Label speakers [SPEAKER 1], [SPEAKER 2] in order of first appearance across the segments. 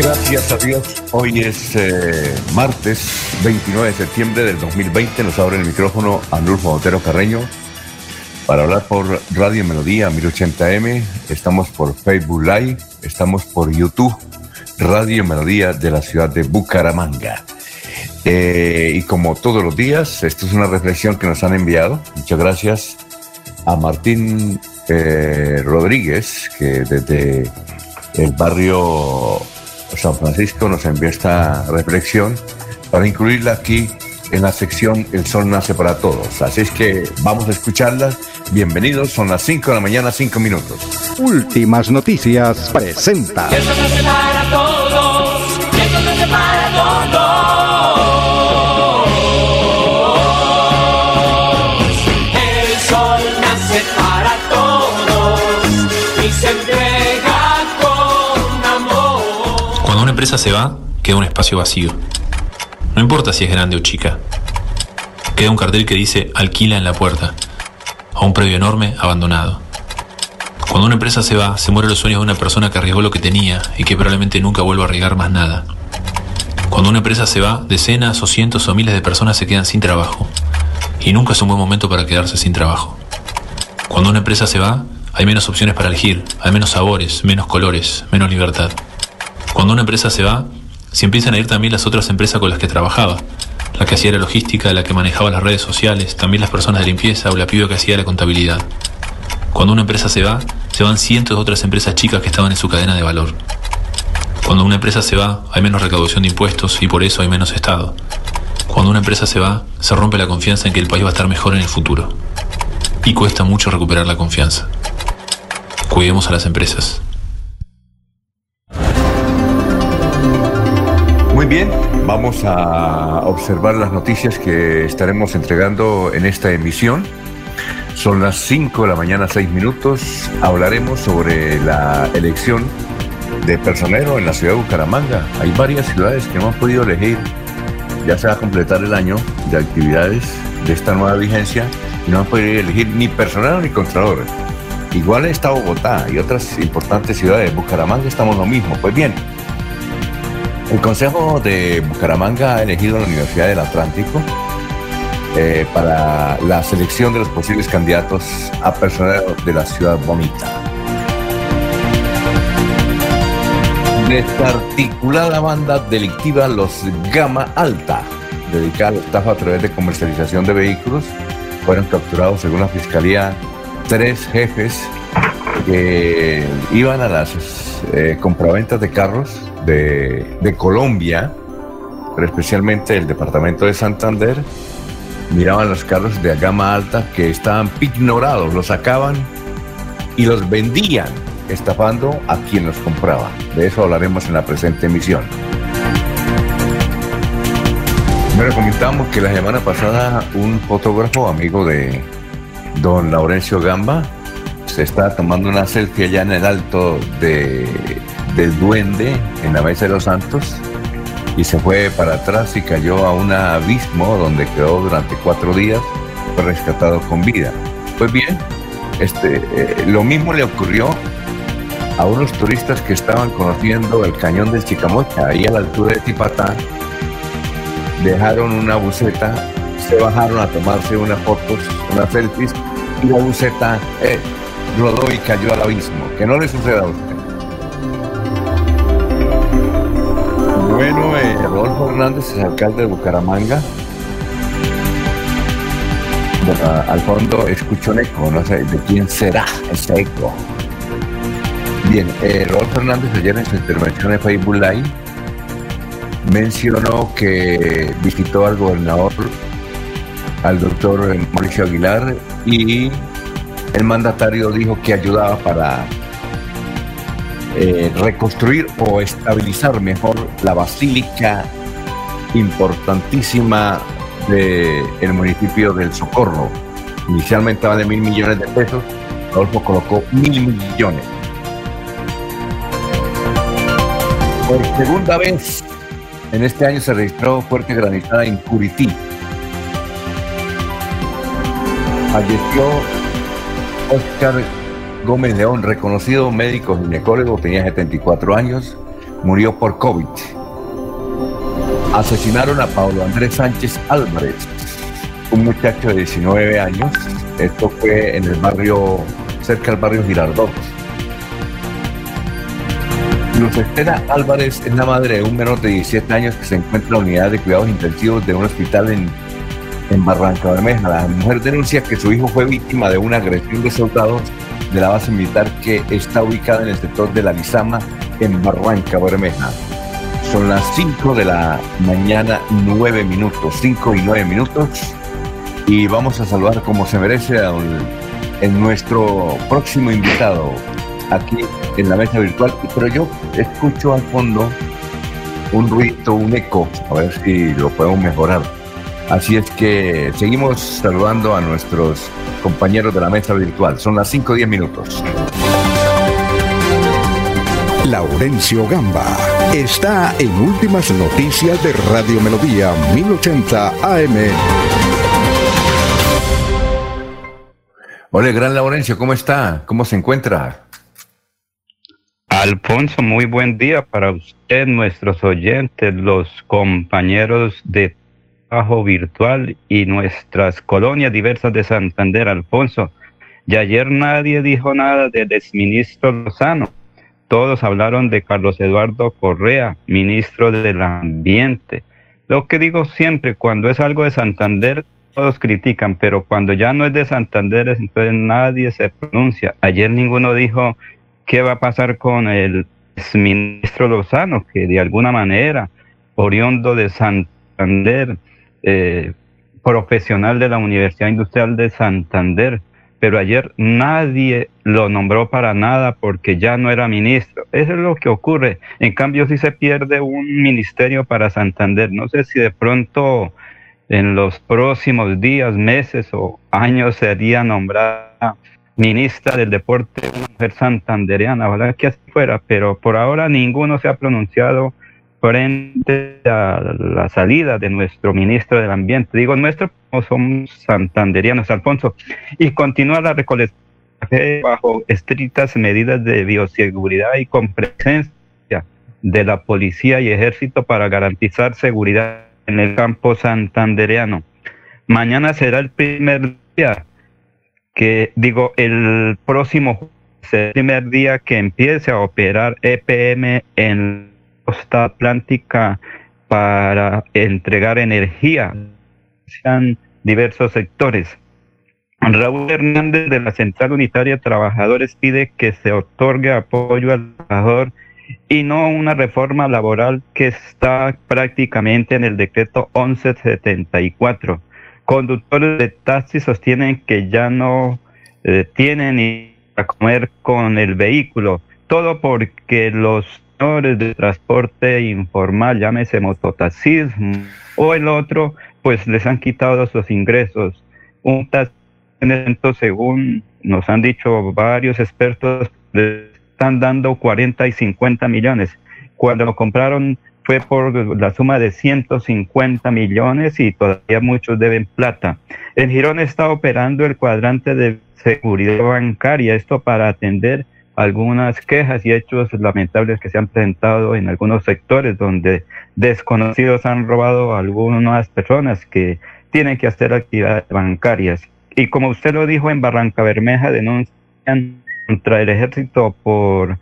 [SPEAKER 1] Gracias a Dios. Hoy es eh, martes 29 de septiembre del 2020. Nos abre el micrófono Anulfo Otero Carreño para hablar por Radio Melodía 1080M. Estamos por Facebook Live. Estamos por YouTube Radio Melodía de la ciudad de Bucaramanga. Eh, y como todos los días, esto es una reflexión que nos han enviado. Muchas gracias a Martín eh, Rodríguez, que desde el barrio San Francisco nos envió esta reflexión para incluirla aquí en la sección El Sol Nace para Todos. Así es que vamos a escucharla. Bienvenidos, son las 5 de la mañana, 5 minutos.
[SPEAKER 2] Últimas noticias presenta.
[SPEAKER 3] El sol nace para todos,
[SPEAKER 4] empresa se va, queda un espacio vacío. No importa si es grande o chica. Queda un cartel que dice alquila en la puerta. O un predio enorme abandonado. Cuando una empresa se va, se mueren los sueños de una persona que arriesgó lo que tenía y que probablemente nunca vuelva a arriesgar más nada. Cuando una empresa se va, decenas o cientos o miles de personas se quedan sin trabajo. Y nunca es un buen momento para quedarse sin trabajo. Cuando una empresa se va, hay menos opciones para elegir, hay menos sabores, menos colores, menos libertad. Cuando una empresa se va, se empiezan a ir también las otras empresas con las que trabajaba. La que hacía la logística, la que manejaba las redes sociales, también las personas de limpieza o la piba que hacía la contabilidad. Cuando una empresa se va, se van cientos de otras empresas chicas que estaban en su cadena de valor. Cuando una empresa se va, hay menos recaudación de impuestos y por eso hay menos Estado. Cuando una empresa se va, se rompe la confianza en que el país va a estar mejor en el futuro. Y cuesta mucho recuperar la confianza. Cuidemos a las empresas.
[SPEAKER 1] Bien, vamos a observar las noticias que estaremos entregando en esta emisión. Son las 5 de la mañana, 6 minutos. Hablaremos sobre la elección de personero en la ciudad de Bucaramanga. Hay varias ciudades que no han podido elegir. Ya se va a completar el año de actividades de esta nueva vigencia y no han podido elegir ni personero ni contralor. Igual está Bogotá y otras importantes ciudades. Bucaramanga estamos lo mismo. Pues bien, el Consejo de Bucaramanga ha elegido la Universidad del Atlántico eh, para la selección de los posibles candidatos a personal de la ciudad bonita. Desarticulada banda delictiva Los Gama Alta, dedicada a la estafa a través de comercialización de vehículos, fueron capturados según la Fiscalía tres jefes que iban a las eh, compraventas de carros de, Colombia, pero especialmente el departamento de Santander, miraban los carros de gama alta que estaban ignorados, los sacaban y los vendían, estafando a quien los compraba. De eso hablaremos en la presente emisión. Bueno, comentamos que la semana pasada un fotógrafo amigo de don Laurencio Gamba se estaba tomando una selfie allá en el alto de, del Duende, en la Mesa de los Santos, y se fue para atrás y cayó a un abismo donde quedó durante cuatro días, fue rescatado con vida. Pues bien, este, eh, lo mismo le ocurrió a unos turistas que estaban conociendo el cañón del Chicamocha, ahí a la altura de Tipatá, dejaron una buceta, se bajaron a tomarse unas fotos, unas selfies, y la buceta eh, rodó y cayó al abismo. Que no le suceda a usted. Bueno, eh, Rodolfo Hernández es alcalde de Bucaramanga. Al fondo escucho un eco, no sé de quién será ese eco. Bien, eh, Rodolfo Hernández ayer en su intervención en Facebook Live mencionó que visitó al gobernador, al doctor Mauricio Aguilar, y el mandatario dijo que ayudaba para eh, reconstruir o estabilizar mejor la basílica importantísima del municipio del Socorro. Inicialmente de mil millones de pesos, Rodolfo colocó mil millones. Por segunda vez en este año se registró fuerte granizada en Curití. Falleció Oscar Gómez León, reconocido médico ginecólogo, tenía 74 años, murió por COVID. Asesinaron a Pablo Andrés Sánchez Álvarez, un muchacho de 19 años. Esto fue en el barrio, cerca del barrio Girardot. Luz Estela Álvarez es la madre de un menor de 17 años que se encuentra en la unidad de cuidados intensivos de un hospital en, en Barranca Bermeja. La mujer denuncia que su hijo fue víctima de una agresión de soldados de la base militar que está ubicada en el sector de la Lizama en Barranca Bermeja. Son las 5 de la mañana, 9 minutos, 5 y 9 minutos. Y vamos a saludar como se merece a nuestro próximo invitado aquí en la mesa virtual. Pero yo escucho al fondo un ruido, un eco, a ver si lo podemos mejorar. Así es que seguimos saludando a nuestros compañeros de la mesa virtual. Son las 5 o 10 minutos.
[SPEAKER 2] Laurencio Gamba está en Últimas Noticias de Radio Melodía 1080 AM.
[SPEAKER 1] Hola, gran Laurencio, ¿cómo está? ¿Cómo se encuentra?
[SPEAKER 5] Alfonso, muy buen día para usted, nuestros oyentes, los compañeros de trabajo virtual y nuestras colonias diversas de Santander, Alfonso. Y ayer nadie dijo nada del exministro Lozano. Todos hablaron de Carlos Eduardo Correa, ministro del Ambiente. Lo que digo siempre, cuando es algo de Santander, todos critican, pero cuando ya no es de Santander, entonces nadie se pronuncia. Ayer ninguno dijo qué va a pasar con el ministro Lozano, que de alguna manera, oriundo de Santander, eh, profesional de la Universidad Industrial de Santander, pero ayer nadie lo nombró para nada porque ya no era ministro. Eso es lo que ocurre. En cambio, si se pierde un ministerio para Santander, no sé si de pronto en los próximos días, meses o años sería nombrada ministra del deporte, una mujer santandereana, ojalá que así fuera, pero por ahora ninguno se ha pronunciado frente a la salida de nuestro ministro del Ambiente. Digo nuestro, somos santanderianos, Alfonso, y continúa la recolección bajo estrictas medidas de bioseguridad y con presencia de la policía y ejército para garantizar seguridad en el campo santandereano. Mañana será el primer día que, digo, el próximo el primer día que empiece a operar EPM en costa atlántica para entregar energía en diversos sectores. Raúl Hernández de la Central Unitaria Trabajadores pide que se otorgue apoyo al trabajador y no una reforma laboral que está prácticamente en el decreto 1174. Conductores de taxi sostienen que ya no eh, tienen ni a comer con el vehículo, todo porque los de transporte informal, llámese mototaxismo, o el otro, pues les han quitado sus ingresos. Un taxista, según nos han dicho varios expertos, le están dando 40 y 50 millones. Cuando lo compraron fue por la suma de 150 millones y todavía muchos deben plata. En Girón está operando el cuadrante de seguridad bancaria, esto para atender algunas quejas y hechos lamentables que se han presentado en algunos sectores donde desconocidos han robado a algunas personas que tienen que hacer actividades bancarias. Y como usted lo dijo en Barranca Bermeja, denuncian contra el ejército por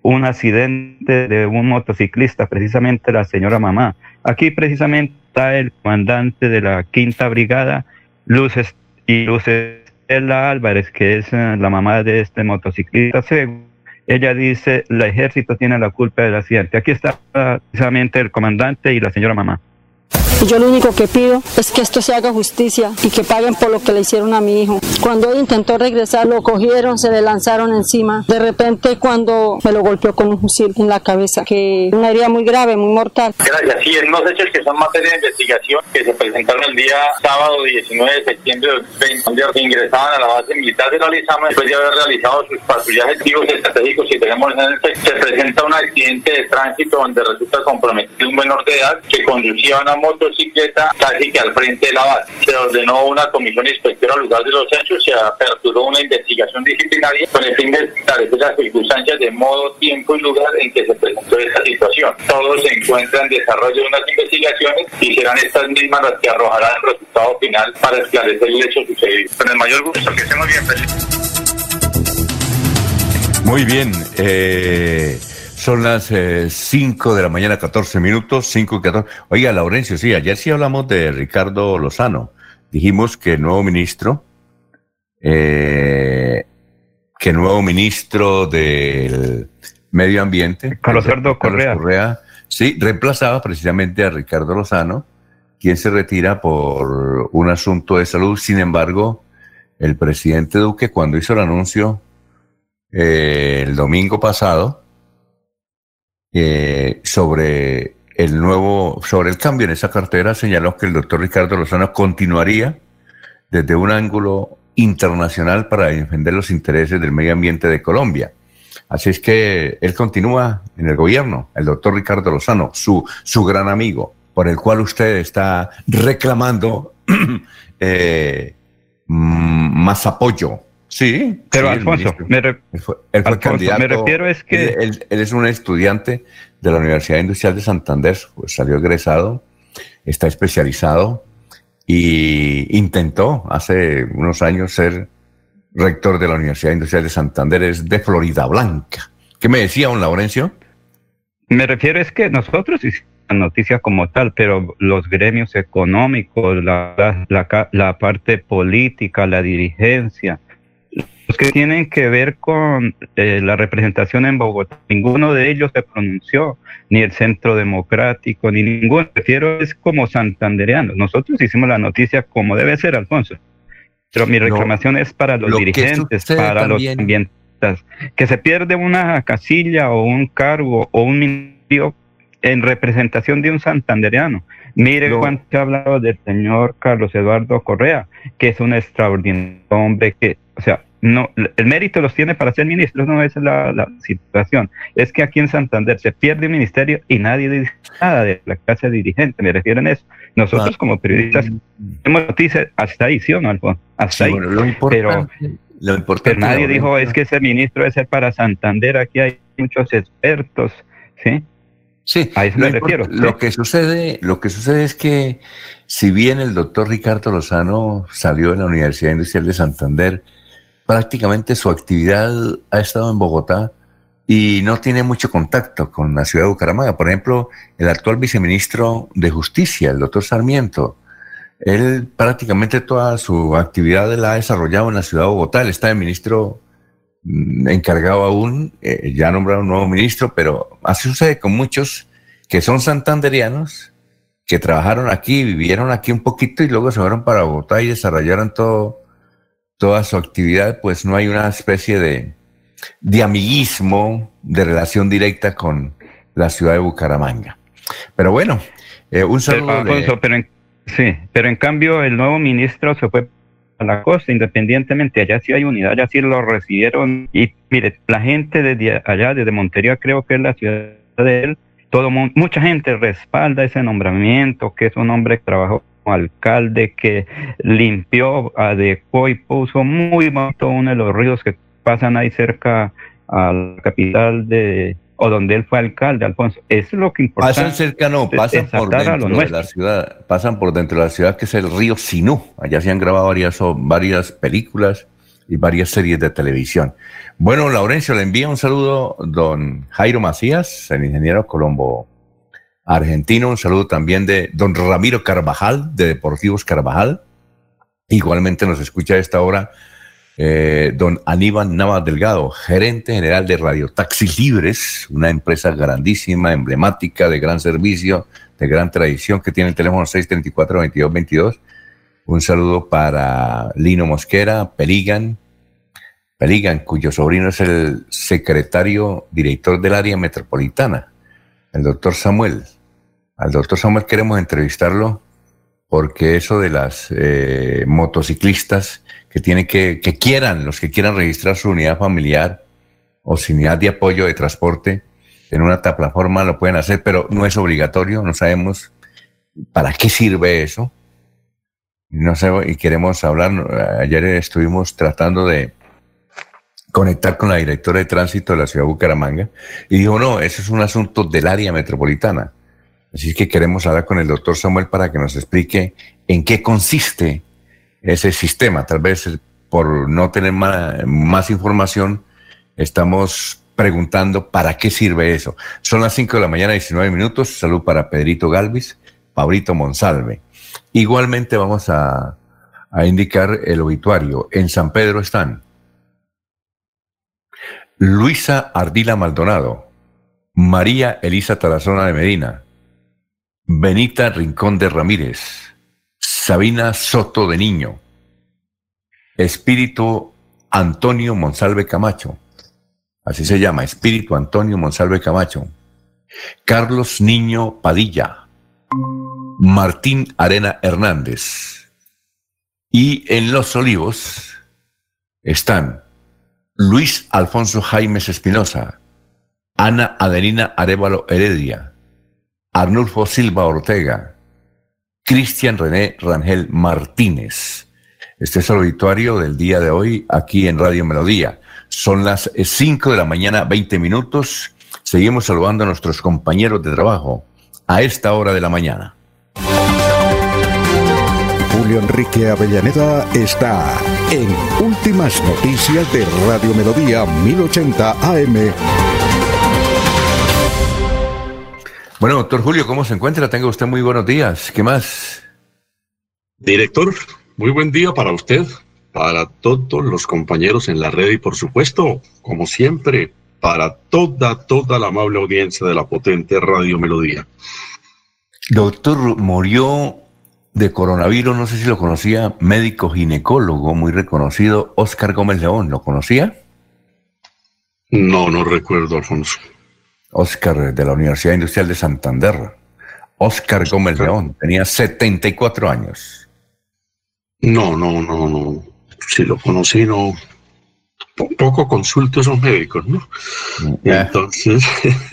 [SPEAKER 5] un accidente de un motociclista, precisamente la señora mamá. Aquí precisamente está el comandante de la quinta brigada, Luces y Luces Estela Álvarez, que es eh, la mamá de este motociclista ella dice, el ejército tiene la culpa del accidente. Aquí está precisamente el comandante y la señora mamá.
[SPEAKER 6] Yo lo único que pido es que esto se haga justicia y que paguen por lo que le hicieron a mi hijo. Cuando él intentó regresar, lo cogieron, se le lanzaron encima. De repente, cuando me lo golpeó con un fusil en la cabeza, que una herida muy grave, muy mortal.
[SPEAKER 7] Gracias. Sí, en unos hechos que son materia de investigación que se presentaron el día sábado 19 de septiembre de 2020, ingresaban a la base militar de la Lizama después de haber realizado sus patrullajes activos estratégicos y tenemos en el se presenta un accidente de tránsito donde resulta comprometido un menor de edad que conducía una motocicleta casi que al frente de la base. Se ordenó una comisión inspectora al lugar de los hechos, se aperturó una investigación disciplinaria con el fin de establecer las circunstancias de modo, tiempo y lugar en que se presentó esta situación. Todos se encuentran en desarrollo de unas investigaciones y serán estas mismas las que arrojarán el resultado final para esclarecer el hecho sucedido. Con el mayor gusto, que estemos bien.
[SPEAKER 1] Muy bien. Eh, son las 5 de la mañana, 14 minutos, 5 y 14. Oiga, Laurencio, sí, ayer sí hablamos de Ricardo Lozano. Dijimos que el nuevo ministro, eh, que el nuevo ministro del Medio Ambiente,
[SPEAKER 5] Carlos Eduardo Correa.
[SPEAKER 1] Correa, sí, reemplazaba precisamente a Ricardo Lozano, quien se retira por un asunto de salud. Sin embargo, el presidente Duque, cuando hizo el anuncio eh, el domingo pasado, eh, sobre el nuevo, sobre el cambio en esa cartera, señaló que el doctor Ricardo Lozano continuaría desde un ángulo internacional para defender los intereses del medio ambiente de Colombia. Así es que él continúa en el gobierno, el doctor Ricardo Lozano, su, su gran amigo, por el cual usted está reclamando eh, mm, más apoyo. Sí,
[SPEAKER 5] Pero
[SPEAKER 1] sí,
[SPEAKER 5] Alfonso, me, re-
[SPEAKER 1] Él fue, él fue
[SPEAKER 5] Alfonso,
[SPEAKER 1] candidato.
[SPEAKER 5] me refiero es que-
[SPEAKER 1] Él, es un estudiante de la Universidad Industrial de Santander, pues salió egresado, está especializado y intentó hace unos años ser rector de la Universidad Industrial de Santander, es de Florida Blanca. ¿Qué me decía, don Laurencio?
[SPEAKER 5] Me refiero es que nosotros hicimos la noticia como tal, pero los gremios económicos, la, la, la parte política, la dirigencia, los que tienen que ver con eh, la representación en Bogotá, ninguno de ellos se pronunció, ni el Centro Democrático, ni ninguno. Me refiero es como santandereanos. Nosotros hicimos la noticia como debe ser, Alfonso. Pero mi reclamación es para los
[SPEAKER 1] lo
[SPEAKER 5] dirigentes, para
[SPEAKER 1] también-
[SPEAKER 5] los ambientalistas, que se pierde una casilla o un cargo o un ministerio en representación de un santandereano. Mire
[SPEAKER 1] Lo-
[SPEAKER 5] cuánto he hablado del señor Carlos Eduardo Correa, que es un extraordinario hombre que, o sea, no, el mérito los tiene para ser ministro, no esa es la, la situación. Es que aquí en Santander se pierde un ministerio y nadie dice nada de la clase dirigente, me refiero en eso. Nosotros
[SPEAKER 1] Ah.
[SPEAKER 5] como periodistas tenemos noticias hasta ahí, ¿sí o no, Alfonso? Hasta
[SPEAKER 1] Sí,
[SPEAKER 5] ahí.
[SPEAKER 1] bueno, lo importante, lo importante,
[SPEAKER 5] Pero nadie dijo, es que ese ministro debe ser para Santander, aquí hay muchos expertos, ¿sí?
[SPEAKER 1] Sí,
[SPEAKER 5] A eso
[SPEAKER 1] lo
[SPEAKER 5] me refiero,
[SPEAKER 1] Lo que sucede, lo que sucede es que si bien el doctor Ricardo Lozano salió de la Universidad Industrial de Santander, prácticamente su actividad ha estado en Bogotá y no tiene mucho contacto con la ciudad de Bucaramanga. Por ejemplo, el actual viceministro de Justicia, el doctor Sarmiento, él prácticamente toda su actividad la ha desarrollado en la ciudad de Bogotá. Él está de ministro mm, encargado aún, eh, ya ha nombrado un nuevo ministro, pero así sucede con muchos que son santanderianos, que trabajaron aquí, vivieron aquí un poquito y luego se fueron para Bogotá y desarrollaron todo, toda su actividad, pues no hay una especie de, de amiguismo, de relación directa con la ciudad de Bucaramanga. Pero bueno, eh, un
[SPEAKER 5] Pero,
[SPEAKER 1] saludo. de-
[SPEAKER 5] Alfonso, pero en, sí, pero en cambio el nuevo ministro se fue a la costa independientemente, allá sí hay unidad, allá sí lo recibieron y mire, la gente desde allá, desde Montería creo que es la ciudad de él, todo mu- mucha gente respalda ese nombramiento, que es un hombre que trabajó alcalde, que limpió, adecuó y puso muy bonito uno de los ríos que pasan ahí cerca a la capital de, o donde él fue alcalde, Alfonso. Eso es lo que importa.
[SPEAKER 1] Pasan cerca, no, pasan por dentro de la ciudad, pasan por dentro de la ciudad que es el río Sinú. Allá se han grabado varias, varias películas y varias series de televisión. Bueno, Laurencio, le envía un saludo don Jairo Macías, el ingeniero colombo argentino, un saludo también de don Ramiro Carvajal, de Deportivos Carvajal. Igualmente nos escucha a esta hora eh, don Aníbal Navas Delgado, gerente general de Radio Taxis Libres, una empresa grandísima, emblemática, de gran servicio, de gran tradición, que tiene el teléfono 634-2222. Un saludo para Lino Mosquera, Peligan, Peligan, cuyo sobrino es el secretario director del área metropolitana, el doctor Samuel. Al doctor Samuel queremos entrevistarlo porque eso de las eh, motociclistas que tienen que, que quieran, los que quieran registrar su unidad familiar o su unidad de apoyo de transporte en una plataforma lo pueden hacer, pero no es obligatorio, no sabemos para qué sirve eso. No sé, y queremos hablar, ayer estuvimos tratando de conectar con la directora de tránsito de la ciudad de Bucaramanga y dijo, no, eso es un asunto del área metropolitana. Así que queremos hablar con el doctor Samuel para que nos explique en qué consiste ese sistema. Tal vez por no tener más, información, estamos preguntando para qué sirve eso. Son las 5 de la mañana, 19 minutos. Salud para Pedrito Galvis, Paulito Monsalve. Igualmente vamos a, a indicar el obituario. En San Pedro están Luisa Ardila Maldonado, María Elisa Tarazona de Medina, Benita Rincón de Ramírez, Sabina Soto de Niño, Espíritu Antonio Monsalve Camacho, así se llama, Espíritu Antonio Monsalve Camacho, Carlos Niño Padilla, Martín Arena Hernández. Y en Los Olivos están Luis Alfonso Jaimes Espinosa, Ana Adelina Arevalo Heredia, Arnulfo Silva Ortega, Cristian René Rangel Martínez. Este es el auditorio del día de hoy aquí en Radio Melodía. Son las 5 de la mañana, 20 minutos. Seguimos saludando a nuestros compañeros de trabajo a esta hora de la mañana.
[SPEAKER 2] Julio Enrique Avellaneda está en Últimas Noticias de Radio Melodía 1080 AM.
[SPEAKER 1] Bueno, doctor Julio, ¿cómo se encuentra? Tenga usted muy buenos días. ¿Qué más?
[SPEAKER 8] Director, muy buen día para usted, para todos los compañeros en la red y por supuesto, como siempre, para toda, toda la amable audiencia de la potente Radio Melodía.
[SPEAKER 1] Doctor, murió de coronavirus, no sé si lo conocía, médico ginecólogo muy reconocido, Oscar Gómez León, ¿lo conocía?
[SPEAKER 8] No, no recuerdo, Alfonso.
[SPEAKER 1] Oscar de la Universidad Industrial de Santander. Oscar Gómez León, tenía 74 años.
[SPEAKER 8] No, no, no, no. Si lo conocí, no. poco consulto esos médicos, ¿no? Entonces,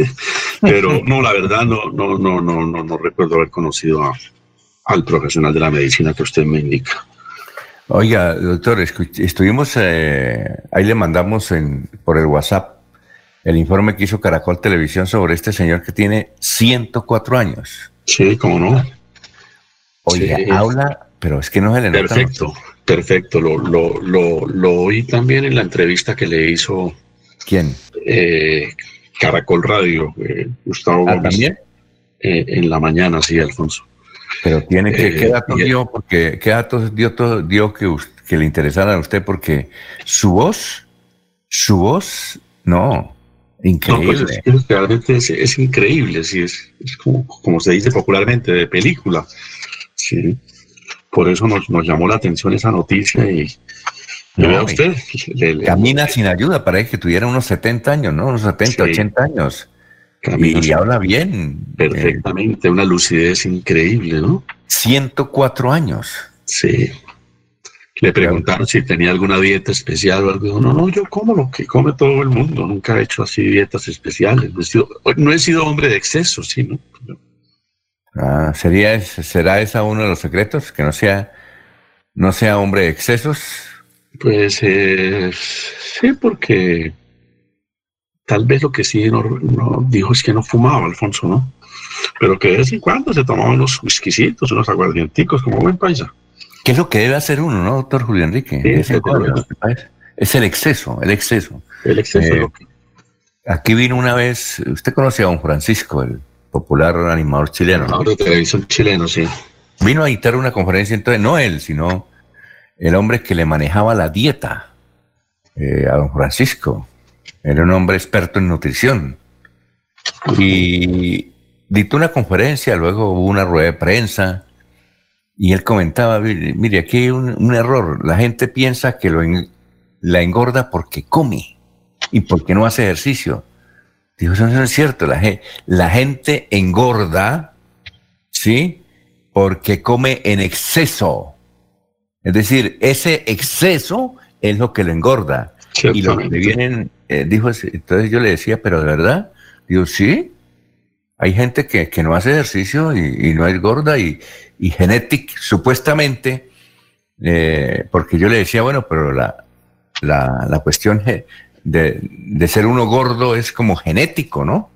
[SPEAKER 8] pero no, la verdad, no, no, no, no, no, no recuerdo haber conocido a, al profesional de la medicina que usted me indica.
[SPEAKER 1] Oiga, doctor, estuvimos, eh, ahí le mandamos en, por el WhatsApp el informe que hizo Caracol Televisión sobre este señor que tiene 104 años.
[SPEAKER 8] Sí, cómo no.
[SPEAKER 1] Oiga, habla, pero es que no se le
[SPEAKER 8] nota. Perfecto, perfecto. Lo, lo, lo, lo, oí también en la entrevista que le hizo.
[SPEAKER 1] ¿Quién?
[SPEAKER 8] Eh, Caracol Radio, eh, Gustavo
[SPEAKER 1] ¿Ah, ¿También?
[SPEAKER 8] en la mañana, sí, Alfonso.
[SPEAKER 1] Pero tiene que, ¿qué eh, datos dio? Porque, ¿qué datos dio, dio que, que le interesaran a usted? Porque su voz, su voz, no, pues increíble.
[SPEAKER 8] realmente es, increíble, sí, es, como, como, se dice popularmente, de película. Sí. Por eso nos, nos llamó la atención esa noticia y,
[SPEAKER 1] no, usted. camina sin ayuda, para que tuviera unos 70 años, ¿no? Unos 70, 80 años y, habla bien.
[SPEAKER 8] Perfectamente, una lucidez increíble, ¿no?
[SPEAKER 1] 104 años.
[SPEAKER 8] Sí. Le preguntaron si tenía alguna dieta especial o algo. No, no, yo como lo que come todo el mundo. Nunca he hecho así dietas especiales. No he sido, hombre de exceso, sí, ¿no?
[SPEAKER 1] Ah, ¿sería, ¿Será esa uno de los secretos? Que no sea, no sea hombre de excesos.
[SPEAKER 8] Pues eh, sí, porque Tal vez lo que sí no, dijo es que no fumaba, Alfonso, ¿no? Pero que de vez en cuando se tomaba unos whiskycitos, unos aguardienticos, como buen paisa.
[SPEAKER 1] ¿Qué es lo que debe hacer uno, no, doctor Julio Enrique? es, el exceso, el exceso.
[SPEAKER 8] El exceso. Eh,
[SPEAKER 1] aquí vino una vez, usted conocía a don Francisco, el popular animador chileno.
[SPEAKER 8] ¿no? de televisión chileno, sí.
[SPEAKER 1] Vino a dictar una conferencia, entonces, no él, sino el hombre que le manejaba la dieta eh, a don Francisco. Era un hombre experto en nutrición. Y dictó una conferencia, luego hubo una rueda de prensa, y él comentaba, mire, aquí hay un, error. La gente piensa que lo la engorda porque come y porque no hace ejercicio. Dijo, eso no es cierto. La, la gente engorda, ¿sí? Porque come en exceso. Es decir, ese exceso es lo que le engorda. Y lo que le vienen, eh, dijo, entonces yo le decía, pero de verdad, digo, sí, hay gente que, no hace ejercicio y, no es gorda y, y genetic, supuestamente, eh, porque yo le decía, bueno, pero la, la, cuestión de, ser uno gordo es como genético, ¿no?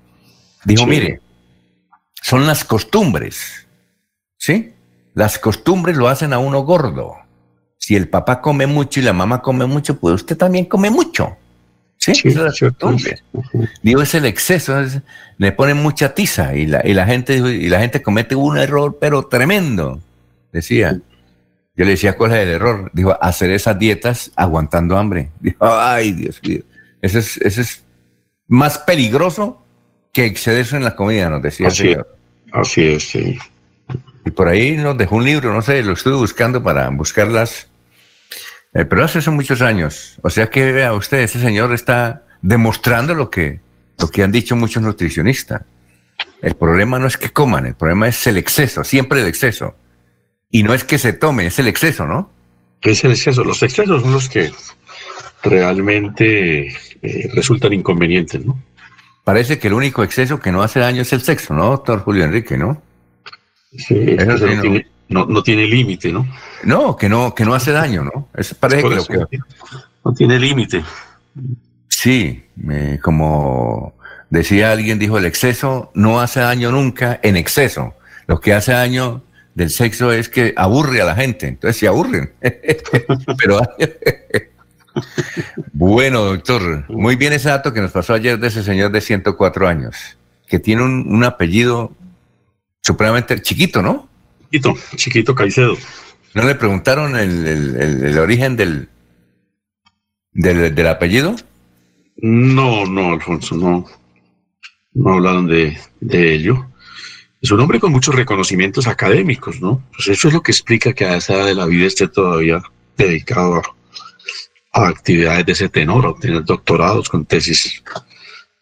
[SPEAKER 1] Dijo, mire, son las costumbres, ¿sí? Las costumbres lo hacen a uno gordo. Si el papá come mucho y la mamá come mucho, pues usted también come mucho. Sí, es las costumbres. Digo, es el exceso, le ponen mucha tiza y la, y la gente y la gente comete un error, pero tremendo. Decía, yo le decía cuál es el error. Dijo, hacer esas dietas aguantando hambre. Dijo, ay, Dios mío. Ese es, ese es más peligroso que excederse en la comida, nos decía
[SPEAKER 8] así, el señor. Así es, sí.
[SPEAKER 1] Y por ahí nos dejó un libro, no sé, lo estuve buscando para buscarlas. Eh, pero hace son muchos años. O sea que vea usted, ese señor está demostrando lo que, lo que han dicho muchos nutricionistas. El problema no es que coman, el problema es el exceso, siempre el exceso. Y no es que se tome, es el exceso, ¿no?
[SPEAKER 8] Es el exceso. Los excesos son los que realmente eh, resultan inconvenientes, ¿no?
[SPEAKER 1] Parece que el único exceso que no hace daño es el sexo, ¿no, doctor Julio Enrique, no?
[SPEAKER 8] Sí, no, tiene, no, tiene límite, ¿no?
[SPEAKER 1] No, que no, que no hace daño, ¿no? Es, parece que,
[SPEAKER 8] No tiene límite.
[SPEAKER 1] Sí, como decía alguien, dijo, el exceso no hace daño nunca en exceso. Lo que hace daño del sexo es que aburre a la gente. Entonces se aburren. Pero bueno, doctor, muy bien ese dato que nos pasó ayer de ese señor de 104 años, que tiene un, apellido supremamente chiquito, ¿no?
[SPEAKER 8] Chiquito, chiquito Caicedo.
[SPEAKER 1] ¿No le preguntaron el, origen del, del, apellido?
[SPEAKER 8] No, no, Alfonso, no. No hablaron de, de ello. Es un hombre con muchos reconocimientos académicos, ¿no? Pues eso es lo que explica que a esa edad de la vida esté todavía dedicado a, a actividades de ese tenor, a obtener doctorados con tesis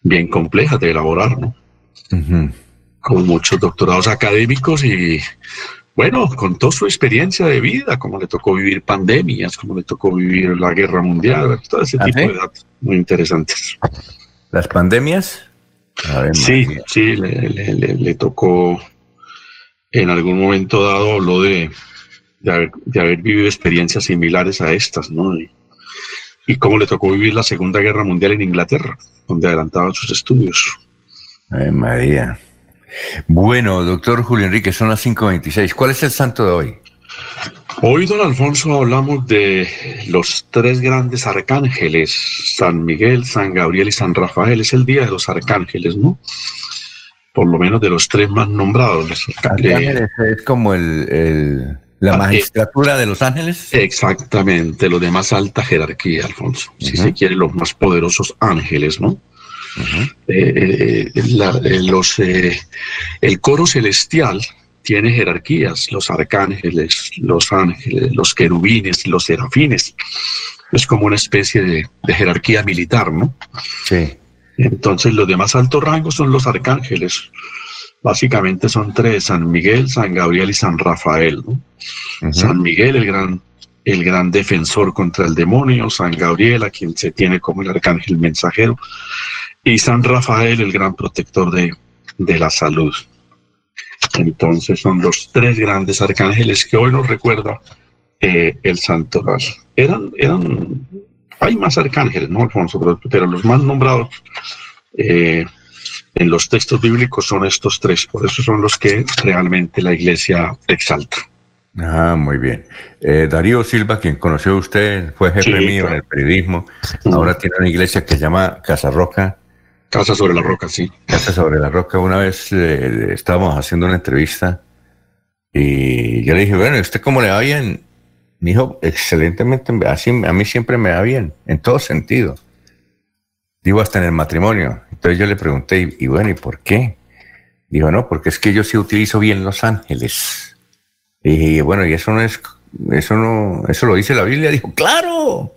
[SPEAKER 8] bien complejas de elaborar, ¿no? Con muchos doctorados académicos y, bueno, con toda su experiencia de vida, como le tocó vivir pandemias, como le tocó vivir la guerra mundial, todo ese ¿Ah, tipo de datos muy interesantes.
[SPEAKER 1] ¿Las pandemias?
[SPEAKER 8] sí, sí, le, tocó en algún momento dado, habló de, de, haber, vivido experiencias similares a estas, ¿no? y cómo le tocó vivir la Segunda Guerra Mundial en Inglaterra, donde adelantaba sus estudios.
[SPEAKER 1] Ay, María. Bueno, doctor Julio Enrique, son las 5.26. ¿Cuál es el santo de hoy?
[SPEAKER 8] Hoy, don Alfonso, hablamos de los tres grandes arcángeles, San Miguel, San Gabriel y San Rafael. Es el día de los arcángeles, ¿no? Por lo menos de los tres más nombrados. Los
[SPEAKER 1] arcángeles es como el la ah, magistratura de los ángeles.
[SPEAKER 8] Exactamente, los de más alta jerarquía, Alfonso. Si se quiere, los más poderosos ángeles, ¿no? Eh, eh, eh, el coro celestial tiene jerarquías, los arcángeles, los ángeles, los querubines, los serafines. Es como una especie de, de jerarquía militar, ¿no?
[SPEAKER 1] Sí.
[SPEAKER 8] Entonces, los de más alto rango son los arcángeles. Básicamente son tres, San Miguel, San Gabriel y San Rafael. San Miguel, el gran, el gran defensor contra el demonio, San Gabriel, a quien se tiene como el arcángel mensajero, y San Rafael, el gran protector de, de la salud. Entonces son los tres grandes arcángeles que hoy nos recuerda eh, el santoral. Eran, eran, hay más arcángeles, ¿no, Alfonso? Pero, los más nombrados eh, en los textos bíblicos son estos tres, por eso son los que realmente la iglesia exalta.
[SPEAKER 1] Ah, muy bien. Eh, Darío Silva, quien conoció a usted, fue jefe mío en el periodismo. Ahora tiene una iglesia que se llama Casa Roca.
[SPEAKER 8] Casa sobre la Roca, sí.
[SPEAKER 1] Casa sobre la Roca. Una vez estábamos haciendo una entrevista y yo le dije, bueno, ¿usted cómo le va bien? Me dijo, excelentemente, así a mí siempre me va bien, en todo sentido. Digo, hasta en el matrimonio. Entonces yo le pregunté, y, bueno, ¿y por qué? Dijo, no, porque es que yo sí utilizo bien los ángeles. Y bueno, y eso no es, eso no, eso lo dice la Biblia. Dijo, claro,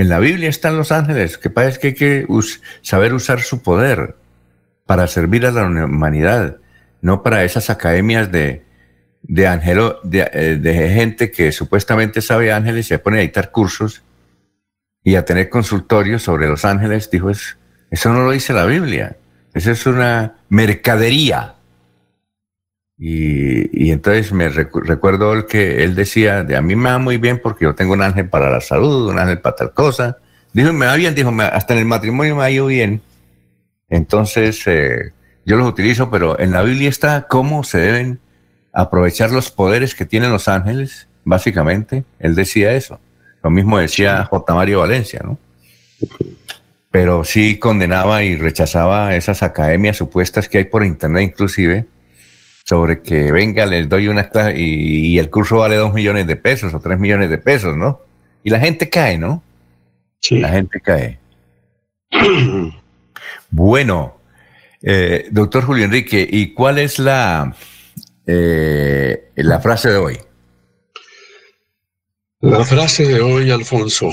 [SPEAKER 1] en la Biblia están los ángeles. Que es que hay que saber usar su poder para servir a la humanidad, no para esas academias de, de, angelo, eh, de, gente que supuestamente sabe ángeles y se pone a dictar cursos y a tener consultorios sobre los ángeles. Dijo, eso no lo dice la Biblia. Eso es una mercadería. Y, entonces me recuerdo que él decía, de a mí me va muy bien porque yo tengo un ángel para la salud, un ángel para tal cosa. Dijo, me va bien, dijo, hasta en el matrimonio me ha ido bien. Entonces, eh, yo los utilizo, pero en la Biblia está cómo se deben aprovechar los poderes que tienen los ángeles, básicamente. Él decía eso. Lo mismo decía J. Mario Valencia, ¿no? Pero sí condenaba y rechazaba esas academias supuestas que hay por internet inclusive, sobre que venga, les doy una clase y, el curso vale dos millones de pesos o tres millones de pesos, ¿no? Y la gente cae, ¿no? Sí. La gente cae. bueno, eh, doctor Julio Enrique, ¿y cuál es la, eh, la frase de hoy?
[SPEAKER 8] La frase de hoy, Alfonso,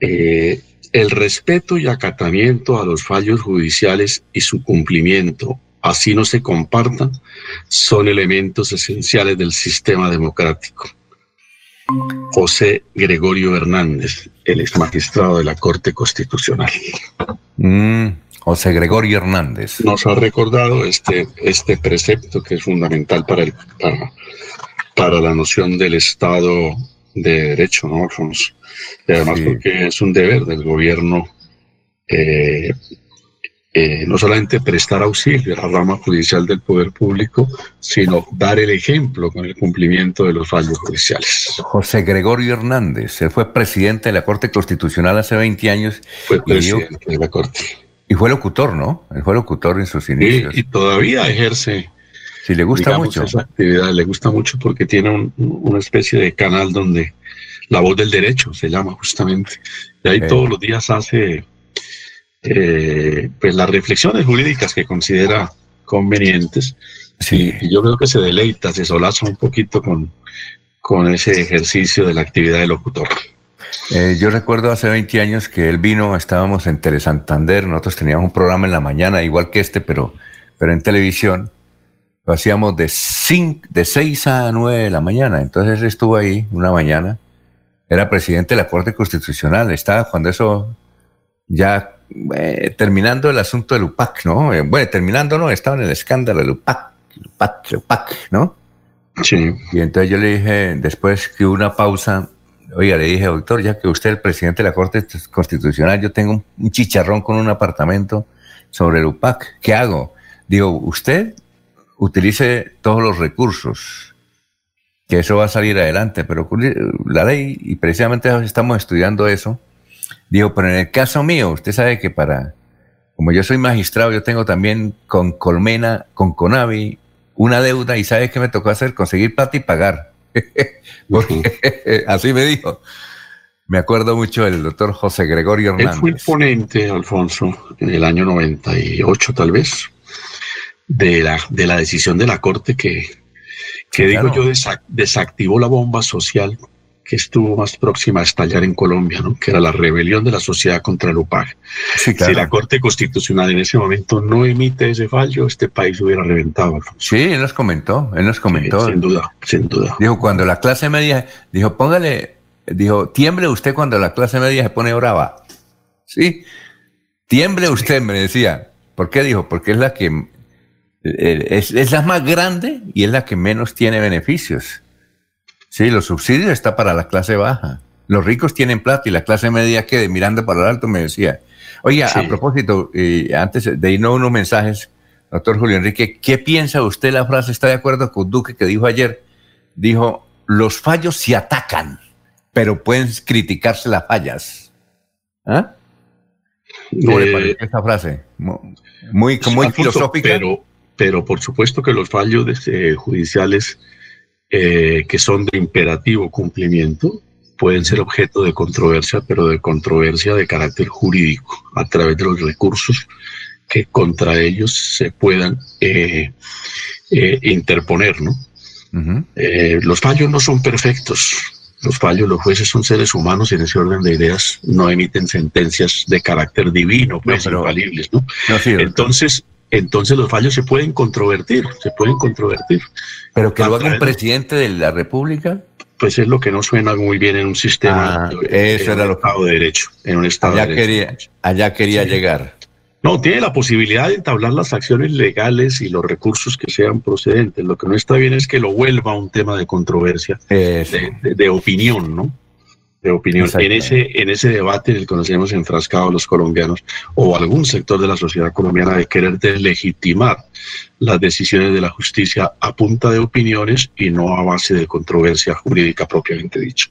[SPEAKER 8] eh, el respeto y acatamiento a los fallos judiciales y su cumplimiento, así no se compartan, son elementos esenciales del sistema democrático. José Gregorio Hernández, el ex magistrado de la Corte Constitucional.
[SPEAKER 1] Mm, José Gregorio Hernández.
[SPEAKER 8] Nos ha recordado este, este precepto que es fundamental para, el, para, para la noción del Estado de Derecho, ¿no, Alfonso? Y además porque es un deber del gobierno eh, eh, no solamente prestar auxilio a la rama judicial del poder público, sino dar el ejemplo con el cumplimiento de los fallos judiciales.
[SPEAKER 1] José Gregorio Hernández, él fue presidente de la Corte Constitucional hace 20 años.
[SPEAKER 8] Fue presidente de la Corte.
[SPEAKER 1] Y fue locutor, ¿no? Él fue locutor en sus inicios.
[SPEAKER 8] Y, todavía ejerce.
[SPEAKER 1] Sí, le gusta mucho.
[SPEAKER 8] Esa actividad le gusta mucho porque tiene una especie de canal donde la voz del derecho se llama justamente. Y ahí todos los días hace eh, pues las reflexiones jurídicas que considera convenientes. Sí. Y yo creo que se deleita, se solaza un poquito con, con ese ejercicio de la actividad de locutor.
[SPEAKER 1] Eh, yo recuerdo hace 20 años que él vino, estábamos en Telesantander, nosotros teníamos un programa en la mañana, igual que este, pero, pero en televisión. Lo hacíamos de, de 6 a 9 de la mañana. Entonces él estuvo ahí una mañana. Era presidente de la Corte Constitucional. Estaba cuando eso ya eh, terminando el asunto del UPAC, ¿no? Eh, bueno, terminando, ¿no? Estaba en el escándalo del UPAC, UPAC, UPAC, ¿no?
[SPEAKER 8] Sí.
[SPEAKER 1] Y entonces yo le dije, después que hubo una pausa, Oiga, le dije, doctor, ya que usted es el presidente de la Corte Constitucional, yo tengo un chicharrón con un apartamento sobre el UPAC. ¿Qué hago? Digo, usted utilice todos los recursos, que eso va a salir adelante, pero la ley, y precisamente estamos estudiando eso, digo, pero en el caso mío, usted sabe que para, como yo soy magistrado, yo tengo también con Colmena, con Conavi, una deuda, y ¿sabe qué me tocó hacer? Conseguir plata y pagar. Porque así me dijo. Me acuerdo mucho del doctor José Gregorio Hernández.
[SPEAKER 8] Él fue el ponente, Alfonso, en el año 98 tal vez, de la, de la decisión de la Corte que, que digo yo, desactivó la bomba social que estuvo más próxima a estallar en Colombia, ¿no? que era la rebelión de la sociedad contra el UPAG. Si la Corte Constitucional en ese momento no emite ese fallo, este país hubiera reventado.
[SPEAKER 1] Sí, él nos comentó, él nos comentó.
[SPEAKER 8] sin duda, sin duda.
[SPEAKER 1] Dijo, cuando la clase media, dijo, póngale, dijo, tiemble usted cuando la clase media se pone brava. Sí, tiemble usted, me decía. ¿Por qué dijo? Porque es la que eh, es, es la más grande y es la que menos tiene beneficios. Sí, los subsidios está para la clase baja. Los ricos tienen plata y la clase media que mirando para el alto me decía. Oye, a propósito, eh, antes de irnos unos mensajes, doctor Julio Enrique, ¿qué piensa usted la frase? ¿Está de acuerdo con Duque que dijo ayer? Dijo, los fallos se atacan, pero pueden criticarse las fallas. ¿Ah? ¿Cómo le eh, parece esa frase? Muy, muy filosófica.
[SPEAKER 8] Pero, pero por supuesto que los fallos eh, judiciales eh, que son de imperativo cumplimiento pueden ser objeto de controversia, pero de controversia de carácter jurídico, a través de los recursos que contra ellos se puedan eh, eh, interponer, ¿no? los fallos no son perfectos. Los fallos, los jueces son seres humanos y en ese orden de ideas no emiten sentencias de carácter divino, pues infalibles, ¿no? Entonces, entonces los fallos se pueden controvertir, se pueden controvertir.
[SPEAKER 1] Pero que lo haga un presidente de la República.
[SPEAKER 8] Pues es lo que no suena muy bien en un sistema,
[SPEAKER 1] ah, eso era lo
[SPEAKER 8] Estado de Derecho, en un Estado
[SPEAKER 1] allá
[SPEAKER 8] de
[SPEAKER 1] Quería, allá quería llegar.
[SPEAKER 8] No, tiene la posibilidad de entablar las acciones legales y los recursos que sean procedentes. Lo que no está bien es que lo vuelva un tema de controversia, de opinión, ¿no? De opinión. En ese, en ese debate en el que nos hemos enfrascado los colombianos o algún sector de la sociedad colombiana de querer deslegitimar las decisiones de la justicia a punta de opiniones y no a base de controversia jurídica propiamente dicho.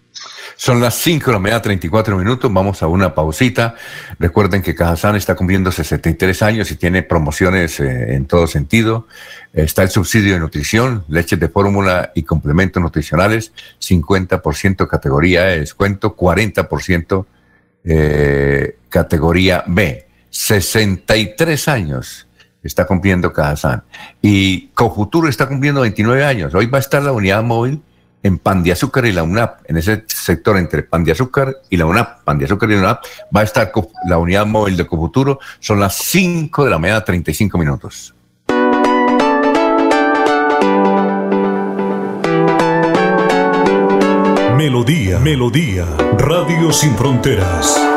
[SPEAKER 1] Son las 5 de la mañana, 34 minutos. Vamos a una pausita. Recuerden que Cajazán está cumpliendo 63 años y tiene promociones eh, en todo sentido. Está el subsidio de nutrición, leches de fórmula y complementos nutricionales, 50% categoría de descuento, 40% eh, categoría B. 63 años está cumpliendo Cajazán. Y Cofuturo está cumpliendo 29 años. Hoy va a estar la unidad móvil en Pan de Azúcar y la UNAP, en ese sector entre Pan de Azúcar y la UNAP, Pan de Azúcar y la UNAP, va a estar la unidad móvil de Cofuturo. Son las 5 de la mañana, 35 minutos.
[SPEAKER 2] Melodía, Melodía, Radio Sin Fronteras.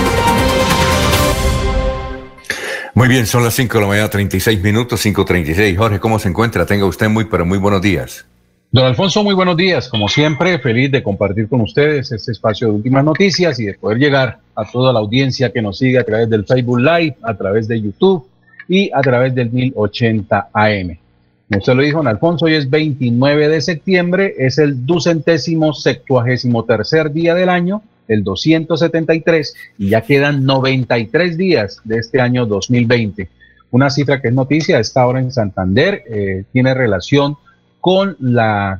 [SPEAKER 1] Muy bien, son las 5 de la mañana, 36 minutos, 5.36. Jorge, ¿cómo se encuentra? Tenga usted muy, pero muy buenos días.
[SPEAKER 9] Don Alfonso, muy buenos días. Como siempre, feliz de compartir con ustedes este espacio de últimas noticias y de poder llegar a toda la audiencia que nos sigue a través del Facebook Live, a través de YouTube y a través del 1080 AM. Como usted lo dijo, don Alfonso, hoy es 29 de septiembre, es el ducentésimo septuagésimo tercer día del año el 273 y ya quedan 93 días de este año 2020. Una cifra que es noticia está ahora en Santander, eh, tiene relación con la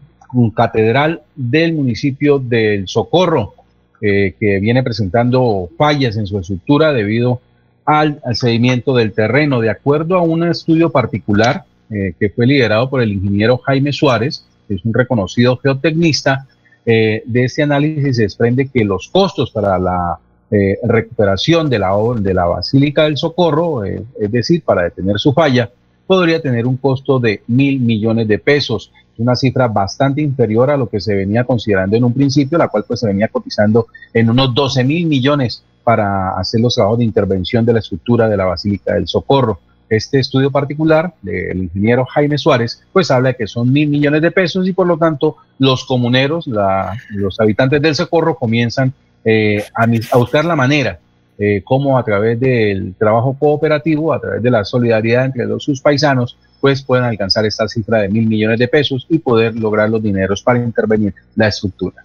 [SPEAKER 9] catedral del municipio del Socorro, eh, que viene presentando fallas en su estructura debido al, al, seguimiento del terreno. De acuerdo a un estudio particular eh, que fue liderado por el ingeniero Jaime Suárez, que es un reconocido geotecnista, eh, de ese análisis se desprende que los costos para la eh, recuperación de la, de la Basílica del Socorro, eh, es decir, para detener su falla, podría tener un costo de mil millones de pesos, una cifra bastante inferior a lo que se venía considerando en un principio, la cual pues se venía cotizando en unos 12 mil millones para hacer los trabajos de intervención de la estructura de la Basílica del Socorro. Este estudio particular del ingeniero Jaime Suárez, pues habla de que son mil millones de pesos y por lo tanto los comuneros, los habitantes del Socorro comienzan eh, a, buscar la manera eh, como a través del trabajo cooperativo, a través de la solidaridad entre los, sus paisanos, pues pueden alcanzar esta cifra de mil millones de pesos y poder lograr los dineros para intervenir la estructura.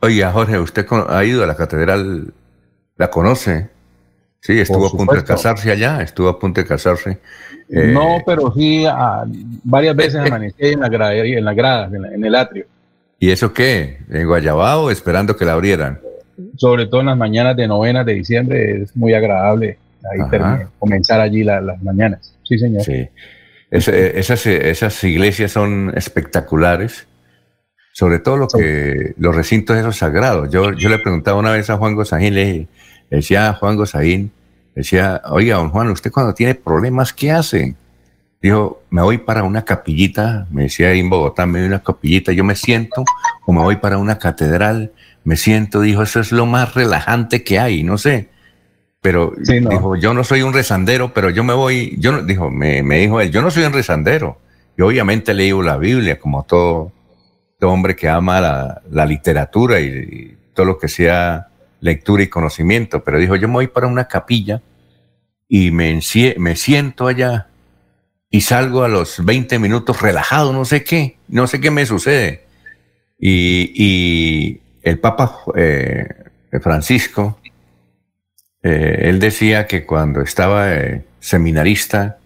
[SPEAKER 1] Oiga, Jorge, ¿usted ha ido a la catedral? ¿La conoce? Sí, estuvo a punto de casarse allá, estuvo a punto de casarse. Eh,
[SPEAKER 9] No, pero sí, varias veces amanecí en la gradería, en la grada, en, la- en el atrio.
[SPEAKER 1] ¿Y eso qué? ¿En Guayabao esperando que la abrieran?
[SPEAKER 9] Sobre todo en las mañanas de novenas de diciembre, es muy agradable ahí
[SPEAKER 1] Ajá.
[SPEAKER 9] termi- comenzar allí la- las mañanas. Sí, señor.
[SPEAKER 1] Sí. Es- eh, esas, eh, esas iglesias son espectaculares, sobre todo lo que, los recintos esos sagrados. Yo, yo le preguntaba una vez a Juan Gosaín, le, dije- decía Juan Gosaín, le decía, oiga, don Juan, ¿usted cuando tiene problemas, qué hace? Dijo, me voy para una capillita, me decía ahí en Bogotá, me voy a una capillita, yo me siento, o me voy para una catedral, me siento, dijo, eso es lo más relajante que hay, no sé. Pero dijo, yo no soy un rezandero, pero yo me voy, yo no, dijo, me, me dijo él, yo no soy un rezandero. Yo obviamente leo la Biblia como todo, todo hombre que ama la, la literatura y, y todo lo que sea lectura y conocimiento, pero dijo, yo me voy para una capilla y me, me siento allá y salgo a los 20 minutos relajado, no sé qué, no sé qué me sucede. Y, y el Papa eh, Francisco, eh, él decía que cuando estaba eh, seminarista,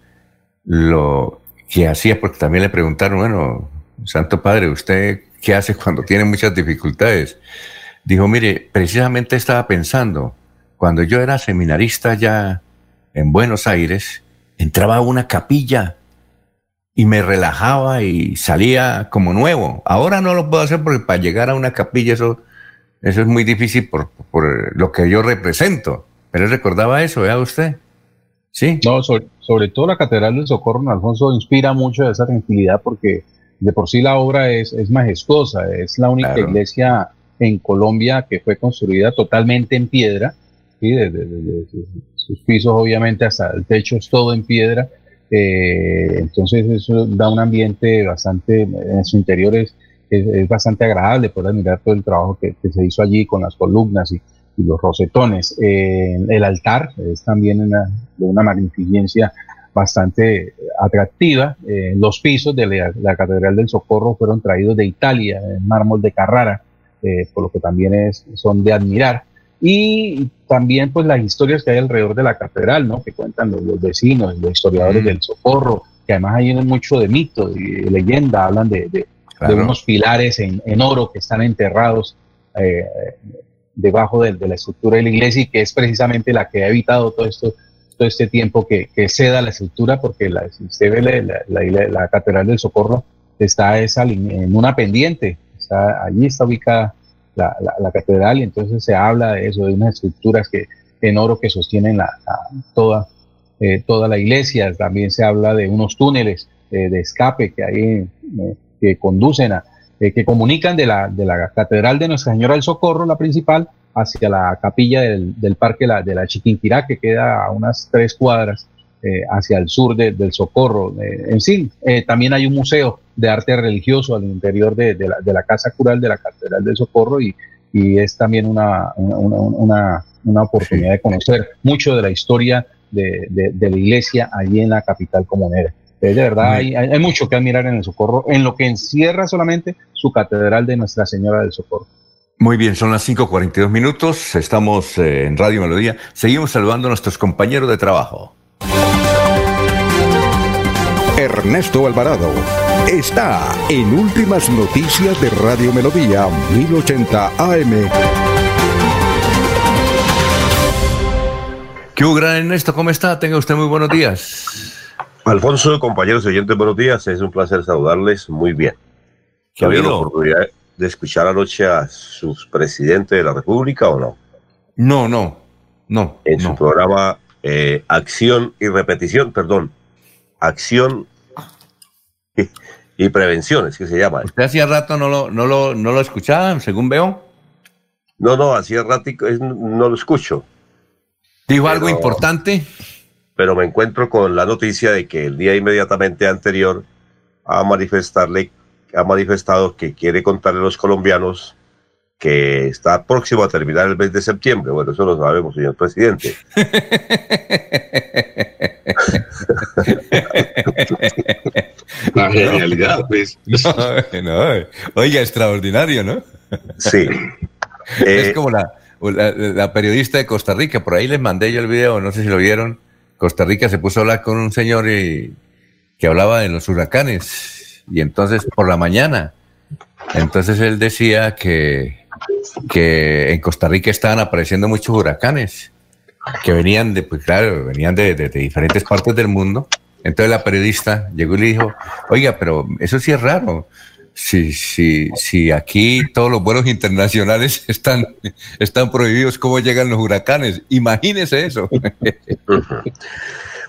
[SPEAKER 1] lo que hacía, porque también le preguntaron, bueno, Santo Padre, ¿usted qué hace cuando tiene muchas dificultades? Dijo, mire, precisamente estaba pensando, cuando yo era seminarista ya en Buenos Aires, entraba a una capilla y me relajaba y salía como nuevo. Ahora no lo puedo hacer porque para llegar a una capilla eso, eso es muy difícil por, por lo que yo represento. Pero recordaba eso, vea usted. Sí.
[SPEAKER 9] No, sobre, sobre todo la Catedral del Socorro, don Alfonso, inspira mucho de esa tranquilidad porque de por sí la obra es, es majestuosa. Es la única
[SPEAKER 1] Claro.
[SPEAKER 9] iglesia en Colombia que fue construida totalmente en piedra. ¿sí? Desde, sus pisos, obviamente, hasta el techo es todo en piedra. Eh, entonces, eso da un ambiente bastante, en su interior es, bastante agradable poder mirar todo el trabajo que, se hizo allí con las columnas y, y los rosetones. Eh, el altar es también una, de una magnificencia bastante atractiva. Eh, los pisos de la, la Catedral del Socorro fueron traídos de Italia, en mármol de Carrara, eh, por lo que también es, son de admirar. Y también pues las historias que hay alrededor de la catedral, ¿no? Que cuentan los, los vecinos, los historiadores
[SPEAKER 1] Mm.
[SPEAKER 9] del Socorro, que además hay mucho de mito y de leyenda, hablan de, de-
[SPEAKER 1] Claro.
[SPEAKER 9] de unos pilares en, en oro que están enterrados eh, debajo de, de la estructura de la iglesia y que es precisamente la que ha evitado todo esto todo este tiempo que, que ceda la estructura porque la, si usted ve la, la- la- la catedral del Socorro está esa, en una pendiente allí está ubicada la, la- catedral y entonces se habla de eso de unas estructuras que en oro que sostienen la, toda eh, toda la iglesia también se habla de unos túneles eh, de escape que hay eh, que conducen a que comunican de la, de la catedral de Nuestra Señora del Socorro, la principal, hacia la capilla del, del parque de la Chiquinquirá, que queda a unas tres cuadras hacia el sur de- del Socorro. En sí, también hay un museo de arte religioso al interior de, de la, de la casa cural de la Catedral del Socorro y, y es también una, una, una- oportunidad de conocer mucho de la historia de, de- la iglesia allí en la capital comunera. Eh, de verdad, hay, hay- hay mucho que admirar en el Socorro, en lo que encierra solamente su catedral de Nuestra Señora del Socorro.
[SPEAKER 1] Muy bien, son las 5.42 minutos, estamos eh, en Radio Melodía, seguimos saludando a nuestros compañeros de trabajo.
[SPEAKER 10] Ernesto Alvarado está en Últimas Noticias de Radio Melodía 1080 AM.
[SPEAKER 1] ¿Qué gran Ernesto? ¿Cómo está? Tenga usted muy buenos días.
[SPEAKER 11] Alfonso, compañeros oyentes, buenos días. Es un placer saludarles muy bien.
[SPEAKER 1] ¿Qué ha
[SPEAKER 11] ¿Tuvieron la
[SPEAKER 1] habido?
[SPEAKER 11] oportunidad de escuchar anoche a sus presidentes de la República o no?
[SPEAKER 1] No, no, no.
[SPEAKER 11] En su programa eh, Acción y Repetición, perdón, Acción y, y Prevención, es que se llama.
[SPEAKER 1] ¿Usted hacía rato no lo, no lo, no lo escuchaba, según veo?
[SPEAKER 11] No, no, hacía ratico, es- no lo escucho.
[SPEAKER 1] ¿Dijo algo importante?
[SPEAKER 11] pero me encuentro con la noticia de que el día inmediatamente anterior a manifestarle, ha manifestado que quiere contarle a los colombianos que está próximo a terminar el mes de septiembre. Bueno, eso lo sabemos, señor presidente.
[SPEAKER 8] La genialidad, pues.
[SPEAKER 1] No, no, oiga, extraordinario, ¿no?
[SPEAKER 11] Sí.
[SPEAKER 1] es como la, la, la periodista de Costa Rica, por ahí les mandé yo el video, no sé si lo vieron. Costa Rica se puso a hablar con un señor y, que hablaba de los huracanes. Y entonces por la mañana, entonces él decía que, que en Costa Rica estaban apareciendo muchos huracanes, que venían de, pues claro, venían de, diferentes partes del mundo. Entonces la periodista llegó y le dijo, oiga, pero eso sí es raro. Si, si, si aquí todos los vuelos internacionales están, están prohibidos, ¿cómo llegan los huracanes? Imagínese eso.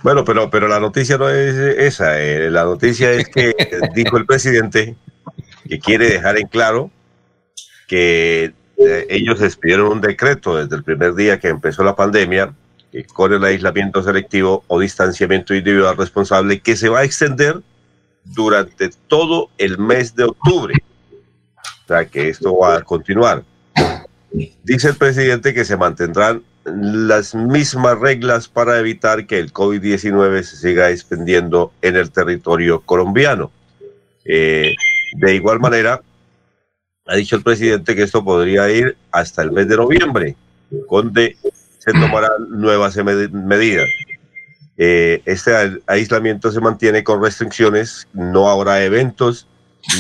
[SPEAKER 11] Bueno, pero, pero la noticia no es esa. eh, la noticia es que dijo el presidente que quiere dejar en claro que eh, ellos expidieron un decreto desde el primer día que empezó la pandemia con el aislamiento selectivo o distanciamiento individual responsable que se va a extender durante todo el mes de octubre. O sea que esto va a continuar. Dice el presidente que se mantendrán las mismas reglas para evitar que el COVID-19 se siga extendiendo en el territorio colombiano. Eh, de igual manera, ha dicho el presidente que esto podría ir hasta el mes de noviembre, donde se tomarán nuevas med- medidas. Eh, este aislamiento se mantiene con restricciones, no habrá eventos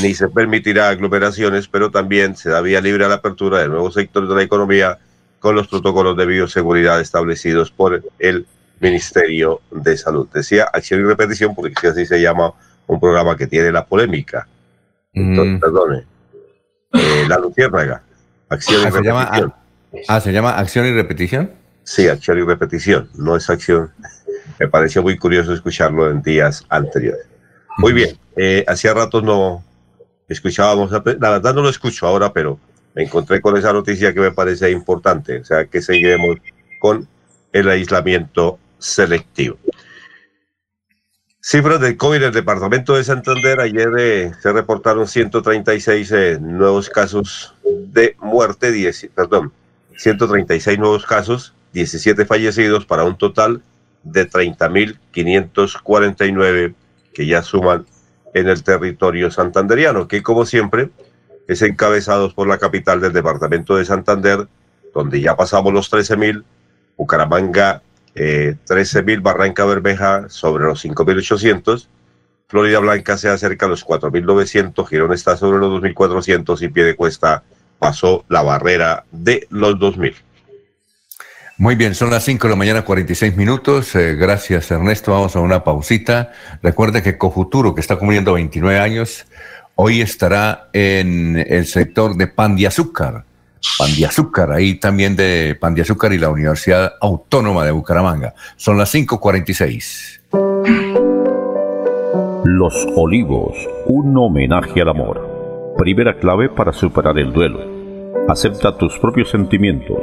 [SPEAKER 11] ni se permitirá aglomeraciones, pero también se da vía libre a la apertura de nuevos sectores de la economía con los protocolos de bioseguridad establecidos por el Ministerio de Salud. Decía acción y repetición porque así se llama un programa que tiene la polémica. Entonces, perdone. Eh, la Luciérnaga. Acción y
[SPEAKER 1] Ah, se llama,
[SPEAKER 11] repetición.
[SPEAKER 1] ah, ¿se llama acción y repetición?
[SPEAKER 11] Sí, acción y repetición, no es acción. Me pareció muy curioso escucharlo en días anteriores. Muy bien, eh, hacía rato no escuchábamos, la verdad no lo escucho ahora, pero me encontré con esa noticia que me parece importante, o sea que seguiremos con el aislamiento selectivo. Cifras del COVID en el departamento de Santander. Ayer eh, se reportaron 136 eh, nuevos casos de muerte, 10, perdón, 136 nuevos casos, 17 fallecidos para un total de 30.549 que ya suman en el territorio santanderiano, que como siempre es encabezados por la capital del departamento de Santander, donde ya pasamos los 13.000, Bucaramanga eh, 13.000, Barranca Bermeja sobre los 5.800, Florida Blanca se acerca a los 4.900, Girón está sobre los 2.400 y Piedecuesta pasó la barrera de los 2.000.
[SPEAKER 1] Muy bien, son las 5 de la mañana, 46 minutos. Eh, gracias, Ernesto. Vamos a una pausita. Recuerde que Cofuturo, que está cumpliendo 29 años, hoy estará en el sector de pan de azúcar. Pan de azúcar, ahí también de pan de azúcar y la Universidad Autónoma de Bucaramanga. Son las 5.46.
[SPEAKER 12] Los Olivos, un homenaje al amor. Primera clave para superar el duelo. Acepta tus propios sentimientos.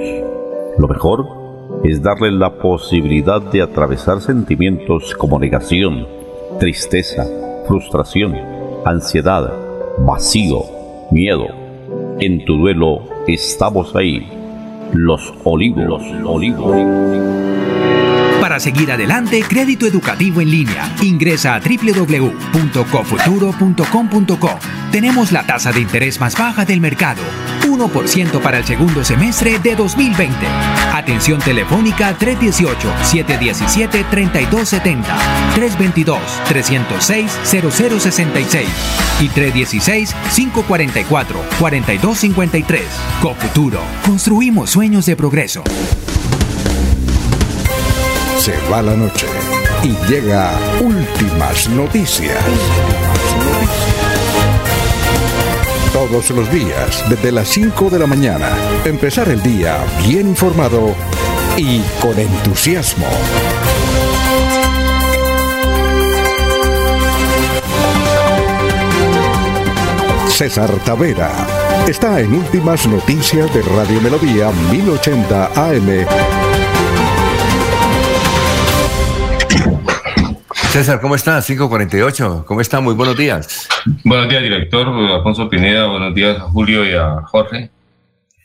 [SPEAKER 12] Lo mejor es darle la posibilidad de atravesar sentimientos como negación, tristeza, frustración, ansiedad, vacío, miedo. En tu duelo estamos ahí. Los Olivos, los.
[SPEAKER 13] Para seguir adelante, crédito educativo en línea. Ingresa a www.cofuturo.com.co. Tenemos la tasa de interés más baja del mercado. 1% para el segundo semestre de 2020. Atención telefónica 318-717-3270, 322-306-0066 y 316-544-4253. Cofuturo. Construimos sueños de progreso.
[SPEAKER 10] Se va la noche y llega últimas noticias. Todos los días, desde las 5 de la mañana, empezar el día bien informado y con entusiasmo. César Tavera está en Últimas Noticias de Radio Melodía 1080 AM.
[SPEAKER 1] César, ¿cómo estás? 5.48. ¿Cómo está? Muy buenos días.
[SPEAKER 14] Buenos días, director Alfonso Pineda. Buenos días a Julio y a Jorge.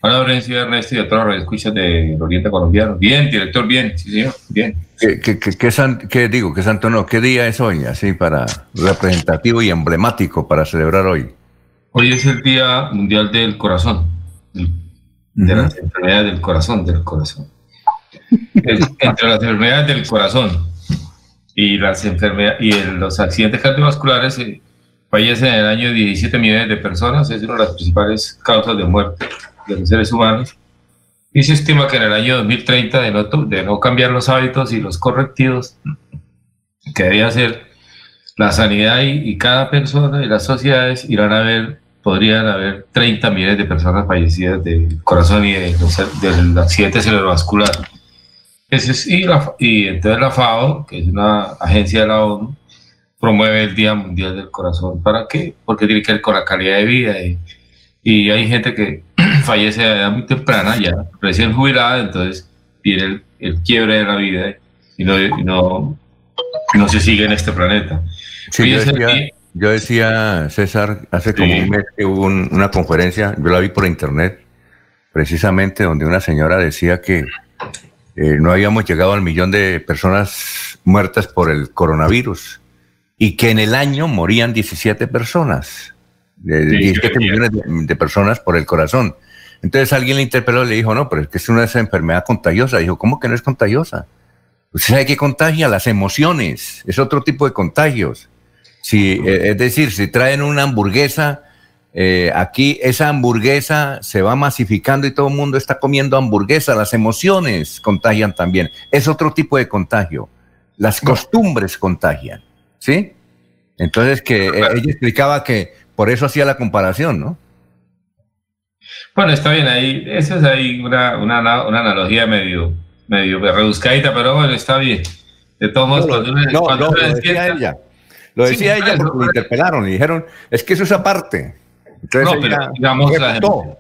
[SPEAKER 14] Hola, Lorenzo, Ernesto y a todos los escuchas del Oriente Colombiano. Bien, director, bien, sí, señor, bien.
[SPEAKER 1] ¿Qué, qué, qué- qué san- qué digo? ¿Qué santo no? ¿Qué día es hoy? Así para representativo y emblemático para celebrar hoy.
[SPEAKER 14] Hoy es el Día Mundial del Corazón. De las enfermedades del corazón, del corazón. Entre las enfermedades del corazón y las enfermedades y los accidentes cardiovasculares eh, fallecen en el año 17 millones de personas, es una de las principales causas de muerte de los seres humanos. Y se estima que en el año 2030, de no, de no cambiar los hábitos y los correctivos, que debería ser la sanidad y, y cada persona y las sociedades irán a ver, podrían haber 30 millones de personas fallecidas del corazón y de los- del accidente cerebrovascular. Es- y, la- y entonces la FAO, que es una agencia de la ONU, promueve el Día Mundial del Corazón. ¿Para qué? Porque tiene que ver con la calidad de vida. Y, y hay gente que fallece a edad muy temprana, ya recién jubilada, entonces viene el, el quiebre de la vida y no, y no, no se sigue en este planeta.
[SPEAKER 1] Sí, yo, decía,
[SPEAKER 14] día-
[SPEAKER 1] yo decía, César, hace como
[SPEAKER 14] Sí.
[SPEAKER 1] un mes que hubo un- una conferencia, yo la vi por internet, precisamente donde una señora decía que eh, no habíamos llegado al millón de personas muertas por el coronavirus y que en el año morían 17 personas, de
[SPEAKER 14] Sí,
[SPEAKER 1] 17
[SPEAKER 14] yo-
[SPEAKER 1] millones de, de personas por el corazón. Entonces alguien le interpeló y le dijo, no, pero es que es una enfermedad contagiosa. Dijo, ¿cómo que no es contagiosa? ¿Usted sabe qué contagia? Las emociones. Es otro tipo de contagios. Si, eh, es decir, si traen una hamburguesa, eh, aquí esa hamburguesa se va masificando y todo el mundo está comiendo hamburguesa. Las emociones contagian también. Es otro tipo de contagio. Las costumbres contagian. ¿Sí? Entonces, que eh, ella explicaba que por eso hacía la comparación, ¿no?
[SPEAKER 14] Bueno, está bien ahí. Eso es ahí una, una, una analogía medio, medio rebuscadita, pero bueno, está bien. De todos modos, cuando uno,
[SPEAKER 1] No,
[SPEAKER 14] cuando
[SPEAKER 1] no,
[SPEAKER 14] uno
[SPEAKER 1] lo
[SPEAKER 14] despierta-
[SPEAKER 1] decía ella. Lo decía ella porque lo interpelaron y dijeron, es que eso es aparte. Entonces
[SPEAKER 14] No, pero digamos, la
[SPEAKER 1] refutó.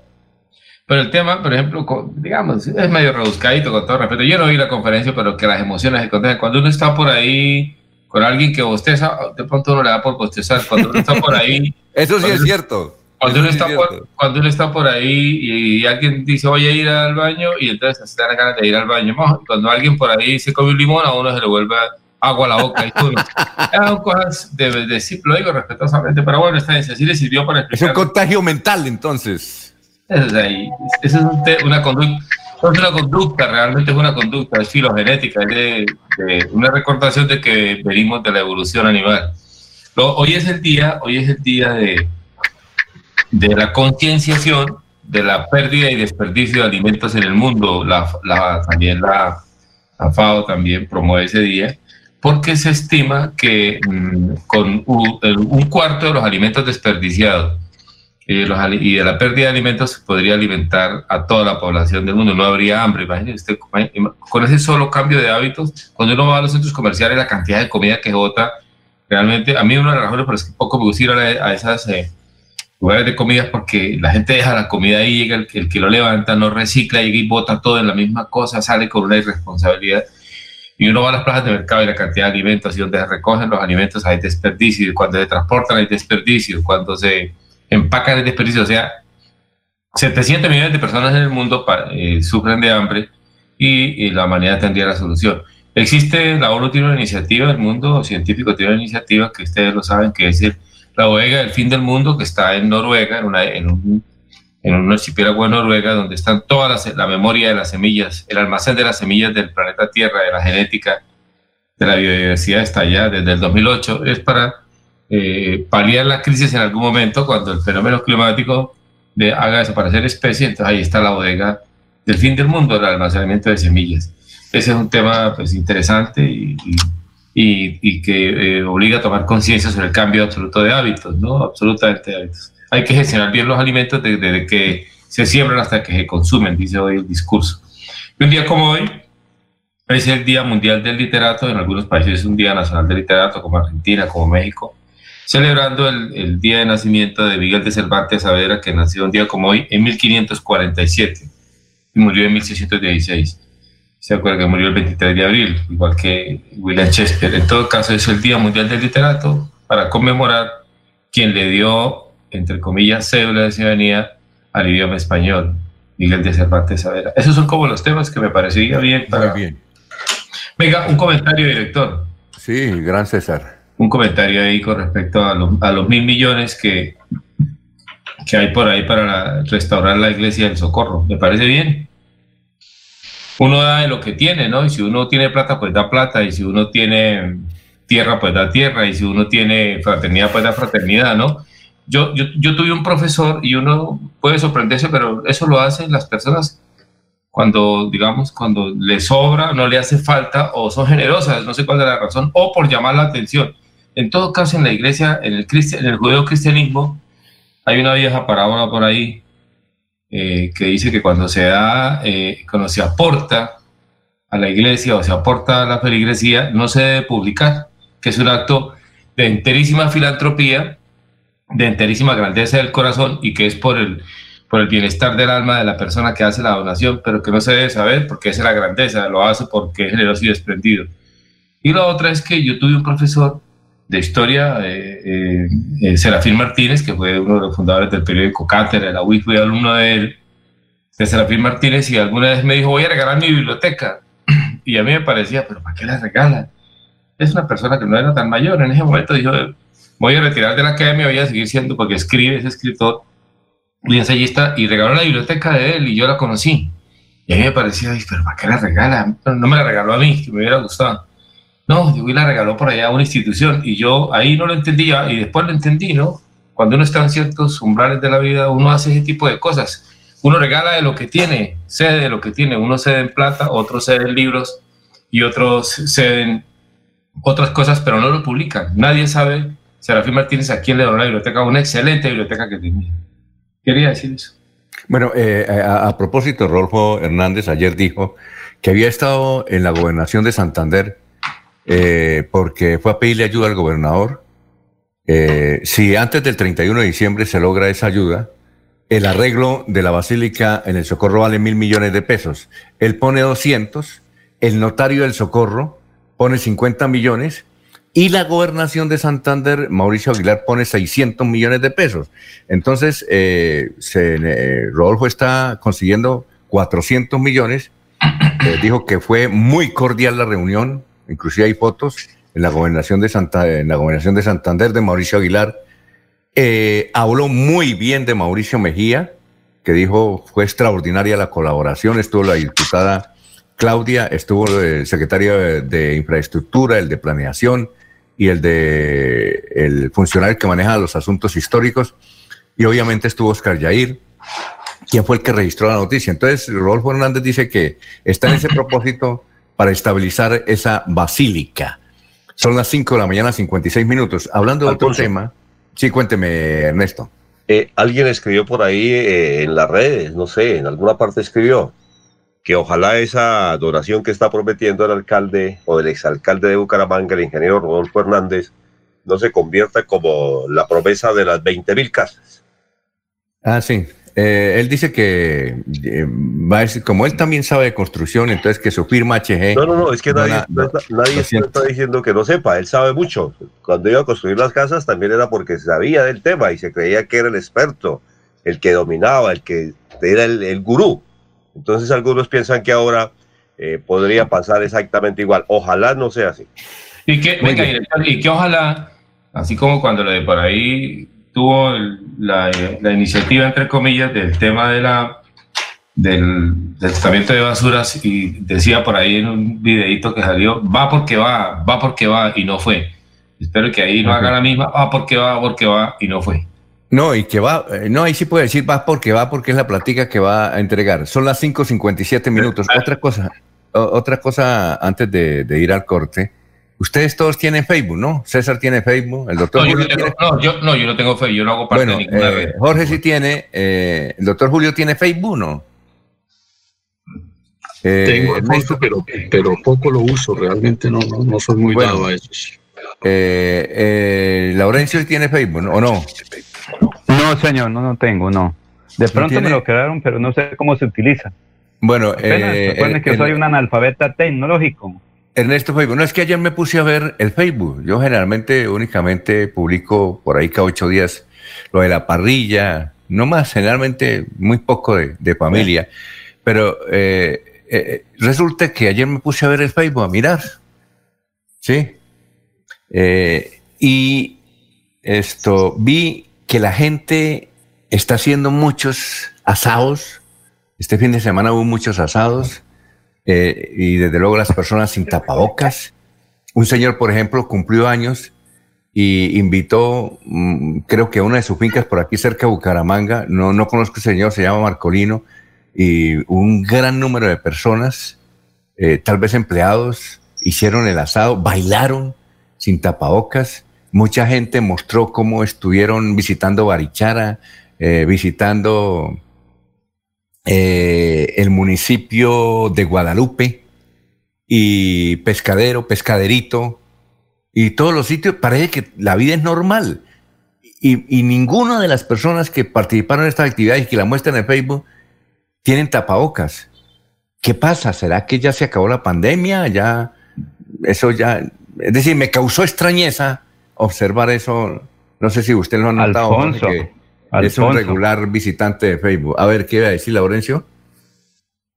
[SPEAKER 14] Pero el tema, por ejemplo, digamos, es medio rebuscadito con todo respeto. Yo no vi la conferencia, pero que las emociones se contagian. Cuando uno está por ahí con alguien que bosteza, de pronto uno le da por bostezar. Cuando uno está por ahí.
[SPEAKER 1] Eso sí es
[SPEAKER 14] uno-
[SPEAKER 1] cierto.
[SPEAKER 14] Cuando uno,
[SPEAKER 1] sí es
[SPEAKER 14] está por,
[SPEAKER 1] cierto.
[SPEAKER 14] cuando uno está por ahí y, alguien dice voy a ir al baño y entonces se dan ganas de ir al baño. Cuando alguien por ahí se come un limón, a uno se le vuelve agua a la boca y uno. Son cosas de, de, sí, lo digo respetuosamente, pero bueno, está bien, así le sirvió para
[SPEAKER 1] Es un
[SPEAKER 14] explicar.
[SPEAKER 1] contagio mental, entonces.
[SPEAKER 14] Eso es ahí. Eso es un una conducta. Es una conducta, realmente es una conducta, es filogenética, es de, de una recordación de que venimos de la evolución animal. Lo- hoy es el día, hoy es el día de, de la concienciación de la pérdida y desperdicio de alimentos en el mundo. La, la- también la, la FAO también promueve ese día, porque se estima que mm, con u- el- un cuarto de los alimentos desperdiciados eh, los y de la pérdida de alimentos se podría alimentar a toda la población del mundo, no habría hambre. Imagínese usted, con ese solo cambio de hábitos, cuando uno va a los centros comerciales, la cantidad de comida que bota, realmente, a mí una de las razones por las que poco me gusta ir a, a esas eh, lugares de comida es porque la gente deja la comida ahí, llega el, el que lo levanta, no recicla, llega y bota todo en la misma cosa, sale con una irresponsabilidad. Y uno va a las plazas de mercado y la cantidad de alimentos, y donde se recogen los alimentos hay desperdicio, y cuando se transportan hay desperdicio, cuando se empacan hay desperdicio. O sea, 700 millones de personas en el mundo eh, sufren de hambre y, y la humanidad tendría la solución. Existe, la ONU tiene una iniciativa, el mundo científico tiene una iniciativa que ustedes lo saben, que es el- la bodega del fin del mundo, que está en Noruega, en, una, en, un, en un archipiélago de Noruega, donde están todas las, la memoria de las semillas, el almacén de las semillas del planeta Tierra, de la genética, de la biodiversidad está allá desde el 2008. Es para eh, paliar la crisis en algún momento cuando el fenómeno climático de, haga desaparecer especies, entonces ahí está la bodega del fin del mundo, el almacenamiento de semillas. Ese es un tema pues, interesante y, y- y- que eh, obliga a tomar conciencia sobre el cambio absoluto de hábitos, ¿no? Absolutamente de hábitos. Hay que gestionar bien los alimentos desde, desde que se siembran hasta que se consumen, dice hoy el discurso. Y un día como hoy, es el Día Mundial del Literato, en algunos países es un Día Nacional del Literato, como Argentina, como México, celebrando el, el día de nacimiento de Miguel de Cervantes Saavedra, que nació un día como hoy en 1547 y murió en 1616. Se acuerda que murió el 23 de abril, igual que William Shakespeare. En todo caso, es el Día Mundial del Literato para conmemorar quien le dio, entre comillas, cédula de ciudadanía al idioma español, Miguel de Cervantes Saavedra. Esos son como los temas que me parecería bien para...
[SPEAKER 1] bien.
[SPEAKER 14] Venga, un comentario, director.
[SPEAKER 1] Sí, gran César.
[SPEAKER 14] Un comentario ahí con respecto a, los- a los mil millones que, que hay por ahí para la- restaurar la iglesia del Socorro. ¿Me parece bien? Uno da de lo que tiene, ¿no? Y si uno tiene plata, pues da plata. Y si uno tiene tierra, pues da tierra. Y si uno tiene fraternidad, pues da fraternidad, ¿no? Yo, yo, yo tuve un profesor y uno puede sorprenderse, pero eso lo hacen las personas cuando, digamos, cuando le sobra, no le hace falta o son generosas, no sé cuál es la razón, o por llamar la atención. En todo caso, en la iglesia, en el, en el judeo cristianismo, hay una vieja parábola por ahí eh, que dice que cuando se da, eh, cuando se aporta a la iglesia o se aporta a la feligresía, no se debe publicar, que es un acto de enterísima filantropía, de enterísima grandeza del corazón y que es por el, por el bienestar del alma de la persona que hace la donación, pero que no se debe saber porque es la grandeza, lo hace porque es generoso y desprendido. Y la otra es que yo tuve un profesor de historia, eh, eh, eh, Serafín Martínez, que fue uno de los fundadores del periódico Cátedra, la UIF, fui alumno de él, de Serafín Martínez, y alguna vez me dijo, voy a regalar mi biblioteca. Y a mí me parecía, pero ¿para qué la regalan? Es una persona que no era tan mayor. En ese momento dijo, voy a retirar de la academia, voy a seguir siendo, porque escribe, es escritor y ensayista, y regaló la biblioteca de él y yo la conocí. Y a mí me parecía, "Ay, pero ¿para qué la regala? No me la regaló a mí, que me hubiera gustado. No, y la regaló por allá a una institución. Y yo ahí no lo entendía y después lo entendí, ¿no? Cuando uno está en ciertos umbrales de la vida, uno hace ese tipo de cosas. Uno regala de lo que tiene, cede de lo que tiene. Uno cede en plata, otros ceden libros y otros ceden otras cosas, pero no lo publican. Nadie sabe, Serafín Martínez, a quién le donó la biblioteca, una excelente biblioteca que tenía. Quería decir eso.
[SPEAKER 1] Bueno, eh, a propósito, Rolfo Hernández ayer dijo que había estado en la gobernación de Santander eh, porque fue a pedirle ayuda al gobernador. Eh, si antes del 31 de diciembre se logra esa ayuda, el arreglo de la basílica en el Socorro vale mil millones de pesos. Él pone 200, el notario del Socorro pone 50 millones y la gobernación de Santander, Mauricio Aguilar, pone 600 millones de pesos. Entonces, eh, Rodolfo está consiguiendo 400 millones. Dijo que fue muy cordial la reunión, inclusive hay fotos en la gobernación de, Santa, en la gobernación de Santander de Mauricio Aguilar. Eh, habló muy bien de Mauricio Mejía, que dijo fue extraordinaria la colaboración. Estuvo la diputada Claudia, estuvo el secretario de, de Infraestructura, el de Planeación y el de el funcionario que maneja los asuntos históricos. Y obviamente estuvo Oscar Yair, quien fue el que registró la noticia. Entonces, Rodolfo Hernández dice que está en ese propósito para estabilizar esa basílica. Son las 5 de la mañana, 56 minutos. Hablando de otro tema. Sí, cuénteme, Ernesto.
[SPEAKER 11] Eh, alguien escribió por ahí eh, en las redes, no sé, en alguna parte escribió que ojalá esa donación que está prometiendo el alcalde o el exalcalde de Bucaramanga, el ingeniero Rodolfo Hernández, no se convierta como la promesa de las 20 mil casas.
[SPEAKER 1] Ah, sí. Eh, él dice que eh, va a decir, como él también sabe de construcción, entonces que su firma HG.
[SPEAKER 11] No, no, no, es que nadie, no está- nadie está diciendo que no sepa, él sabe mucho. Cuando iba a construir las casas también era porque sabía del tema y se creía que era el experto, el que dominaba, el que era el, el gurú. Entonces algunos piensan que ahora eh, podría pasar exactamente igual. Ojalá no sea así.
[SPEAKER 14] Y que, venga, director, y que ojalá, así como cuando lo de por ahí tuvo la, la iniciativa, entre comillas, del tema de la del, del tratamiento de basuras y decía por ahí en un videito que salió, va porque va, va porque va y no fue. Espero que ahí no haga la misma, va porque va, porque va y no fue.
[SPEAKER 1] No, y que va, eh, no, ahí sí puede decir va porque va, porque es la plática que va a entregar. Son las 5.57 minutos. Otra cosa, otra cosa antes de, de ir al corte. Ustedes todos tienen Facebook, ¿no? César tiene Facebook, el doctor
[SPEAKER 14] No, yo
[SPEAKER 1] Julio
[SPEAKER 14] no, tengo,
[SPEAKER 1] tiene.
[SPEAKER 14] no, yo, no, yo no tengo fe, yo no hago parte
[SPEAKER 1] Bueno,
[SPEAKER 14] de ninguna
[SPEAKER 1] eh,
[SPEAKER 14] red.
[SPEAKER 1] Jorge sí tiene, eh, el doctor Julio tiene Facebook, ¿no? Eh,
[SPEAKER 8] Tengo
[SPEAKER 1] Ernesto,
[SPEAKER 8] Alfonso, pero, pero poco lo uso, realmente no, no, no soy muy
[SPEAKER 1] Bueno.
[SPEAKER 8] dado a eso.
[SPEAKER 1] eh, eh, Laurencio tiene Facebook, ¿no? ¿o no?
[SPEAKER 5] No, señor, no, no tengo, no. De pronto
[SPEAKER 1] tiene?
[SPEAKER 5] me lo crearon, pero no sé cómo se utiliza.
[SPEAKER 1] Bueno,
[SPEAKER 5] Apenas,
[SPEAKER 1] eh,
[SPEAKER 5] recuerden que
[SPEAKER 1] el-
[SPEAKER 5] soy un analfabeta tecnológico.
[SPEAKER 1] Ernesto Facebook, no es que ayer me puse a ver el Facebook. Yo generalmente únicamente publico por ahí cada ocho días lo de la parrilla, no más, generalmente muy poco de, de familia. Pero eh, eh, resulta que ayer me puse a ver el Facebook, a mirar. ¿Sí? Eh, y esto, vi que la gente está haciendo muchos asados. Este fin de semana hubo muchos asados eh, y desde luego las personas sin tapabocas. Un señor, por ejemplo, cumplió años y invitó, mm, creo que una de sus fincas por aquí cerca de Bucaramanga, no, no conozco ese señor, se llama Marcolino, y un gran número de personas, eh, tal vez empleados, hicieron el asado, bailaron sin tapabocas. Mucha gente mostró cómo estuvieron visitando Barichara, eh, visitando eh, el municipio de Guadalupe y Pescadero, Pescaderito, y todos los sitios, parece que la vida es normal. Y, y ninguna de las personas que participaron en esta actividad y que la muestran en Facebook tienen tapabocas. ¿Qué pasa? ¿Será que ya se acabó la pandemia? Ya, eso ya, es decir, me causó extrañeza observar eso. No sé si usted lo ha notado.
[SPEAKER 5] Alfonso,
[SPEAKER 1] que
[SPEAKER 5] Alfonso.
[SPEAKER 1] Es un regular visitante de Facebook. A ver, ¿qué iba a decir, Laurencio?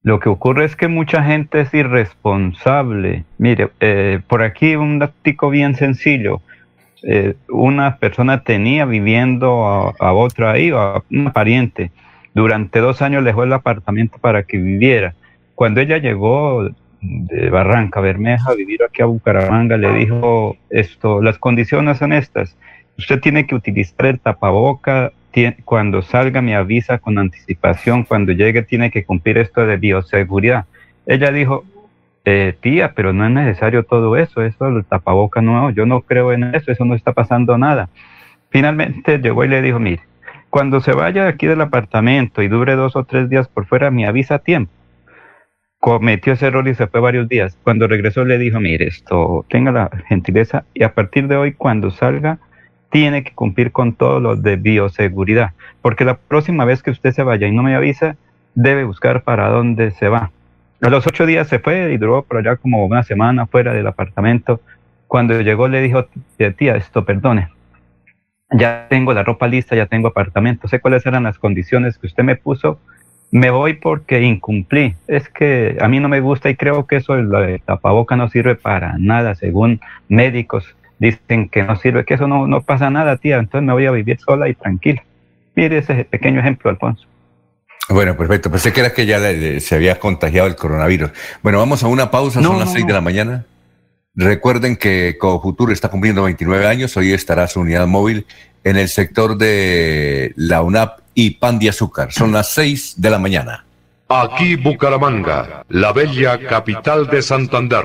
[SPEAKER 5] Lo que ocurre es que mucha gente es irresponsable. Mire, eh, por aquí un datico bien sencillo. Eh, una persona tenía viviendo a, a otra ahí, a una pariente. Durante dos años le dejó el apartamento para que viviera. Cuando ella llegó de Barranca Bermeja a vivir aquí a Bucaramanga, le dijo esto, las condiciones son estas. Usted tiene que utilizar el tapaboca, cuando salga me avisa con anticipación, cuando llegue tiene que cumplir esto de bioseguridad. Ella dijo, eh, tía, pero no es necesario todo eso, eso del tapaboca no, yo no creo en eso, eso no está pasando nada. Finalmente llegó y le dijo, mire, cuando se vaya aquí del apartamento y dure dos o tres días por fuera, me avisa a tiempo. Cometió ese error y se fue varios días. Cuando regresó le dijo, mire, esto, tenga la gentileza y a partir de hoy cuando salga, tiene que cumplir con todo lo de bioseguridad, porque la próxima vez que usted se vaya y no me avisa, debe buscar para dónde se va. A los ocho días se fue y duró por allá como una semana fuera del apartamento. Cuando llegó le dijo, tía, esto perdone, ya tengo la ropa lista, ya tengo apartamento, sé cuáles eran las condiciones que usted me puso, me voy porque incumplí. Es que a mí no me gusta y creo que eso, de tapaboca no sirve para nada, según médicos dicen que no sirve, que eso no, no pasa nada, tía, entonces me voy a vivir sola y tranquila. Mire ese pequeño ejemplo, Alfonso.
[SPEAKER 1] Bueno, perfecto. Pensé que era que ya le- le- se había contagiado el coronavirus. Bueno, vamos a una pausa,
[SPEAKER 5] No,
[SPEAKER 1] son las
[SPEAKER 5] no,
[SPEAKER 1] 6 de la mañana. Recuerden que Cofuturo está cumpliendo 29 años. Hoy estará su unidad móvil en el sector de la UNAP y Pan de Azúcar. Son las 6 de la mañana.
[SPEAKER 15] Aquí Bucaramanga, la bella capital de Santander.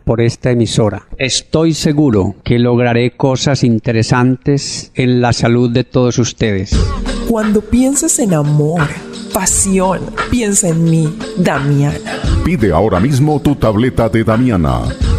[SPEAKER 16] por esta emisora. Estoy seguro que lograré cosas interesantes en la salud de todos ustedes.
[SPEAKER 17] Cuando pienses en amor, pasión, piensa en mí, Damiana.
[SPEAKER 18] Pide ahora mismo tu tableta de Damiana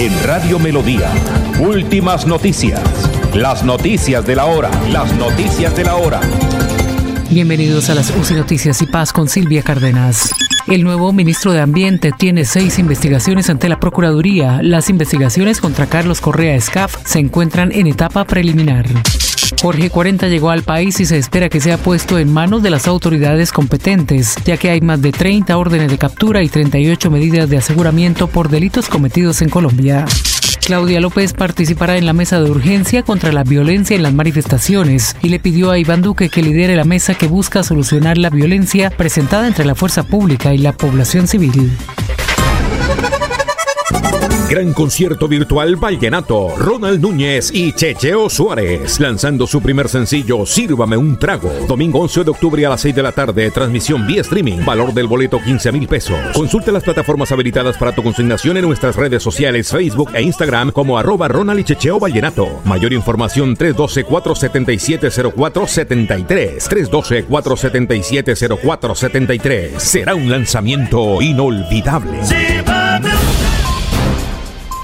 [SPEAKER 19] En Radio Melodía, últimas noticias. Las noticias de la hora. Las noticias de la hora.
[SPEAKER 20] Bienvenidos a las UCI Noticias y Paz con Silvia Cárdenas. El nuevo ministro de Ambiente tiene seis investigaciones ante la Procuraduría. Las investigaciones contra Carlos Correa Escaf se encuentran en etapa preliminar. Jorge 40 llegó al país y se espera que sea puesto en manos de las autoridades competentes, ya que hay más de 30 órdenes de captura y 38 medidas de aseguramiento por delitos cometidos en Colombia. Claudia López participará en la mesa de urgencia contra la violencia en las manifestaciones y le pidió a Iván Duque que lidere la mesa que busca solucionar la violencia presentada entre la fuerza pública y la población civil.
[SPEAKER 21] Gran concierto virtual Vallenato, Ronald Núñez y Checheo Suárez, lanzando su primer sencillo Sírvame un trago. Domingo 11 de octubre a las 6 de la tarde, transmisión vía streaming, valor del boleto 15 mil pesos. Consulte las plataformas habilitadas para tu consignación en nuestras redes sociales, Facebook e Instagram como arroba Ronald y Checheo Vallenato. Mayor información 312-477-0473. 312-477-0473. Será un lanzamiento inolvidable.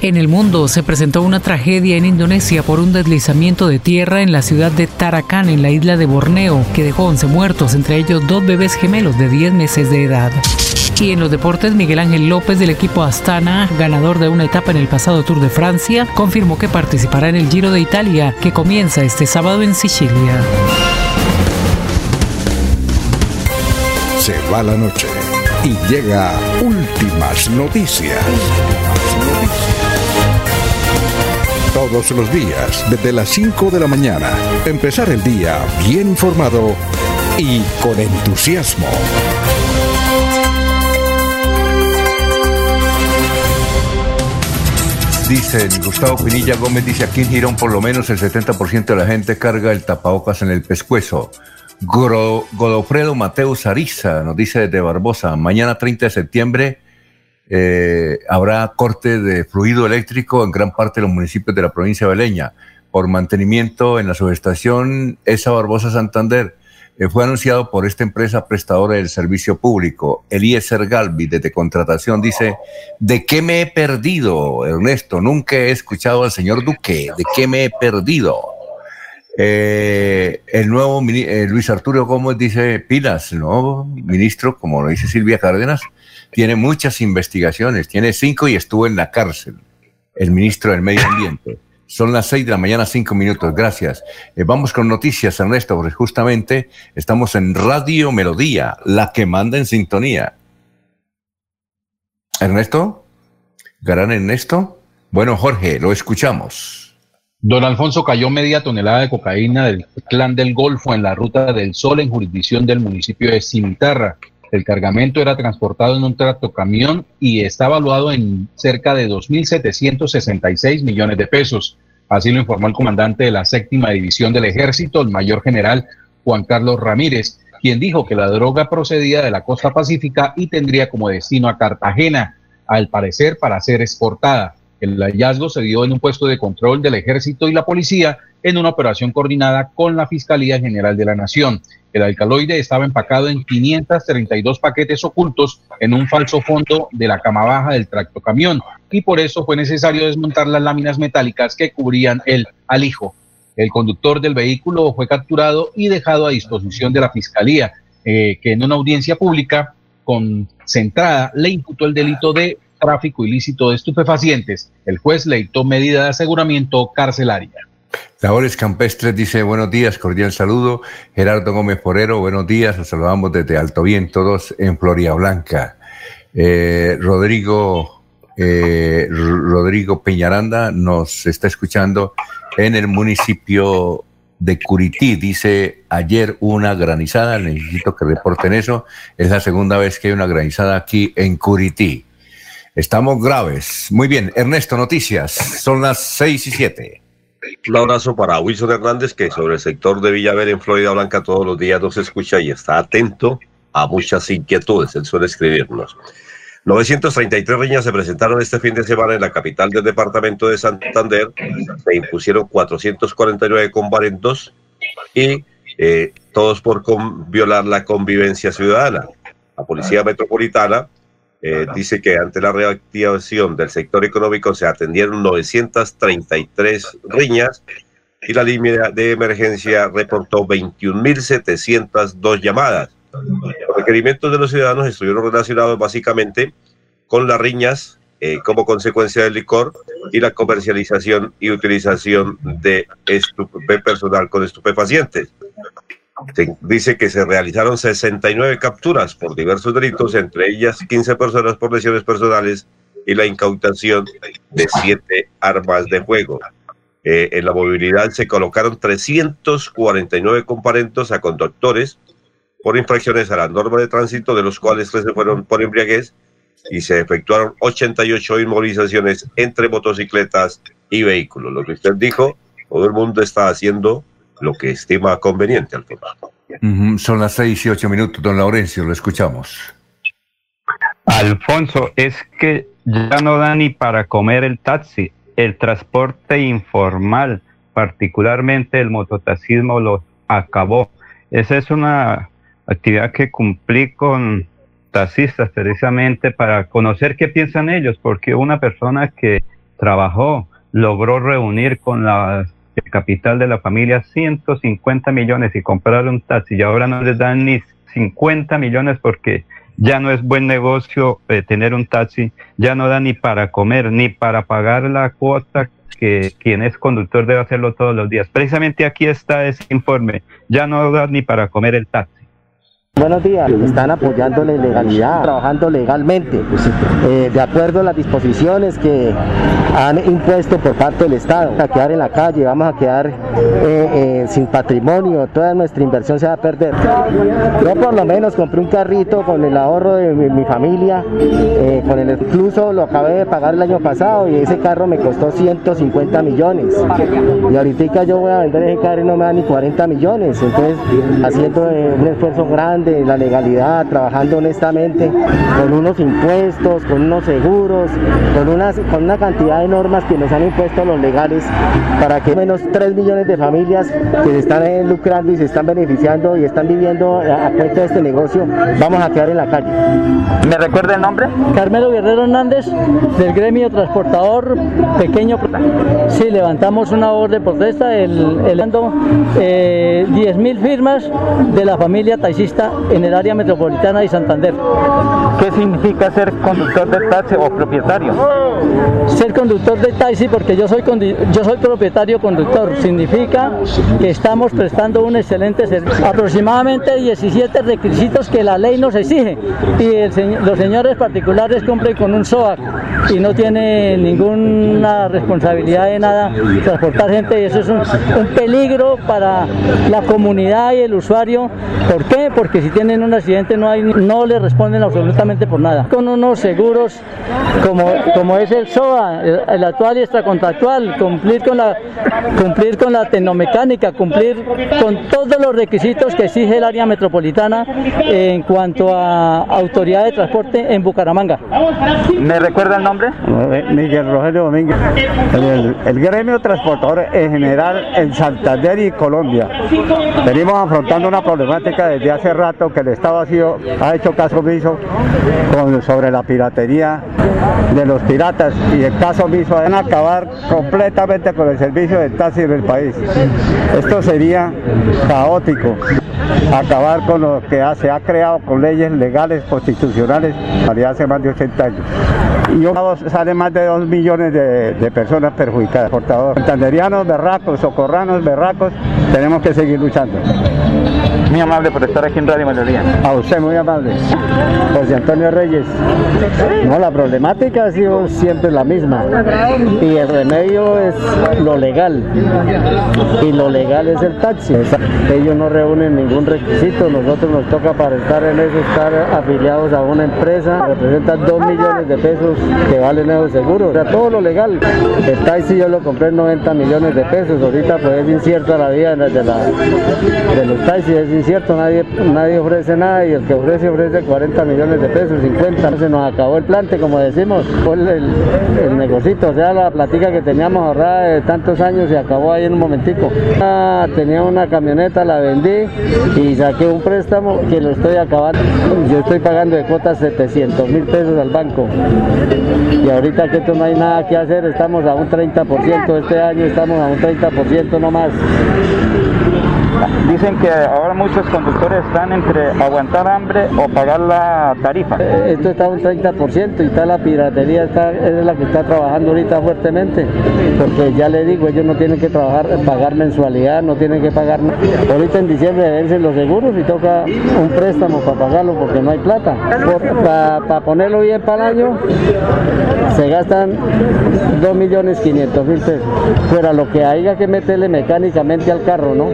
[SPEAKER 20] En el mundo se presentó una tragedia en Indonesia por un deslizamiento de tierra en la ciudad de Tarakan, en la isla de Borneo, que dejó 11 muertos, entre ellos dos bebés gemelos de 10 meses de edad. Y en los deportes, Miguel Ángel López del equipo Astana, ganador de una etapa en el pasado Tour de Francia, confirmó que participará en el Giro de Italia, que comienza este sábado en Sicilia.
[SPEAKER 10] Se va la noche y llega últimas noticias. Todos los días, desde las 5 de la mañana, empezar el día bien informado y con entusiasmo.
[SPEAKER 1] Dice Gustavo Pinilla Gómez, dice aquí en Girón por lo menos el 70% de la gente carga el tapabocas en el pescuezo. Godofredo Mateus Ariza nos dice desde Barbosa, mañana 30 de septiembre eh, habrá corte de fluido eléctrico en gran parte de los municipios de la provincia de Beleña por mantenimiento en la subestación esa Barbosa Santander. Eh, fue anunciado por esta empresa prestadora del servicio público, Eliezer Galvi, desde contratación, dice, ¿de qué me he perdido, Ernesto? Nunca he escuchado al señor Duque, ¿de qué me he perdido? Eh, el nuevo eh, Luis Arturo Gómez dice pilas, nuevo ministro, como lo dice Silvia Cárdenas, tiene muchas investigaciones, tiene cinco y estuvo en la cárcel, el ministro del Medio Ambiente. Son las seis de la mañana, cinco minutos, gracias. Eh, vamos con noticias, Ernesto, porque justamente estamos en Radio Melodía, la que manda en sintonía. Ernesto, Garán Ernesto. Bueno, Jorge, lo escuchamos.
[SPEAKER 9] Don Alfonso cayó media tonelada de cocaína del clan del Golfo en la ruta del Sol en jurisdicción del municipio de Cimitarra. El cargamento era transportado en un tractocamión y está evaluado en cerca de 2.766 millones de pesos. Así lo informó el comandante de la séptima división del ejército, el mayor general Juan Carlos Ramírez, quien dijo que la droga procedía de la costa pacífica y tendría como destino a Cartagena, al parecer para ser exportada. El hallazgo se dio en un puesto de control del ejército y la policía en una operación coordinada con la Fiscalía General de la Nación. El alcaloide estaba empacado en 532 paquetes ocultos en un falso fondo de la cama baja del tractocamión y por eso fue necesario desmontar las láminas metálicas que cubrían el alijo. El conductor del vehículo fue capturado y dejado a disposición de la Fiscalía, eh, que en una audiencia pública concentrada le imputó el delito de tráfico ilícito de estupefacientes. El juez le dictó medida de aseguramiento carcelaria.
[SPEAKER 1] Labores Campestres dice buenos días, cordial saludo. Gerardo Gómez Porero, buenos días, los saludamos desde Alto Viento 2 en Floria Blanca. Eh, Rodrigo, eh, Rodrigo Peñaranda nos está escuchando en el municipio de Curití. Dice ayer una granizada, necesito que reporten eso. Es la segunda vez que hay una granizada aquí en Curití. Estamos graves. Muy bien, Ernesto, noticias. Son las seis y siete.
[SPEAKER 11] Un abrazo para Wilson Hernández, que sobre el sector de Villaver en Florida Blanca todos los días nos escucha y está atento a muchas inquietudes. Él suele escribirnos. 933 riñas se presentaron este fin de semana en la capital del departamento de Santander. Se impusieron 449 comparendos y eh, todos por violar la convivencia ciudadana. La Policía Metropolitana eh, dice que ante la reactivación del sector económico se atendieron 933 riñas y la línea de emergencia reportó 21.702 llamadas. Los requerimientos de los ciudadanos estuvieron relacionados básicamente con las riñas eh, como consecuencia del licor y la comercialización y utilización de estupe personal con estupefacientes. Dice que se realizaron 69 capturas por diversos delitos, entre ellas 15 personas por lesiones personales y la incautación de 7 armas de fuego. Eh, en la movilidad se colocaron 349 comparentos a conductores por infracciones a la norma de tránsito, de los cuales 13 fueron por embriaguez y se efectuaron 88 inmovilizaciones entre motocicletas y vehículos. Lo que usted dijo, todo el mundo está haciendo lo que estima conveniente, Alfonso.
[SPEAKER 1] Ujú, Son las seis y ocho minutos, don Laurencio, lo escuchamos.
[SPEAKER 5] Alfonso, es que ya no da ni para comer el taxi. El transporte informal, particularmente el mototaxismo, lo acabó. Esa es una actividad que cumplí con taxistas precisamente para conocer qué piensan ellos, porque una persona que trabajó logró reunir con la el capital de la familia 150 millones y comprar un taxi y ahora no les dan ni 50 millones porque ya no es buen negocio eh, tener un taxi, ya no da ni para comer, ni para pagar la cuota que quien es conductor debe hacerlo todos los días. Precisamente aquí está ese informe, ya no da ni para comer el taxi.
[SPEAKER 22] Buenos días, están apoyando la ilegalidad, trabajando legalmente, eh, de acuerdo a las disposiciones que han impuesto por parte del Estado. Vamos a quedar en la calle, vamos a quedar eh, eh, sin patrimonio, toda nuestra inversión se va a perder. Yo por lo menos compré un carrito con el ahorro de mi, mi familia, con el incluso lo acabé de pagar el año pasado y ese carro me costó 150 millones. Y ahorita yo voy a vender ese carro y no me da ni 40 millones. Entonces, haciendo un esfuerzo grande, la legalidad, trabajando honestamente, con unos impuestos, con unos seguros, con, unas, con una cantidad de normas que nos han impuesto los legales para que menos 3 millones de familias que se están lucrando y se están beneficiando y están viviendo a, a cuenta de este negocio, vamos a quedar en la calle.
[SPEAKER 23] ¿Me recuerda el nombre?
[SPEAKER 24] Carmelo Guerrero Hernández, del gremio transportador pequeño. Sí, levantamos una orden de protesta, el, el eh, 10.000 firmas de la familia taxista en el área metropolitana de Santander.
[SPEAKER 23] ¿Qué significa ser conductor de taxi o propietario?
[SPEAKER 24] Ser conductor de taxi, porque yo soy, yo soy propietario conductor, significa que estamos prestando un excelente servicio. Aproximadamente 17 requisitos que la ley nos exige y el los señores particulares cumplen con un SOAC y no tiene ninguna responsabilidad de nada transportar gente y eso es un, un peligro para la comunidad y el usuario. ¿Por qué? Porque si tienen un accidente no, hay, no le responden absolutamente por nada. Con unos seguros como, como es el SOA, el, el actual y extracontractual, cumplir con la cumplir con la tecnomecánica, cumplir con todos los requisitos que exige el área metropolitana en cuanto a autoridad de transporte en Bucaramanga.
[SPEAKER 23] ¿Me recuerda el nombre?
[SPEAKER 25] Miguel Rogelio Domínguez, el, el gremio transportador en general en Santander y Colombia. Venimos afrontando una problemática desde hace rato que el Estado ha, ha hecho caso omiso sobre la piratería de los piratas y el caso omiso van a acabar completamente con el servicio del taxi en el país. Esto sería caótico acabar con lo que se ha creado con leyes legales constitucionales desde hace más de 80 años. Y yo sale más de 2 millones de, de personas perjudicadas. Portadores santanderianos, berracos, socorranos, berracos, tenemos que seguir luchando.
[SPEAKER 23] Muy amable por estar aquí en Radio Melodía.
[SPEAKER 25] A usted muy amable. José Antonio Reyes.
[SPEAKER 24] No, la problemática ha sido siempre la misma y el remedio es lo legal y lo legal es el taxi. Ellos no reúnen ningún requisito, nosotros nos toca para estar en eso, estar afiliados a una empresa, representan 2 millones de pesos que valen esos seguros, o sea, todo lo legal. El taxi yo lo compré en 90 millones de pesos, ahorita pues es incierta la vida de, los taxis, es incierto, nadie, nadie ofrece nada y el que ofrece ofrece 40 millones de pesos, 50. Se nos acabó el plante, como decimos, fue el, el, el negocito, o sea, la platica que teníamos ahorrada de tantos años se acabó ahí en un momentico. Ah, tenía una camioneta, la vendí y saqué un préstamo que lo estoy acabando. Yo estoy pagando de cuotas 700 mil pesos al banco. Y ahorita que esto no hay nada que hacer, estamos a un 30%, este año estamos a un 30% no más.
[SPEAKER 23] Dicen que ahora muchos conductores están entre aguantar hambre o pagar la tarifa.
[SPEAKER 24] Eh, Esto está un 30% y está la piratería, está, es la que está trabajando ahorita fuertemente, porque ya le digo, ellos no tienen que trabajar, pagar mensualidad, no tienen que pagar. Ahorita en diciembre vencen los seguros y toca un préstamo para pagarlo porque no hay plata. Para ponerlo bien para el año se gastan 2 millones 500 mil pesos. Fuera lo que haya que meterle mecánicamente al carro, ¿no?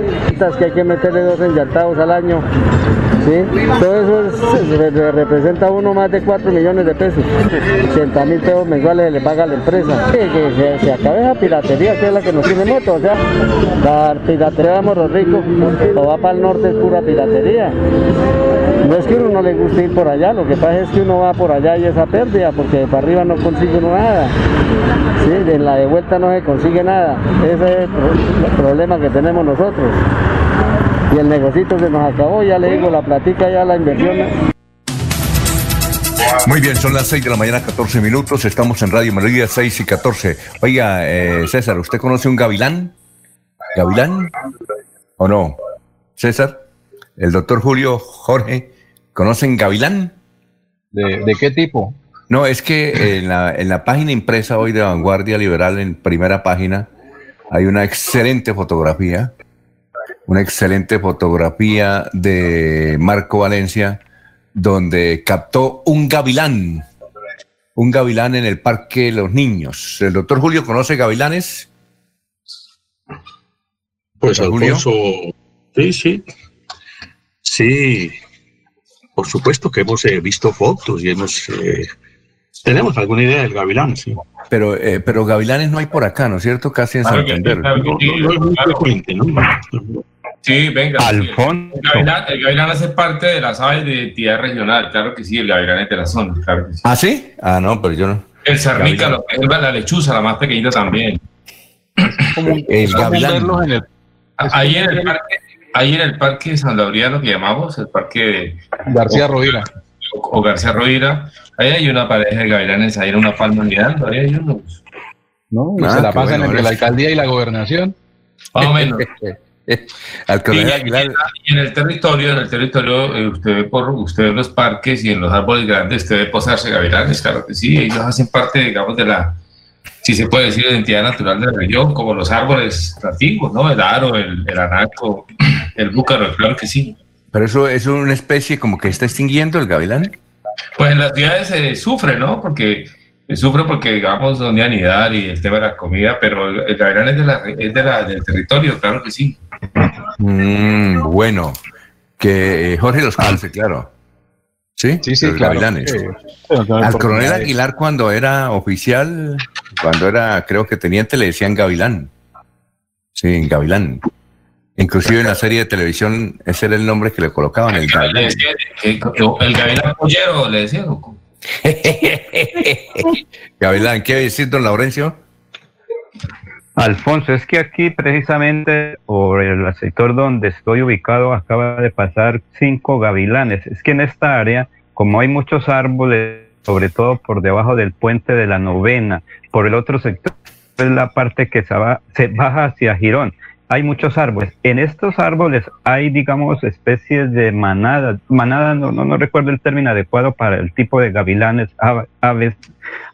[SPEAKER 24] Que hay que meterle dos enllantados al año. ¿sí? Todo eso es- se- se representa uno más de 4 millones de pesos. 80 mil pesos mensuales le paga a la empresa. Sí, que se, se acabe esa piratería que es la que nos tiene moto. O sea, la piratería de Morro Rico o va para el norte es pura piratería. No es que uno no le guste ir por allá, lo que pasa es que uno va por allá y esa pérdida, porque para arriba no consigue uno nada. Sí, en la de vuelta no se consigue nada. Ese es el problema que tenemos nosotros. Y el negocito se nos acabó, ya le digo, la platica ya la inversión.
[SPEAKER 1] Muy bien, son las 6 de la mañana, 14 minutos. Estamos en Radio Melodía 6 y 14. Oiga, eh, César, ¿usted conoce un gavilán? ¿Gavilán? ¿O no? César, el doctor Julio, Jorge, ¿conocen gavilán?
[SPEAKER 9] ¿De, de qué tipo?
[SPEAKER 1] No, es que en la, en la página impresa hoy de Vanguardia Liberal, en primera página, hay una excelente fotografía, una excelente fotografía de Marco Valencia, donde captó un gavilán, un gavilán en el Parque de los Niños. ¿El doctor Julio conoce gavilanes?
[SPEAKER 8] Pues
[SPEAKER 1] ¿Don Julio?
[SPEAKER 8] Alfonso, sí, sí. Sí, por supuesto que hemos eh, visto fotos y hemos... eh, tenemos alguna idea del gavilán, sí.
[SPEAKER 1] Pero, eh, pero gavilanes no hay por acá, ¿no es cierto? Casi en
[SPEAKER 14] Claro que sí,
[SPEAKER 1] Santander.
[SPEAKER 14] sí,
[SPEAKER 8] No, no es muy
[SPEAKER 14] claro.
[SPEAKER 8] frecuente, ¿no?
[SPEAKER 14] Sí, venga.
[SPEAKER 5] Alfonso.
[SPEAKER 14] El gavilán, el gavilán hace parte de las aves de identidad regional, claro que sí, el gavilán es de la zona, claro que sí.
[SPEAKER 1] ¿Ah, sí? Ah, no, pero yo no.
[SPEAKER 14] El cernica, lo que es la lechuza, la más pequeñita también.
[SPEAKER 1] El gavilán.
[SPEAKER 14] Ahí en el parque, ahí en el parque San Laureano que llamamos, el parque de
[SPEAKER 9] García Rovira.
[SPEAKER 14] o, o García Rovira, ahí hay una pareja de gavilanes, ahí en una palma mirando, ahí hay unos.
[SPEAKER 9] ¿no? Y
[SPEAKER 1] Ah,
[SPEAKER 9] se la pasan
[SPEAKER 1] bueno,
[SPEAKER 9] entre la alcaldía y la gobernación.
[SPEAKER 14] Más o menos.
[SPEAKER 1] Al
[SPEAKER 14] Y,
[SPEAKER 1] Aguilar,
[SPEAKER 14] y en el territorio, en el territorio, eh, usted ve por usted ve los parques y en los árboles grandes, usted ve posarse gavilanes, claro que sí, ellos hacen parte, digamos, de la, si se puede decir, identidad natural de la región, como los árboles antiguos, ¿no? El aro, el, el anaco, el búcaro, claro que sí.
[SPEAKER 1] pero eso es una especie como que está extinguiendo el gavilán.
[SPEAKER 14] Pues en las ciudades se sufre, ¿no? Porque sufre porque, digamos, donde anidar y el tema de la comida, pero el, el gavilán es, de la, es de la, del territorio, claro que sí.
[SPEAKER 1] Mm, bueno, que eh, Jorge los conoce, claro. ¿Sí?
[SPEAKER 9] Sí, sí,
[SPEAKER 1] los
[SPEAKER 9] claro.
[SPEAKER 1] gavilanes.
[SPEAKER 9] Sí.
[SPEAKER 1] Al coronel Aguilar cuando era oficial, cuando era, creo que teniente, le decían gavilán. Sí, gavilán. Inclusive en la serie de televisión, ese era el nombre que le colocaban, el gavilán.
[SPEAKER 14] el gavilán pollero, le decían.
[SPEAKER 1] gavilán, ¿qué decir, don Laurencio?
[SPEAKER 5] Alfonso, es que aquí precisamente por el sector donde estoy ubicado acaba de pasar cinco gavilanes. Es que en esta área, como hay muchos árboles, sobre todo por debajo del puente de la novena, por el otro sector es la parte que se, baja hacia Girón. Hay muchos árboles. En estos árboles hay, digamos, especies de manadas. Manada, no, no, no recuerdo el término adecuado para el tipo de gavilanes, ave- aves.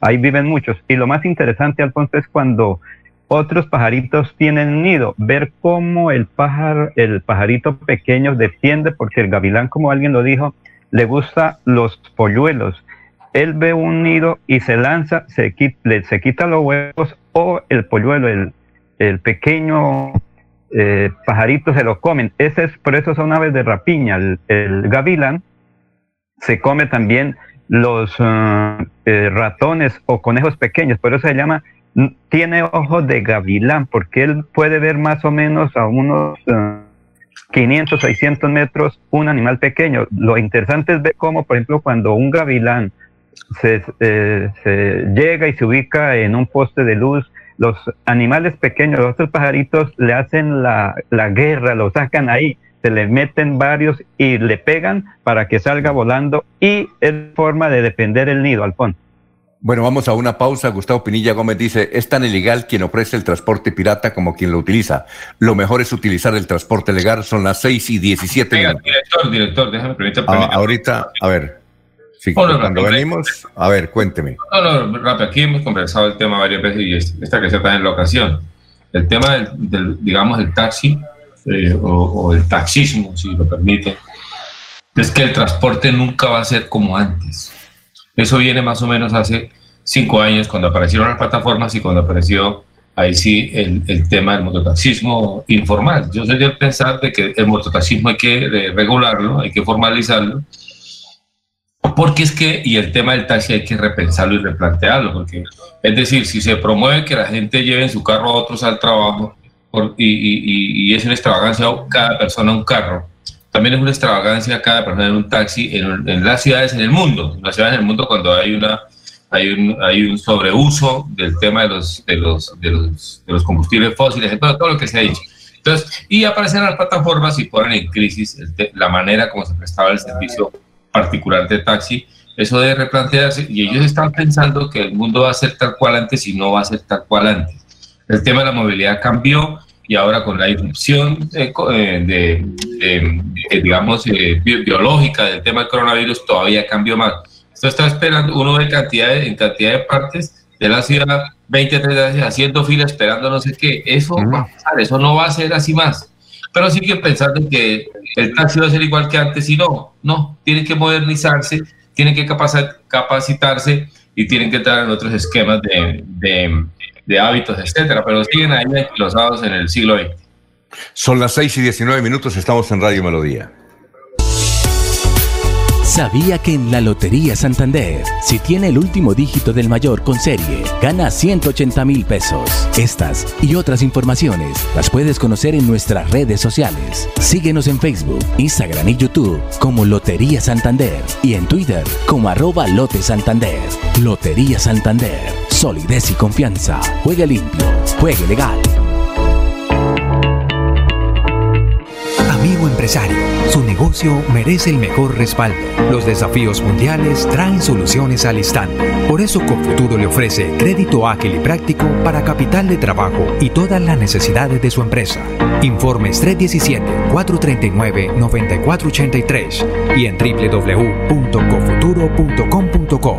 [SPEAKER 5] Ahí viven muchos. Y lo más interesante, Alfonso, es cuando otros pajaritos tienen nido, ver cómo el pájaro, el pajarito pequeño defiende, porque el gavilán, como alguien lo dijo, le gusta los polluelos. Él ve un nido y se lanza, se quita, se quita los huevos o el polluelo, el, el pequeño eh, pajarito se lo comen. Ese es, por eso son aves de rapiña. El, gavilán se come también los eh, ratones o conejos pequeños, por eso se llama tiene ojos de gavilán, porque él puede ver más o menos a unos ah, 500, 600 metros un animal pequeño. Lo interesante es ver cómo, por ejemplo, cuando un gavilán se, eh, se llega y se ubica en un poste de luz, los animales pequeños, los otros pajaritos le hacen la, la guerra, lo sacan ahí, se le meten varios y le pegan para que salga volando y es forma de defender el nido, Alfonso.
[SPEAKER 1] Bueno, vamos a una pausa. Gustavo Pinilla Gómez dice, es tan ilegal quien ofrece el transporte pirata como quien lo utiliza. Lo mejor es utilizar el transporte legal. Son las 6 y 17
[SPEAKER 14] Venga,
[SPEAKER 1] minutos.
[SPEAKER 14] director, director, déjame permitir.
[SPEAKER 1] Ah, ahorita, a ver. Sí,
[SPEAKER 14] no,
[SPEAKER 1] cuando venimos, a ver, cuénteme.
[SPEAKER 14] No, no, rápido, aquí hemos conversado el tema varias veces y es- esta que sea también la ocasión. El tema del, del, digamos, el taxi eh, o, o el taxismo, si lo permite, es que el transporte nunca va a ser como antes. Eso viene más o menos hace cinco años cuando aparecieron las plataformas y cuando apareció ahí sí el, el tema del mototaxismo informal. Yo soy del pensar de que el mototaxismo hay que eh, regularlo, hay que formalizarlo, porque es que, y el tema del taxi hay que repensarlo y replantearlo, porque es decir, si se promueve que la gente lleve en su carro a otros al trabajo por- y, y- y- y es una extravagancia cada persona un carro, también es una extravagancia cada persona en un taxi en, en las ciudades en el mundo, en las ciudades en el mundo cuando hay una hay un, hay un sobreuso del tema de los, de los, de los, de los combustibles fósiles, todo, todo lo que se ha dicho. Entonces, y aparecen las plataformas y ponen en crisis la manera como se prestaba el servicio particular de taxi, eso debe replantearse y ellos están pensando que el mundo va a ser tal cual antes y no va a ser tal cual antes. El tema de la movilidad cambió y ahora con la eh, eh, de, de- de, digamos, eh, bi- biológica del tema del coronavirus todavía cambió más. Esto está esperando, uno ve cantidad de- en cantidad de partes de la ciudad, 20, 30 veces haciendo fila esperando no sé qué. Eso va a pasar, eso no va a ser así más. Pero siguen pensando que el taxi va a ser igual que antes y no, no, tienen que modernizarse, tienen que capaci- capacitarse y tienen que entrar en otros esquemas de, de- de hábitos, etcétera, pero siguen ahí enquilosados en el siglo XX.
[SPEAKER 1] Son las 6 y 19 minutos, estamos en Radio Melodía.
[SPEAKER 26] ¿Sabía que en la Lotería Santander, si tiene el último dígito del mayor con serie, gana 180 mil pesos? Estas y otras informaciones las puedes conocer en nuestras redes sociales. Síguenos en Facebook, Instagram y YouTube como Lotería Santander y en Twitter como arroba Lote Santander. Lotería Santander, solidez y confianza. Juegue limpio, juegue legal.
[SPEAKER 13] Amigo empresario, su negocio merece el mejor respaldo. Los desafíos mundiales traen soluciones al instante. Por eso Confuturo le ofrece crédito ágil y práctico para capital de trabajo y todas las necesidades de su empresa. Informes 317-439-9483 y en www.cofuturo.com.co.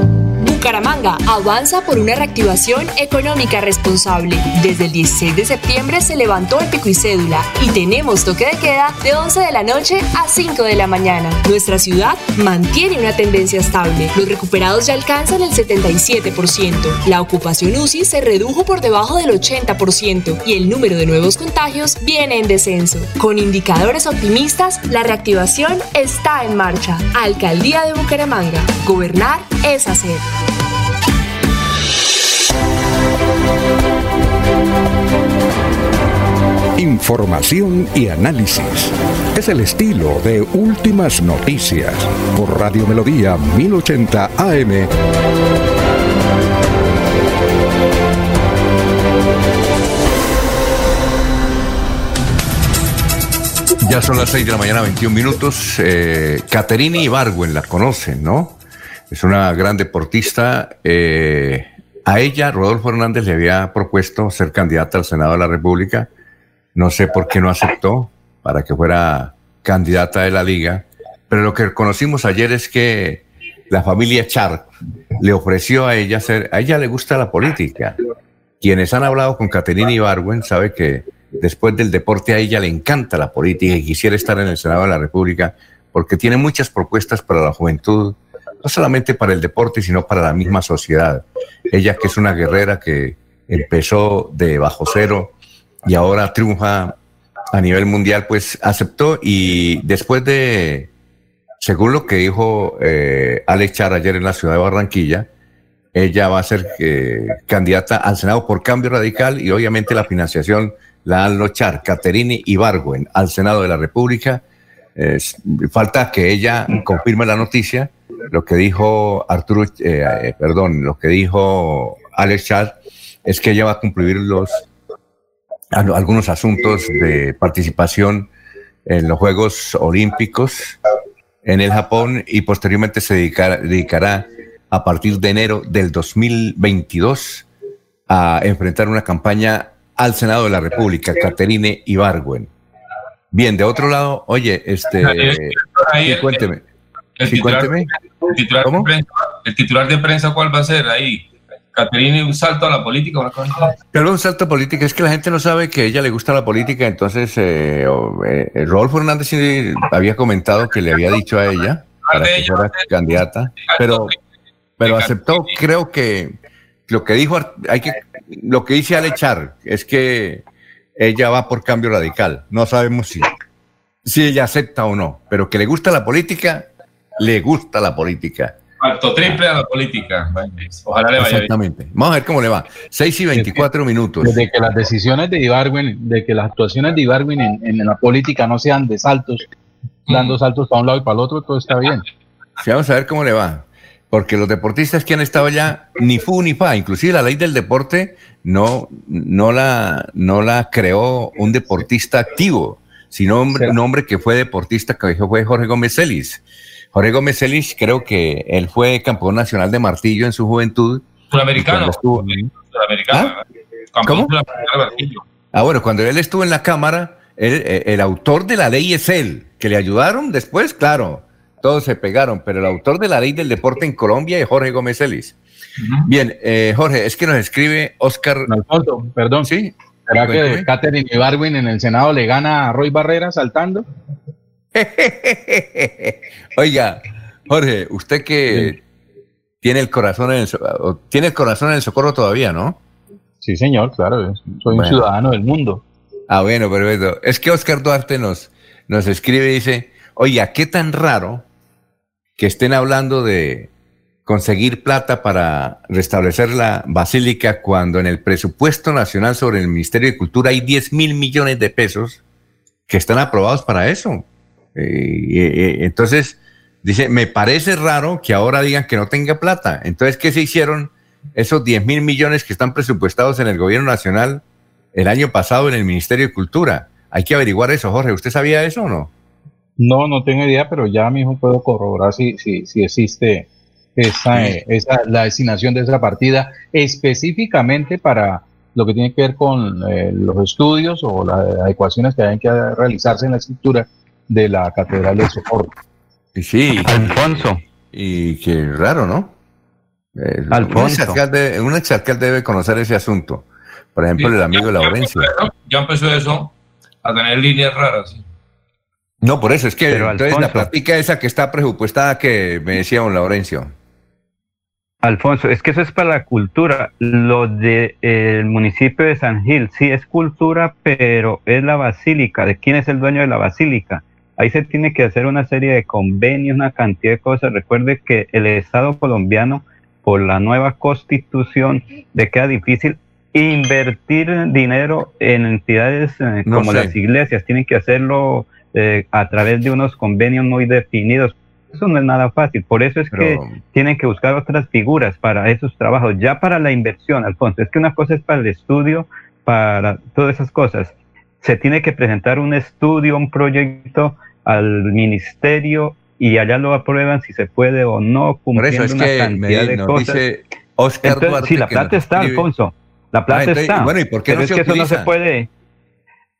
[SPEAKER 27] Bucaramanga avanza por una reactivación económica responsable. Desde el 16 de septiembre se levantó el pico y cédula y tenemos toque de queda de 11 de la noche a 5 de la mañana. Nuestra ciudad mantiene una tendencia estable. Los recuperados ya alcanzan el 77%. La ocupación UCI se redujo por debajo del 80% y el número de nuevos contagios viene en descenso. Con indicadores optimistas, la reactivación está en marcha. Alcaldía de Bucaramanga. Gobernar es hacer.
[SPEAKER 10] Información y análisis. Es el estilo de Últimas Noticias por Radio Melodía 1080 AM.
[SPEAKER 1] Ya son las 6 de la mañana, 21 minutos. Eh, Caterini Ibargüen, la conocen, ¿no? Es una gran deportista. eh, a ella, Rodolfo Hernández le había propuesto ser candidata al Senado de la República. No sé por qué no aceptó para que fuera candidata de la liga. Pero lo que conocimos ayer es que la familia Char le ofreció a ella ser, a ella le gusta la política. Quienes han hablado con Caterina Ibargüen sabe que después del deporte a ella le encanta la política y quisiera estar en el Senado de la República porque tiene muchas propuestas para la juventud, no solamente para el deporte, sino para la misma sociedad. Ella que es una guerrera que empezó de bajo cero y ahora triunfa a nivel mundial, pues aceptó y después de, según lo que dijo eh, Alex Char ayer en la ciudad de Barranquilla, ella va a ser eh, candidata al Senado por cambio radical y obviamente la financiación la han lochar Caterini Ibargüen al Senado de la República. Falta que ella confirme la noticia. Lo que dijo Arturo, eh, eh, perdón, lo que dijo Alex Char es que ella va a cumplir los al- algunos asuntos de participación en los Juegos Olímpicos en el Japón y posteriormente se dedicará, dedicará a partir de enero del 2022 a enfrentar una campaña al Senado de la República, Caterine Ibargüen. Bien, de otro lado, oye, este,
[SPEAKER 14] Ahí
[SPEAKER 1] sí,
[SPEAKER 14] el-
[SPEAKER 1] cuénteme.
[SPEAKER 14] El
[SPEAKER 1] Sí,
[SPEAKER 14] titular,
[SPEAKER 1] cuénteme.
[SPEAKER 14] el titular de prensa, el titular de prensa, ¿cuál va a ser ahí? Caterine, un salto a la política, una cosa.
[SPEAKER 1] Pero un salto político es que la gente no sabe que a ella le gusta la política, entonces eh, o, eh, Rodolfo Hernández sí había comentado que le había dicho a ella para que fuera candidata, pero, pero aceptó, creo que lo que dijo, hay que, lo que dice Alechar es que ella va por cambio radical, no sabemos si, si ella acepta o no, pero que le gusta la política, le gusta la política.
[SPEAKER 14] Alto triple a la política. Ojalá le vaya bien.
[SPEAKER 1] Exactamente. Vamos a ver cómo le va. 6 y 24 minutos.
[SPEAKER 9] Desde que las decisiones de Ibargüen, de que las actuaciones de Ibargüen en, en la política no sean de saltos, dando saltos para un lado y para el otro, todo está bien.
[SPEAKER 1] Sí, vamos a ver cómo le va. Porque los deportistas que han estado allá, ni fu ni fa, inclusive la ley del deporte no, no, la, no la creó un deportista activo, sino un, un hombre que fue deportista, que fue Jorge Gómez Celis. Jorge Gómez Celis, creo que él fue campeón nacional de martillo en su juventud.
[SPEAKER 14] Sudamericano.
[SPEAKER 1] Cuando estuvo-
[SPEAKER 14] de martillo.
[SPEAKER 1] Ah, bueno, cuando él estuvo en la Cámara, él, eh, el autor de la ley es él, que le ayudaron después, claro, todos se pegaron, pero el autor de la ley del deporte en Colombia es Jorge Gómez Celis. Bien, eh, Jorge, es que nos escribe Oscar.
[SPEAKER 9] Alfonso, perdón.
[SPEAKER 1] Sí.
[SPEAKER 9] ¿Será que Catherine Ibargüen en el Senado le gana a Roy Barrera saltando?
[SPEAKER 1] Oiga, Jorge, usted que tiene el corazón en el, so- o tiene el corazón en el socorro todavía, ¿no?
[SPEAKER 9] Sí, señor, claro, soy un ciudadano del mundo.
[SPEAKER 1] Ah, bueno, perfecto. Es que Oscar Duarte nos, nos escribe y dice, oiga, qué tan raro que estén hablando de conseguir plata para restablecer la basílica cuando en el presupuesto nacional sobre el Ministerio de Cultura hay 10 mil millones de pesos que están aprobados para eso. Eh, y- y- entonces, dice, me parece raro que ahora digan que no tenga plata. Entonces, ¿qué se hicieron esos 10 mil millones que están presupuestados en el gobierno nacional el año pasado en el Ministerio de Cultura? Hay que averiguar eso, Jorge. ¿Usted sabía eso o no?
[SPEAKER 9] No, no tengo idea, pero ya mismo puedo corroborar si, si, si existe esa, eh, esa, la designación de esa partida específicamente para lo que tiene que ver con eh, los estudios o las adecuaciones que hay que realizarse en la estructura de la Catedral de Socorro.
[SPEAKER 1] Sí.
[SPEAKER 5] Alfonso.
[SPEAKER 1] Y qué raro, ¿no? Eh,
[SPEAKER 5] Alfonso.
[SPEAKER 1] Un exalcalde, debe conocer ese asunto. Por ejemplo, el amigo Laurencio.
[SPEAKER 14] Ya empezó eso a tener líneas raras. sí.
[SPEAKER 1] No, por eso es que
[SPEAKER 5] Pero,
[SPEAKER 1] entonces la plática esa que está presupuestada que me decía don Laurencio.
[SPEAKER 5] Alfonso, es que eso es para la cultura. Lo del municipio de San Gil, sí es cultura, pero es la basílica. ¿De quién es el dueño de la basílica? Ahí se tiene que hacer una serie de convenios, una cantidad de cosas. Recuerde que el Estado colombiano, por la nueva constitución, le queda difícil invertir dinero en entidades eh,
[SPEAKER 1] No
[SPEAKER 5] como
[SPEAKER 1] sé.
[SPEAKER 5] las iglesias. Tienen que hacerlo eh, a través de unos convenios muy definidos. Eso no es nada fácil. Por eso es que tienen que buscar otras figuras para esos trabajos. Ya para la inversión, Alfonso, es que una cosa es para el estudio, para todas esas cosas. Se tiene que presentar un estudio, un proyecto al ministerio y allá lo aprueban si se puede o no,
[SPEAKER 1] Por
[SPEAKER 5] cumpliendo
[SPEAKER 1] eso es
[SPEAKER 5] una
[SPEAKER 1] que
[SPEAKER 5] cantidad de cosas.
[SPEAKER 1] dice Oscar
[SPEAKER 5] Entonces,
[SPEAKER 1] Duarte.
[SPEAKER 5] sí, la plata está,
[SPEAKER 1] escribe-
[SPEAKER 5] Alfonso. La plata
[SPEAKER 1] Ah, entonces,
[SPEAKER 5] está.
[SPEAKER 1] Bueno, ¿y por qué
[SPEAKER 5] pero
[SPEAKER 1] no
[SPEAKER 5] es
[SPEAKER 1] se
[SPEAKER 5] que eso no se puede.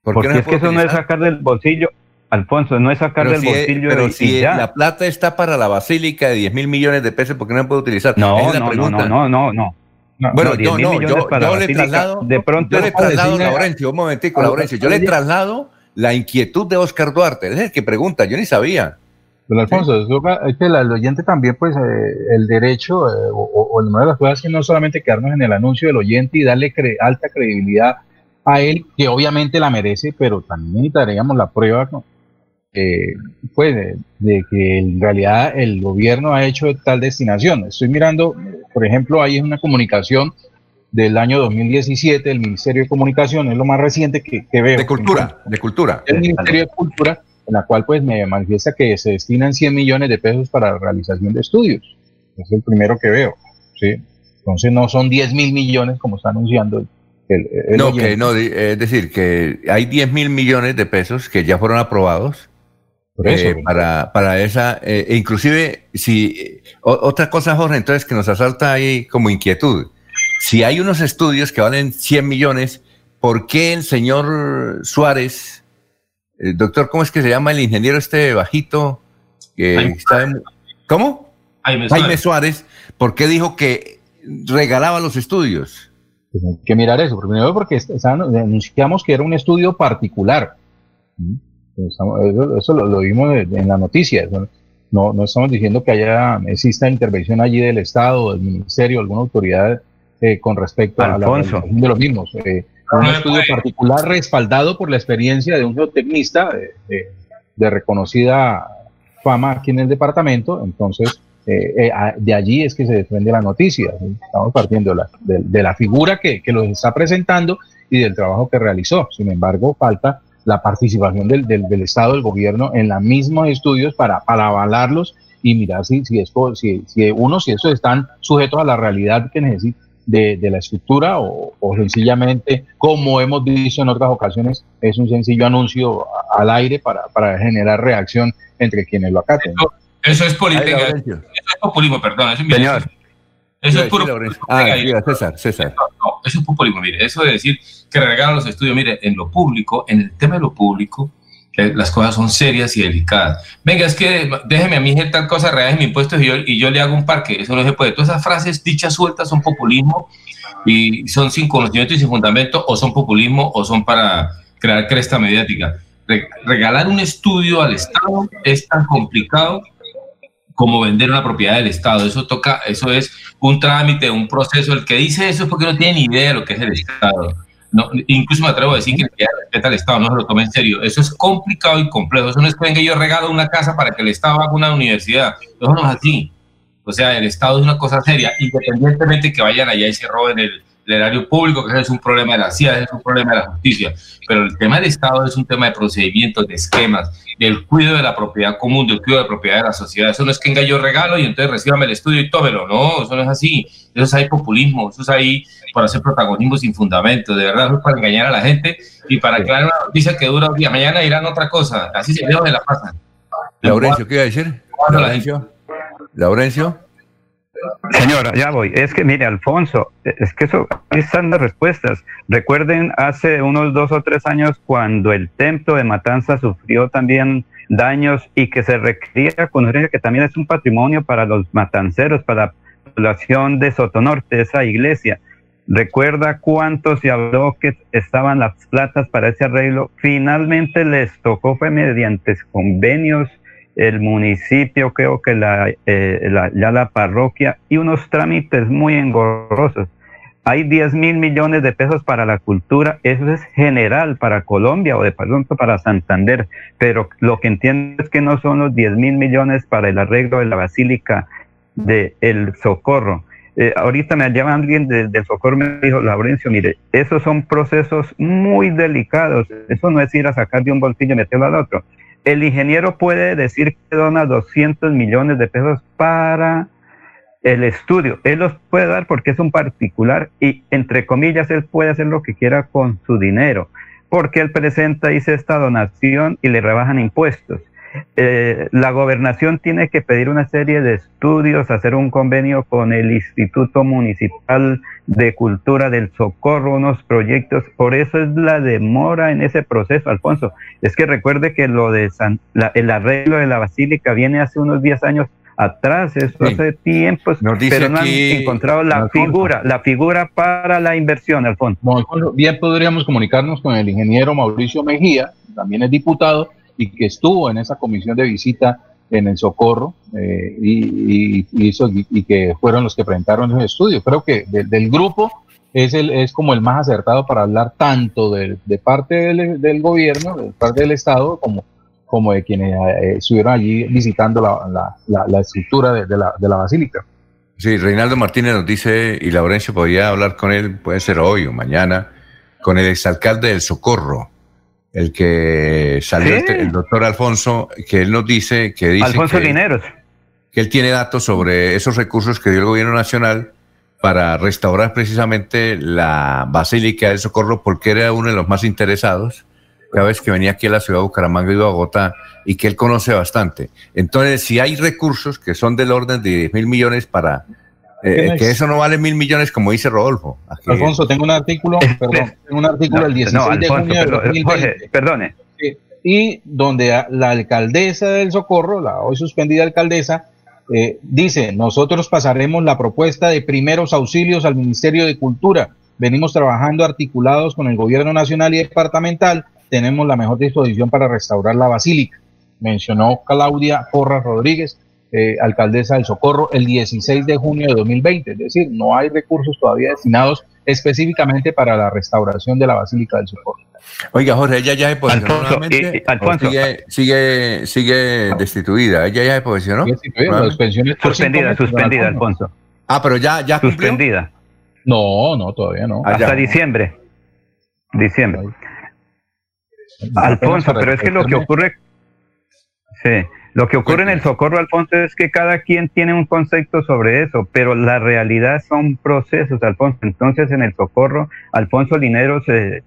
[SPEAKER 1] ¿Por
[SPEAKER 5] porque
[SPEAKER 1] no se
[SPEAKER 5] es que eso no es sacar del bolsillo, Alfonso, no es sacar
[SPEAKER 1] Pero
[SPEAKER 5] del
[SPEAKER 1] si,
[SPEAKER 5] bolsillo
[SPEAKER 1] pero
[SPEAKER 5] y-
[SPEAKER 1] si
[SPEAKER 5] y ya.
[SPEAKER 1] la plata está para la basílica de 10 mil millones de pesos, ¿por qué no puede utilizar?
[SPEAKER 5] No,
[SPEAKER 1] es
[SPEAKER 5] no, no,
[SPEAKER 1] pregunta.
[SPEAKER 5] no, no, no, no.
[SPEAKER 1] Bueno,
[SPEAKER 5] no, 10
[SPEAKER 1] yo,
[SPEAKER 5] mil
[SPEAKER 1] no, yo,
[SPEAKER 5] para
[SPEAKER 1] yo le traslado,
[SPEAKER 5] de pronto
[SPEAKER 1] yo le
[SPEAKER 5] es
[SPEAKER 1] traslado, Laurencio, un momentico,
[SPEAKER 9] Pero-
[SPEAKER 1] Laurencio, yo le traslado la inquietud de Oscar Duarte, es el que pregunta, yo ni sabía.
[SPEAKER 9] Don Alfonso, es que la- el oyente también, pues, eh, el derecho eh, o, o- número de las cosas es que no solamente quedarnos en el anuncio del oyente y darle cre- alta credibilidad a él, que obviamente la merece, pero también necesitaríamos la prueba. Eh, pues, de, de que en realidad el gobierno ha hecho tal destinación. Estoy mirando, Por ejemplo, hay una comunicación del año 2017 del Ministerio de Comunicación, es lo más reciente que, veo.
[SPEAKER 1] De cultura, de cultura.
[SPEAKER 9] El Ministerio de Cultura, en la cual pues me manifiesta que se destinan 100 millones de pesos para la realización de estudios. Es el primero que veo. ¿sí? Entonces no son 10 mil millones como está anunciando el,
[SPEAKER 1] no, que no, es decir, que hay 10 mil millones de pesos que ya fueron aprobados eh, para, para esa, eh, inclusive, si, otra cosa, Jorge, entonces que nos asalta ahí como inquietud. Si hay unos estudios que valen 100 millones, ¿por qué el señor Suárez, el doctor, ¿cómo es que se llama el ingeniero este bajito? Que ¿Cómo? Jaime Suárez. ¿Por qué dijo que regalaba los estudios?
[SPEAKER 9] Pues hay que mirar eso. Primero porque anunciamos que era un estudio particular. Eso, lo, vimos en la noticia. No, no estamos diciendo que haya exista intervención allí del Estado, del Ministerio, alguna autoridad eh, con respecto a la de los mismos. Eh, un estudio particular respaldado por la experiencia de un geotecnista eh, de reconocida fama aquí en el departamento. Entonces, de allí es que se desprende la noticia. Estamos partiendo de la, de, la figura que, que los está presentando y del trabajo que realizó. Sin embargo, falta la participación del, del, Estado, del gobierno en los mismos estudios para, para avalarlos y mirar si, si, si, si uno, si esos están sujetos a la realidad que necesita de, de la estructura o, sencillamente, como hemos visto en otras ocasiones, es un sencillo anuncio al aire para, para generar reacción entre quienes lo acaten.
[SPEAKER 14] Eso, es política, eso es populismo, perdón. Eso,
[SPEAKER 1] Señor.
[SPEAKER 14] Eso es puro.
[SPEAKER 1] Ah, César, César.
[SPEAKER 14] Eso es populismo. Mire, eso de decir que regalan los estudios, mire, en lo público, en el tema de lo público, las cosas son serias y delicadas. Venga, es que déjeme a mí tal cosa, regaje mi impuestos y yo, y yo le hago un parque. Eso no se puede. Todas esas frases dichas sueltas son populismo y son sin conocimiento y sin fundamento, o son populismo o son para crear cresta mediática. regalar un estudio al Estado es tan complicado como vender una propiedad del Estado. Eso toca, eso es un trámite, un proceso. El que dice eso es porque no tiene ni idea de lo que es el Estado. No, incluso me atrevo a decir que el respeta al Estado no se lo tome en serio. Eso es complicado y complejo. Eso no es que yo regalo una casa para que el Estado haga una universidad. Eso no es así. O sea, el Estado es una cosa seria, independientemente que vayan allá y se roben el, el erario público, que ese es un problema de la CIA, ese es un problema de la justicia. Pero el tema del Estado es un tema de procedimientos, de esquemas, del cuidado de la propiedad común, del cuidado de la propiedad de la sociedad. Eso no es que venga yo regalo y entonces recíbame el estudio y tómelo. No, eso no es así. Eso es ahí populismo, eso es ahí para hacer protagonismo sin fundamento. De verdad, es para engañar a la gente y para crear una noticia que dura un día. Mañana dirán otra cosa. Así se de la pasan.
[SPEAKER 1] Laurencio, ¿qué iba a decir? Laurencio. Laurencio.
[SPEAKER 5] Señora, ya voy. Es que, mire, Alfonso, es que eso, ahí están las respuestas. Recuerden hace unos dos o tres años cuando el templo de Matanza sufrió también daños y que se requería conocer que también es un patrimonio para los matanceros, para la población de Sotonorte, esa iglesia. Recuerda cuánto se habló que estaban las platas para ese arreglo. Finalmente les tocó, fue mediante convenios el municipio, creo que eh, la, ya la parroquia y unos trámites muy engorrosos. Hay 10 mil millones de pesos para la cultura, eso es general para Colombia o de pronto para Santander, pero lo que entiendo es que no son los 10 mil millones para el arreglo de la Basílica de El Socorro. Eh, ahorita me llama alguien del Socorro, me dijo, Laurencio, mire, esos son procesos muy delicados, eso no es ir a sacar de un bolsillo y meterlo al otro el ingeniero puede decir que dona 200 millones de pesos para el estudio. Él los puede dar porque es un particular y, entre comillas, él puede hacer lo que quiera con su dinero, porque él presenta, dice esta donación y le rebajan impuestos. Eh, la gobernación tiene que pedir una serie de estudios, hacer un convenio con el Instituto Municipal de Cultura del Socorro, unos proyectos. Por eso es la demora en ese proceso, Alfonso. Es que recuerde que lo de el arreglo de la basílica viene hace unos 10 años atrás, eso hace tiempo, pero no han encontrado la figura, la figura para la inversión, Alfonso.
[SPEAKER 9] Bien podríamos comunicarnos con el ingeniero Mauricio Mejía, también es diputado, y que estuvo en esa comisión de visita en el Socorro eh, y, y, que fueron los que presentaron el estudio. Creo que del grupo es, el, es como el más acertado para hablar tanto de, parte del, gobierno, de parte del Estado, como, como de quienes eh, estuvieron allí visitando la, la, la, estructura de, la, de la basílica.
[SPEAKER 1] Sí, Reinaldo Martínez nos dice, y Laurencio podría hablar con él, puede ser hoy o mañana, con el exalcalde del Socorro, el que salió,
[SPEAKER 5] Sí.
[SPEAKER 1] este- el doctor Alfonso, que él nos dice que dice
[SPEAKER 5] Alfonso
[SPEAKER 1] que,
[SPEAKER 5] Lineros.
[SPEAKER 1] que él tiene datos sobre esos recursos que dio el gobierno nacional para restaurar precisamente la Basílica del Socorro, porque era uno de los más interesados cada vez que venía aquí a la ciudad de Bucaramanga y Bogotá, y que él conoce bastante. Entonces, si hay recursos que son del orden de 10 mil millones para... eh,
[SPEAKER 9] ¿Qué no
[SPEAKER 1] que
[SPEAKER 9] es?
[SPEAKER 1] eso no vale mil millones, como dice Rodolfo. Aquí-
[SPEAKER 9] Alfonso, tengo un artículo, perdón, tengo un artículo del 16
[SPEAKER 5] no,
[SPEAKER 9] de junio de
[SPEAKER 5] pero-
[SPEAKER 9] 2020.
[SPEAKER 5] Jorge, perdone.
[SPEAKER 9] Sí, y donde a- la alcaldesa del Socorro, la hoy suspendida alcaldesa, eh, dice, nosotros pasaremos la propuesta de primeros auxilios al Ministerio de Cultura. Venimos trabajando articulados con el gobierno nacional y departamental. Tenemos la mejor disposición para restaurar la basílica. Mencionó Claudia Porras Rodríguez, eh, alcaldesa del Socorro, el 16 de junio de 2020. Es decir, no hay recursos todavía destinados específicamente para la restauración de la Basílica del Socorro.
[SPEAKER 1] Oiga, Jorge, ella ya se posicionó
[SPEAKER 5] Alfonso,
[SPEAKER 1] nuevamente,
[SPEAKER 5] y- y- Alfonso.
[SPEAKER 1] ¿o sigue, sigue, sigue destituida. Ella ya se posicionó.
[SPEAKER 5] Suspendida, suspendida, Alfonso.
[SPEAKER 1] Ah, pero ya, ya cumplió.
[SPEAKER 5] Suspendida.
[SPEAKER 9] No, no, todavía no.
[SPEAKER 1] Ah,
[SPEAKER 5] Hasta diciembre. Diciembre. Alfonso, pero es que lo que ocurre, sí, lo que ocurre en el socorro, Alfonso, es que cada quien tiene un concepto sobre eso, pero la realidad son procesos, Alfonso. Entonces, en el socorro, Alfonso Lineros, eh,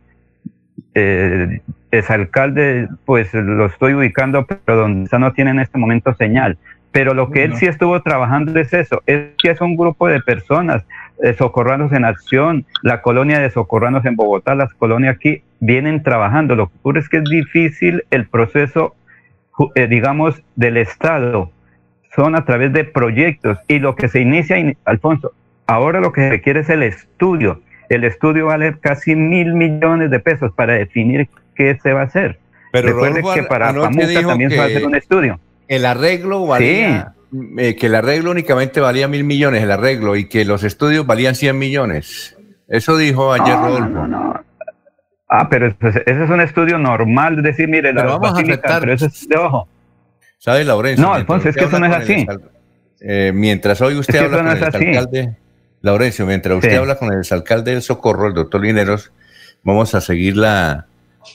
[SPEAKER 5] eh, es alcalde, pues lo estoy ubicando, pero donde no tiene en este momento señal. Pero lo que él sí estuvo trabajando es eso, es que es un grupo de personas, eh, Socorranos en Acción, la colonia de Socorranos en Bogotá, las colonias aquí, vienen trabajando. Lo que ocurre es que es difícil el proceso, digamos, del Estado. Son a través de proyectos y lo que se inicia, in- Alfonso, ahora lo que requiere es el estudio. El estudio vale casi mil millones de pesos para definir qué se va a hacer.
[SPEAKER 1] Pero
[SPEAKER 5] Recuerde
[SPEAKER 1] Rodolfo
[SPEAKER 5] que para
[SPEAKER 1] dijo
[SPEAKER 5] también se va a hacer un estudio.
[SPEAKER 1] El arreglo valía, eh, que el arreglo únicamente valía mil millones, el arreglo, y que los estudios valían 100 millones. Eso dijo ayer
[SPEAKER 5] No,
[SPEAKER 1] Rodolfo.
[SPEAKER 5] Ah, pero ese es- ese es un estudio normal, es decir, mire,
[SPEAKER 1] Pero
[SPEAKER 5] la
[SPEAKER 1] vamos a
[SPEAKER 5] basílica,
[SPEAKER 1] aceptar-
[SPEAKER 5] pero eso es de ojo.
[SPEAKER 1] ¿Sabe, Laurencio?
[SPEAKER 5] No, Alfonso, es que eso no es
[SPEAKER 1] el
[SPEAKER 5] así.
[SPEAKER 1] eh, mientras hoy usted
[SPEAKER 5] Es que
[SPEAKER 1] habla
[SPEAKER 5] eso no
[SPEAKER 1] con el
[SPEAKER 5] es así.
[SPEAKER 1] alcalde, Laurencio, mientras usted
[SPEAKER 5] Sí.
[SPEAKER 1] habla con el alcalde del Socorro, el doctor Lineros, vamos a seguir la,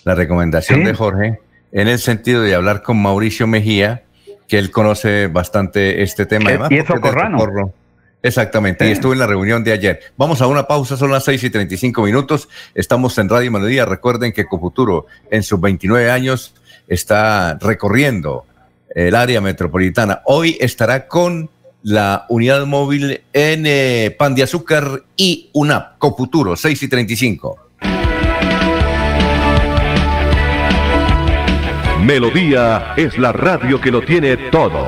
[SPEAKER 1] la recomendación
[SPEAKER 5] Sí.
[SPEAKER 1] de Jorge en el sentido de hablar con Mauricio Mejía, que él conoce bastante este tema. Además,
[SPEAKER 5] y es socorrano.
[SPEAKER 1] Socorro. Exactamente, y estuve en la reunión de ayer. Vamos a una pausa, son las 6 y 35 minutos. Estamos en Radio Melodía. Recuerden que Cofuturo, en sus 29 años, está recorriendo el área metropolitana. Hoy estará con la unidad móvil en eh, Pan de Azúcar y UNAP, Cofuturo, 6 y 35.
[SPEAKER 28] Melodía es la radio que lo tiene todo.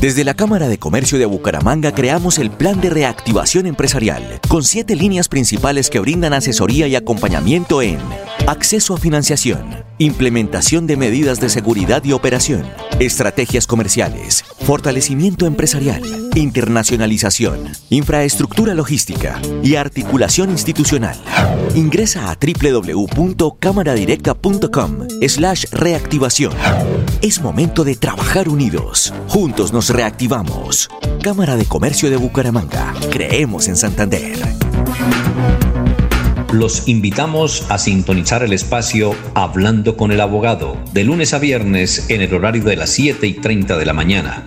[SPEAKER 29] Desde la Cámara de Comercio de Bucaramanga creamos el Plan de Reactivación Empresarial, con siete líneas principales que brindan asesoría y acompañamiento en acceso a financiación, implementación de medidas de seguridad y operación, estrategias comerciales, fortalecimiento empresarial, internacionalización, infraestructura logística y articulación institucional. Ingresa a www.cámaradirecta.com slash reactivación. Es momento de trabajar unidos. Juntos nos reactivamos. Cámara de Comercio de Bucaramanga. Creemos en Santander.
[SPEAKER 30] Los invitamos a sintonizar el espacio Hablando con el Abogado de lunes a viernes en el horario de las 7 y 30 de la mañana.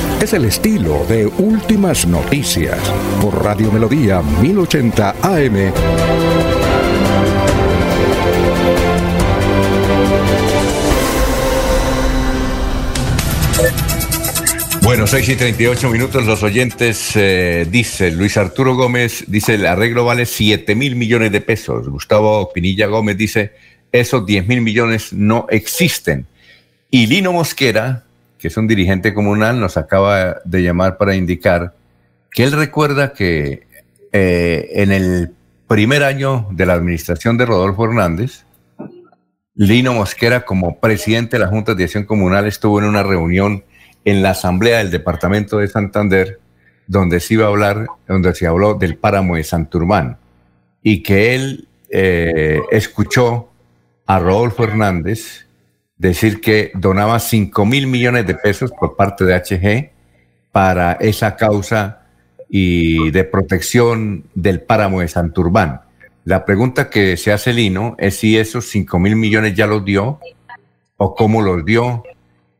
[SPEAKER 10] Es el estilo de Últimas Noticias por Radio Melodía 1080 AM.
[SPEAKER 1] Bueno, 6 y 38 minutos, los oyentes, eh, dice Luis Arturo Gómez, dice el arreglo vale 7 mil millones de pesos. Gustavo Pinilla Gómez dice, esos 10 mil millones no existen. Y Lino Mosquera, que es un dirigente comunal, nos acaba de llamar para indicar que él recuerda que eh, en el primer año de la administración de Rodolfo Hernández, Lino Mosquera, como presidente de la Junta de Acción Comunal, estuvo en una reunión en la Asamblea del Departamento de Santander, donde se iba a hablar, donde se habló del páramo de Santurbán, y que él eh, escuchó a Rodolfo Hernández decir que donaba 5 mil millones de pesos por parte de HG para esa causa y de protección del páramo de Santurbán. La pregunta que se hace Lino es si esos 5 mil millones ya los dio o cómo los dio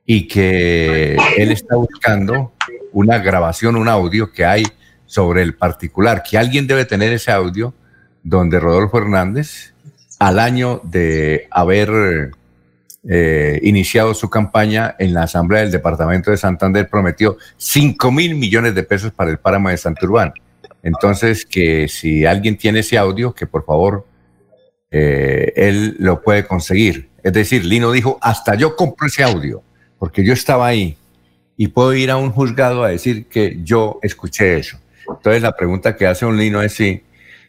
[SPEAKER 1] y que él está buscando una grabación, un audio que hay sobre el particular, que alguien debe tener ese audio donde Rodolfo Hernández, al año de haber eh, iniciado su campaña en la Asamblea del Departamento de Santander, prometió 5 mil millones de pesos para el páramo de Santurbán. Entonces, que si alguien tiene ese audio, que por favor eh, él lo puede conseguir. Es decir, Lino dijo, hasta yo compro ese audio, porque yo estaba ahí y puedo ir a un juzgado a decir que yo escuché eso. Entonces, la pregunta que hace un Lino es si,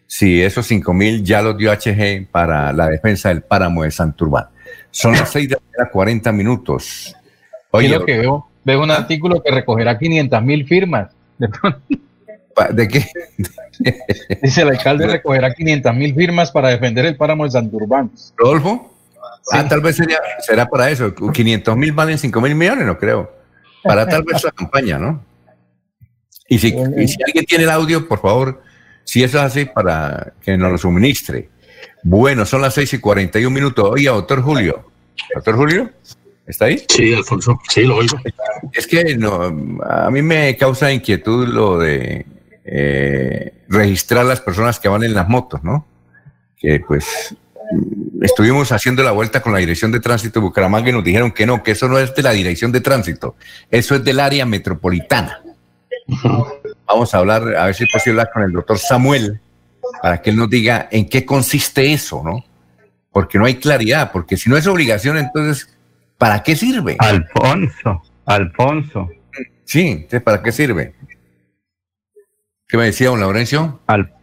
[SPEAKER 1] si esos 5 mil ya los dio HG para la defensa del páramo de Santurbán. Son las 6 de la 40 minutos.
[SPEAKER 9] Oye, lo que veo, veo un artículo que recogerá 500 mil firmas.
[SPEAKER 1] ¿De qué?
[SPEAKER 9] Dice el alcalde recogerá 500 mil firmas para defender el páramo de Santurbán.
[SPEAKER 1] ¿Rodolfo? Ah, tal vez sería, será para eso. 500 mil valen 5 mil millones, no creo. Para tal vez la campaña, ¿no? Y si, y si alguien tiene el audio, por favor, si eso es así, para que nos lo suministre. Bueno, son las 6 y 41 minutos. Oye, doctor Julio. ¿Doctor Julio? ¿Está ahí?
[SPEAKER 8] Sí, Alfonso. Sí, lo oigo.
[SPEAKER 1] Es que no, a mí me causa inquietud lo de eh, registrar las personas que van en las motos, ¿no? Que pues estuvimos haciendo la vuelta con la Dirección de Tránsito de Bucaramanga y nos dijeron que no, que eso no es de la Dirección de Tránsito, eso es del área metropolitana. Vamos a hablar, a ver si es posible hablar con el doctor Samuel, para que él nos diga en qué consiste eso, ¿no? Porque no hay claridad, porque si no es obligación, entonces, ¿para qué sirve?
[SPEAKER 5] Alfonso, Alfonso.
[SPEAKER 1] Sí, ¿para qué sirve? ¿Qué me decía don Laurencio?
[SPEAKER 5] Al,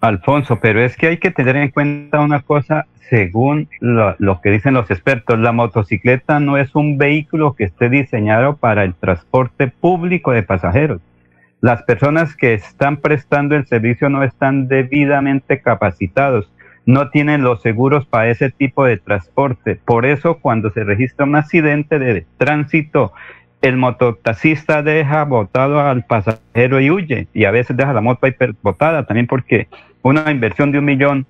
[SPEAKER 5] Alfonso, pero es que hay que tener en cuenta una cosa, según lo, lo, que dicen los expertos, la motocicleta no es un vehículo que esté diseñado para el transporte público de pasajeros las personas que están prestando el servicio no están debidamente capacitados, no tienen los seguros para ese tipo de transporte. Por eso cuando se registra un accidente de tránsito, el mototaxista deja botado al pasajero y huye, y a veces deja la moto ahí botada también porque una inversión de un millón.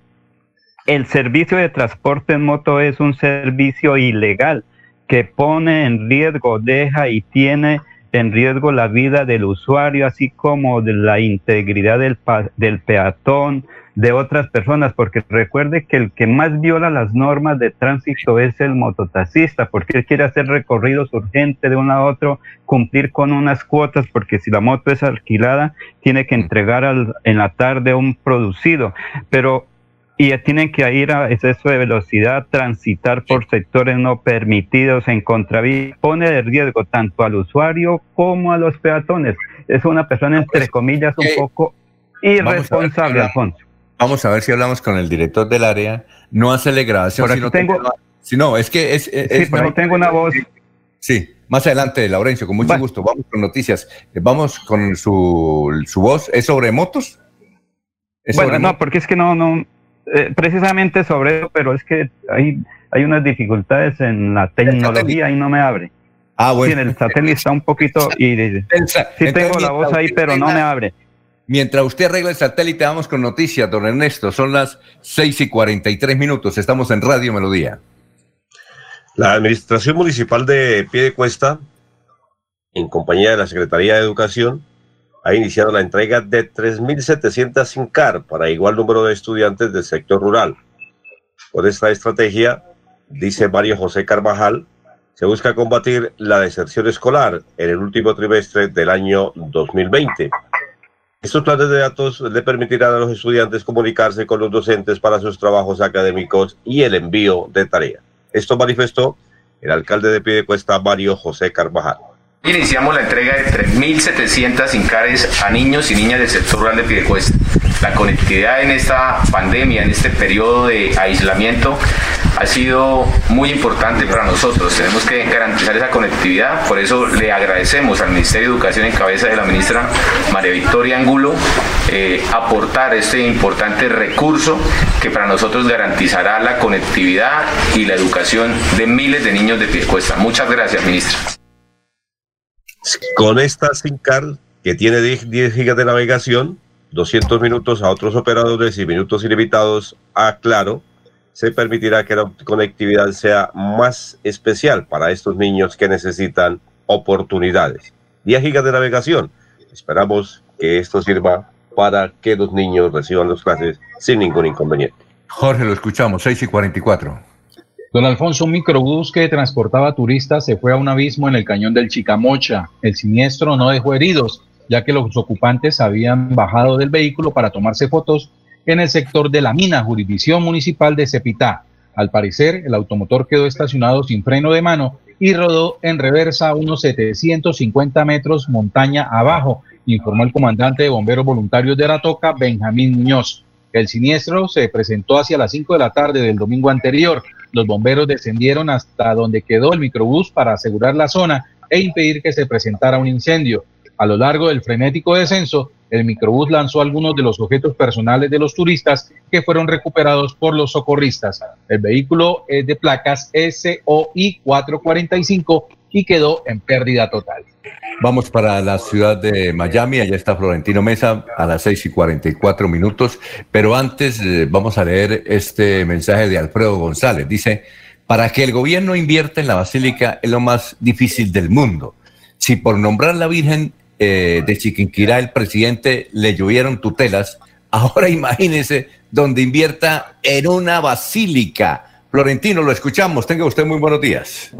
[SPEAKER 5] El servicio de transporte en moto es un servicio ilegal que pone en riesgo, deja y tiene en riesgo la vida del usuario, así como de la integridad del, del peatón, de otras personas, porque recuerde que el que más viola las normas de tránsito es el mototaxista, porque él quiere hacer recorridos urgentes de uno a otro, cumplir con unas cuotas, porque si la moto es alquilada, tiene que entregar al, en la tarde un producido. Pero y tienen que ir a exceso de velocidad, transitar por sectores no permitidos en contravía, pone de riesgo tanto al usuario como a los peatones. Es una persona, entre comillas, un poco irresponsable, Alfonso.
[SPEAKER 1] Vamos a ver si hablamos con el director del área. No hacerle grabación.
[SPEAKER 5] Por aquí tengo,
[SPEAKER 1] si no, es que es.
[SPEAKER 5] sí, pero tengo una voz.
[SPEAKER 1] Sí, más adelante, Laurencio, con mucho gusto. Vamos con noticias. Vamos con su, su voz. ¿Es sobre motos?
[SPEAKER 5] bueno, no, porque es que no, no, eh, precisamente sobre eso, pero es que hay, hay unas dificultades en la tecnología y no me abre.
[SPEAKER 1] Ah, bueno.
[SPEAKER 5] Sí, en el satélite está un poquito y sí tengo la voz ahí, pero no me abre.
[SPEAKER 1] Mientras usted arregla el satélite, vamos con noticias, don Ernesto. Son las 6 y 43 minutos. Estamos en Radio Melodía.
[SPEAKER 11] La Administración Municipal de Piedecuesta, en compañía de la Secretaría de Educación, ha iniciado la entrega de 3.700 SINCAR para igual número de estudiantes del sector rural. Con esta estrategia, dice Mario José Carvajal, se busca combatir la deserción escolar en el último trimestre del año 2020. Estos planes de datos le permitirán a los estudiantes comunicarse con los docentes para sus trabajos académicos y el envío de tareas. Esto manifestó el alcalde de Piedecuesta, Mario José Carvajal.
[SPEAKER 31] Iniciamos la entrega de 3.700 Incares a niños y niñas del sector rural de Piedecuesta. La conectividad en esta pandemia, en este periodo de aislamiento, ha sido muy importante para nosotros. Tenemos que garantizar esa conectividad, por eso le agradecemos al Ministerio de Educación en cabeza de la ministra María Victoria Angulo eh, aportar este importante recurso que para nosotros garantizará la conectividad y la educación de miles de niños de Piedecuesta. Muchas gracias, ministra.
[SPEAKER 11] Con esta SIM card que tiene 10, gigas de navegación, 200 minutos a otros operadores y minutos ilimitados a Claro, se permitirá que la conectividad sea más especial para estos niños que necesitan oportunidades. 10 gigas de navegación. Esperamos que esto sirva para que los niños reciban las clases sin ningún inconveniente.
[SPEAKER 1] Jorge, lo escuchamos, 6 y 44.
[SPEAKER 9] Don Alfonso, un microbús que transportaba turistas se fue a un abismo en el cañón del Chicamocha. El siniestro no dejó heridos, ya que los ocupantes habían bajado del vehículo para tomarse fotos en el sector de la mina, jurisdicción municipal de Cepitá. Al parecer, el automotor quedó estacionado sin freno de mano y rodó en reversa a unos 750 metros montaña abajo, informó el comandante de bomberos voluntarios de Aratoca, Benjamín Muñoz. El siniestro se presentó hacia las 5 de la tarde del domingo anterior. Los bomberos descendieron hasta donde quedó el microbús para asegurar la zona e impedir que se presentara un incendio. A lo largo del frenético descenso, el microbús lanzó algunos de los objetos personales de los turistas que fueron recuperados por los socorristas. El vehículo es de placas SOI 445 y quedó en pérdida total.
[SPEAKER 1] Vamos para la ciudad de Miami, allá está Florentino Mesa a las 6 y 44 minutos, pero antes eh, vamos a leer este mensaje de Alfredo González. Dice, para que el gobierno invierta en la basílica es lo más difícil del mundo. Si por nombrar la Virgen eh, de Chiquinquirá el presidente le llovieron tutelas, ahora imagínese donde invierta en una basílica Florentino, lo escuchamos. Tenga usted muy buenos días.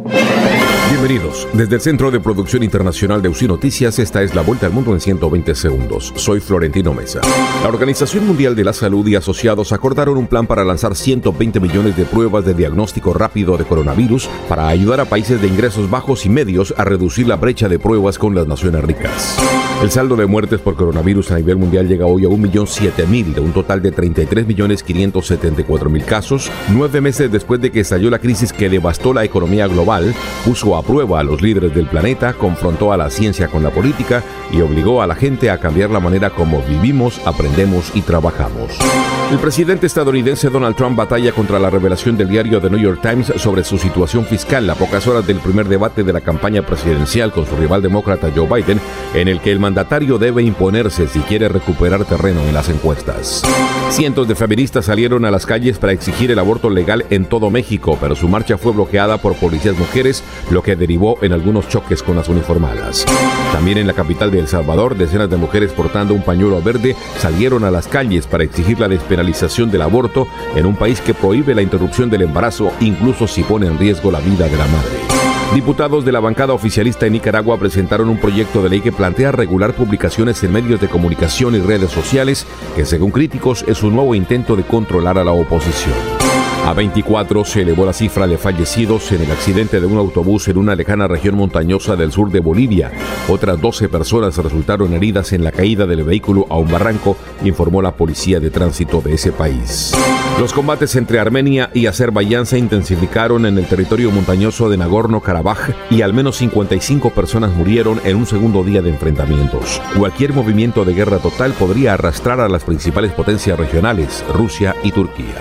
[SPEAKER 19] Bienvenidos. Desde el Centro de Producción Internacional de UCI Noticias, esta es la vuelta al mundo en 120 segundos. Soy Florentino Mesa. La Organización Mundial de la Salud y asociados acordaron un plan para lanzar 120 millones de pruebas de diagnóstico rápido de coronavirus para ayudar a países de ingresos bajos y medios a reducir la brecha de pruebas con las naciones ricas. El saldo de muertes por coronavirus a nivel mundial llega hoy a 1.007.000 de un total de 33.574.000 casos, nueve meses después de que estalló la crisis que devastó la economía global, puso a prueba a los líderes del planeta, confrontó a la ciencia con la política y obligó a la gente a cambiar la manera como vivimos, aprendemos y trabajamos. El presidente estadounidense Donald Trump batalla contra la revelación del diario The New York Times sobre su situación fiscal a pocas horas del primer debate de la campaña presidencial con su rival demócrata Joe Biden, en el que el mandatario debe imponerse si quiere recuperar terreno en las encuestas. Cientos de feministas salieron a las calles para exigir el aborto legal en todo México, pero su marcha fue bloqueada por policías mujeres, lo que derivó en algunos choques con las uniformadas. También en la capital de El Salvador, decenas de mujeres portando un pañuelo verde salieron a las calles para exigir la despenalización del aborto en un país que prohíbe la interrupción del embarazo, incluso si pone en riesgo la vida de la madre. Diputados de la bancada oficialista en Nicaragua presentaron un proyecto de ley que plantea regular publicaciones en medios de comunicación y redes sociales, que según críticos es un nuevo intento de controlar a la oposición. A 24 se elevó la cifra de fallecidos en el accidente de un autobús en una lejana región montañosa del sur de Bolivia. Otras 12 personas resultaron heridas en la caída del vehículo a un barranco, informó la policía de tránsito de ese país. Los combates entre Armenia y Azerbaiyán se intensificaron en el territorio montañoso de Nagorno-Karabaj y al menos 55 personas murieron en un segundo día de enfrentamientos. Cualquier movimiento de guerra total podría arrastrar a las principales potencias regionales, Rusia y Turquía.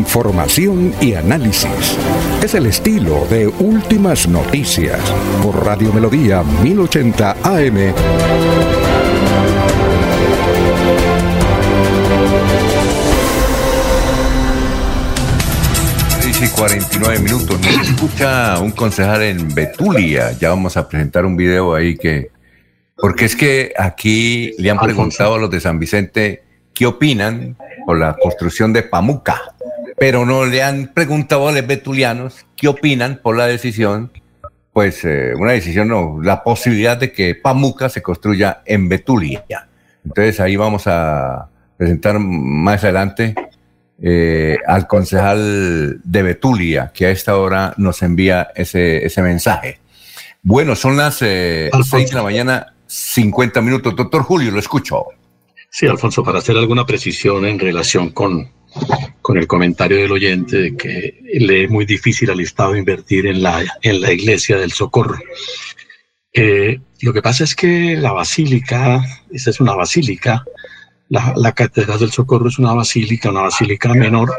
[SPEAKER 10] Información y análisis. Es el estilo de Últimas Noticias por Radio Melodía 1080 AM.
[SPEAKER 1] y 49 minutos. Nos escucha un concejal en Betulia. Ya vamos a presentar un video ahí que. Porque es que aquí le han preguntado a los de San Vicente qué opinan por la construcción de Pamuca, pero no le han preguntado a los betulianos qué opinan por la decisión, pues eh, una decisión no, la posibilidad de que Pamuca se construya en Betulia. Entonces ahí vamos a presentar más adelante eh, al concejal de Betulia, que a esta hora nos envía ese, ese mensaje. Bueno, son las eh, 6 de la mañana, 50 minutos. Doctor Julio, lo escucho.
[SPEAKER 8] Sí, Alfonso, para hacer alguna precisión en relación con, con el comentario del oyente de que le es muy difícil al Estado invertir en la, en la iglesia del socorro. Lo que pasa es que la basílica, esa es una basílica, la, la, Catedral del Socorro es una basílica, una basílica menor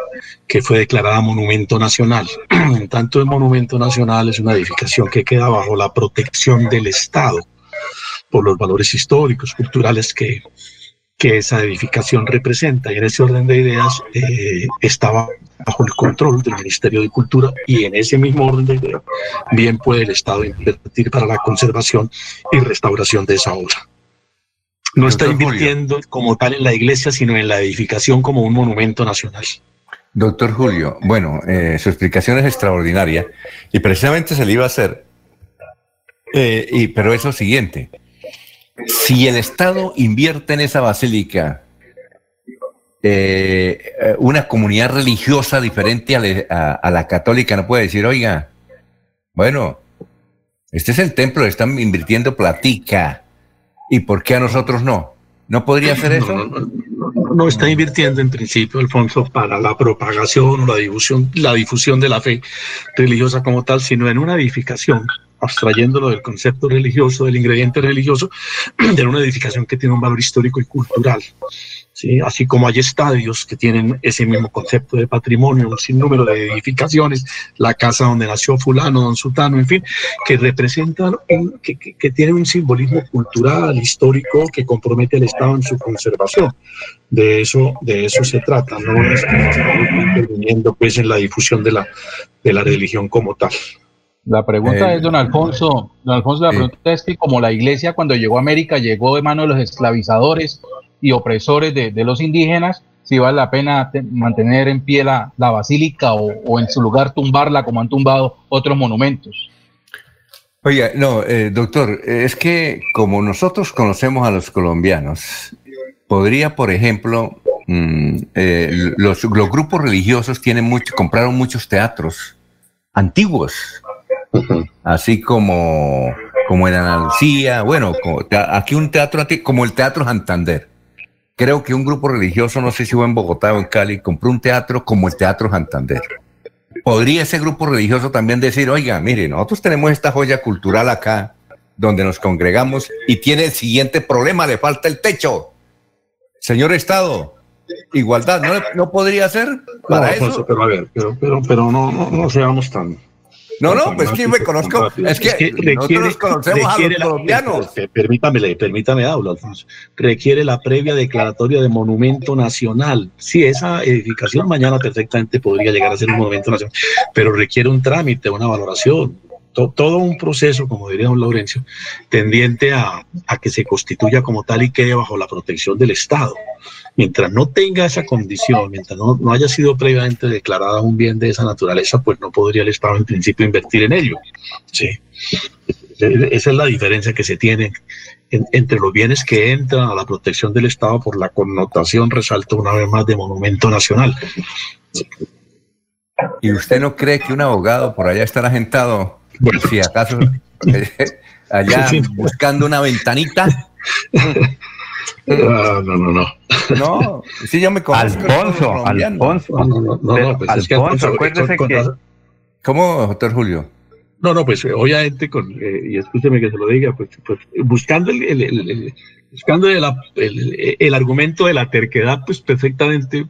[SPEAKER 8] que fue declarada monumento nacional. en tanto, el monumento nacional es una edificación que queda bajo la protección del Estado por los valores históricos, culturales que, que esa edificación representa. Y en ese orden de ideas eh, estaba bajo el control del Ministerio de Cultura y en ese mismo orden de ideas bien puede el Estado invertir para la conservación y restauración de esa obra. No está invirtiendo como tal en la iglesia, sino en la edificación como un monumento nacional.
[SPEAKER 1] Doctor Julio, bueno, eh, su explicación es extraordinaria y precisamente se le iba a hacer, eh, y, pero es lo siguiente, si el Estado invierte en esa basílica, eh, una comunidad religiosa diferente a, la católica no puede decir, oiga, bueno, este es el templo, están invirtiendo platica, ¿y por qué a nosotros no? ¿No podría hacer eso?
[SPEAKER 8] No, no, está invirtiendo en principio, Alfonso, para la propagación o la difusión, la difusión de la fe religiosa como tal, sino en una edificación abstrayéndolo del concepto religioso, del ingrediente religioso, de una edificación que tiene un valor histórico y cultural. ¿sí? Así como hay estadios que tienen ese mismo concepto de patrimonio, un sinnúmero de edificaciones, la casa donde nació fulano, don Sultano, en fin, que representan, un, que, que, que tienen un simbolismo cultural, histórico, que compromete al Estado en su conservación. De eso, de eso se trata, no es que interviniendo pues, en la difusión de la, de la religión como tal.
[SPEAKER 9] La pregunta
[SPEAKER 1] Eh,
[SPEAKER 9] es, don Alfonso, don Alfonso, la pregunta es que como la iglesia cuando llegó a América llegó de mano de los esclavizadores y opresores de, de los indígenas, si vale la pena te- mantener en pie la, la basílica o, o en su lugar tumbarla como han tumbado otros monumentos.
[SPEAKER 1] Oiga, no, eh, doctor, eh, es que como nosotros conocemos a los colombianos, podría, por ejemplo, mm, eh, los, los grupos religiosos tienen mucho, compraron muchos teatros antiguos, así como, como en Andalucía, bueno, como aquí un teatro como el Teatro Santander. Creo que un grupo religioso, no sé si fue en Bogotá o en Cali, compró un teatro como el Teatro Santander podría ese grupo religioso también decir, oiga, mire, nosotros tenemos esta joya cultural acá, donde nos congregamos, y tiene el siguiente problema, le falta el techo. Señor Estado, igualdad, ¿no, no podría ser para
[SPEAKER 8] No,
[SPEAKER 1] eso?
[SPEAKER 8] Pero a ver, pero, pero, pero no, no, no seamos tan.
[SPEAKER 1] No, no, pues que me conozco,
[SPEAKER 8] tan rápidos.
[SPEAKER 1] es que, nosotros conocemos a los
[SPEAKER 8] la-
[SPEAKER 1] colombianos.
[SPEAKER 8] eh, Permítame, permítame hablar, Alfonso. Requiere la previa declaratoria de monumento nacional. Sí, esa edificación mañana perfectamente podría llegar a ser un monumento nacional, pero requiere un trámite, una valoración, to- todo un proceso, como diría don Laurencio, tendiente a, a que se constituya como tal y quede bajo la protección del Estado. Mientras no tenga esa condición, mientras no, no haya sido previamente declarada un bien de esa naturaleza, pues no podría el Estado en principio invertir en ello. Sí. E- Esa es la diferencia que se tiene en- entre los bienes que entran a la protección del Estado por la connotación, resalto una vez más, de monumento nacional.
[SPEAKER 1] ¿Y usted no cree que un abogado por allá estará agentado, si acaso, eh, allá buscando una ventanita?
[SPEAKER 8] No, no, no.
[SPEAKER 1] No, sí, yo me conozco.
[SPEAKER 5] Alfonso, Alfonso.
[SPEAKER 8] No, no, no, no,
[SPEAKER 5] Pero,
[SPEAKER 8] no, pues es que
[SPEAKER 5] Alfonso,
[SPEAKER 8] Alfonso,
[SPEAKER 5] acuérdese
[SPEAKER 8] con-
[SPEAKER 5] que-
[SPEAKER 1] ¿Cómo, doctor Julio?
[SPEAKER 8] No, no, pues eh, obviamente, con, eh, y escúcheme que se lo diga, pues, pues, buscando el, el- el- el- buscando el, el- el argumento de la terquedad, pues perfectamente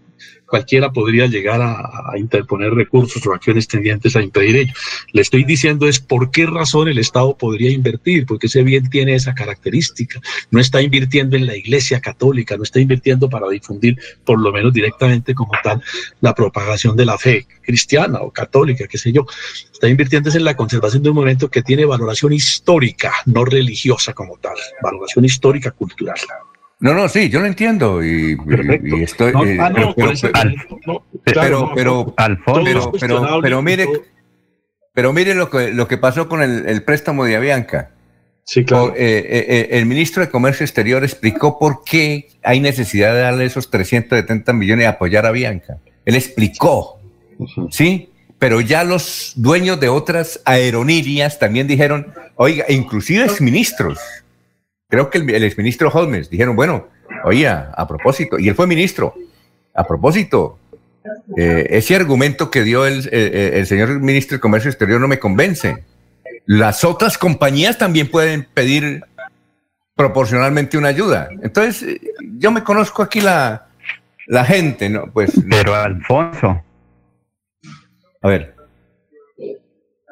[SPEAKER 8] cualquiera podría llegar a, interponer recursos o acciones tendientes a impedir ello. Le estoy diciendo es por qué razón el Estado podría invertir, porque ese bien tiene esa característica. No está invirtiendo en la Iglesia Católica, no está invirtiendo para difundir, por lo menos directamente como tal, la propagación de la fe cristiana o católica, qué sé yo. Está invirtiendo en la conservación de un movimiento que tiene valoración histórica, no religiosa como tal, valoración histórica cultural.
[SPEAKER 1] No, no, sí, yo lo entiendo y, y- y estoy.
[SPEAKER 8] No,
[SPEAKER 1] eh,
[SPEAKER 8] ah, no,
[SPEAKER 1] pero, pero-
[SPEAKER 8] no,
[SPEAKER 1] pero,
[SPEAKER 8] claro,
[SPEAKER 1] pero, mire, pero mire lo que, lo que pasó con el, el préstamo de Avianca.
[SPEAKER 8] Sí, claro.
[SPEAKER 1] Por- eh, eh, el ministro de Comercio Exterior explicó por qué hay necesidad de darle esos 370 millones y apoyar a Avianca. Él explicó, ¿sí? Pero ya los dueños de otras aerolíneas también dijeron, oiga, inclusive exministros, creo que el, el exministro Holmes, dijeron, bueno, oiga, a propósito, y él fue ministro, a propósito, eh, ese argumento que dio el, eh, el señor ministro de Comercio Exterior no me convence. Las otras compañías también pueden pedir proporcionalmente una ayuda. Entonces, eh, yo me conozco aquí la, la gente, ¿no? Pues,
[SPEAKER 5] Pero Alfonso,
[SPEAKER 1] a ver,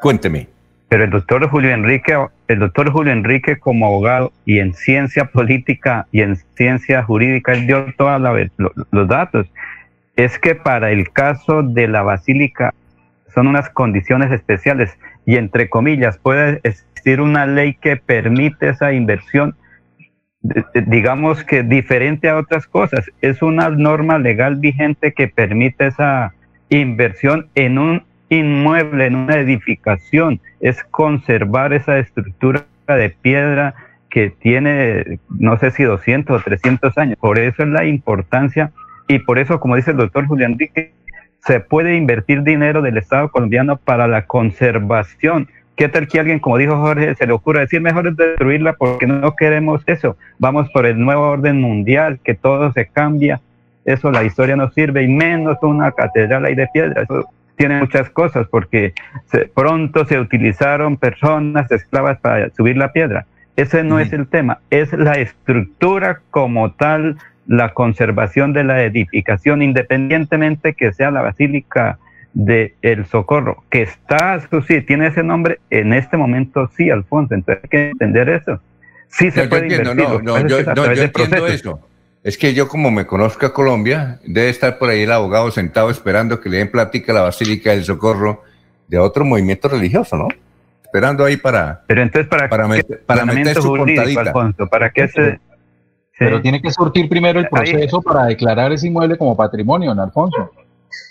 [SPEAKER 1] cuénteme.
[SPEAKER 5] Pero el doctor Julio Enrique, el doctor Julio Enrique como abogado y en ciencia política y en ciencia jurídica, él dio todos los datos. Es que para el caso de la basílica son unas condiciones especiales y entre comillas puede existir una ley que permite esa inversión digamos que diferente a otras cosas. Es una norma legal vigente que permite esa inversión en un inmueble, en una edificación. Es conservar esa estructura de piedra que tiene, no sé si 200 o 300 años. Por eso es la importancia y por eso, como dice el doctor Julián Enrique, se puede invertir dinero del Estado colombiano para la conservación. ¿Qué tal que alguien, como dijo Jorge, se le ocurra decir mejor es destruirla porque no queremos eso? Vamos por el nuevo orden mundial, que todo se cambia. Eso la historia no sirve y menos una catedral ahí de piedra. Tiene muchas cosas porque se- pronto se utilizaron personas esclavas para subir la piedra. Ese no es el tema, es la estructura como tal, la conservación de la edificación, independientemente que sea la basílica de El Socorro, que está, eso sí, tiene ese nombre, en este momento sí, Alfonso, entonces hay que entender eso. Sí se
[SPEAKER 1] No, yo
[SPEAKER 5] puede
[SPEAKER 1] entiendo,
[SPEAKER 5] invertir.
[SPEAKER 1] no, no, yo, no, yo entiendo
[SPEAKER 5] procesos.
[SPEAKER 1] eso. Es que yo como me conozco a Colombia, debe estar por ahí el abogado sentado esperando que le den plática a la Basílica del Socorro de otro movimiento religioso, ¿no? esperando ahí para.
[SPEAKER 5] Pero entonces, ¿para,
[SPEAKER 1] para,
[SPEAKER 5] qué
[SPEAKER 1] met- para meter su
[SPEAKER 5] jurídico,
[SPEAKER 1] puntadita.
[SPEAKER 5] Alfonso? ¿Para qué se.?
[SPEAKER 9] Pero tiene que surtir primero el proceso para declarar ese inmueble como patrimonio, don Alfonso.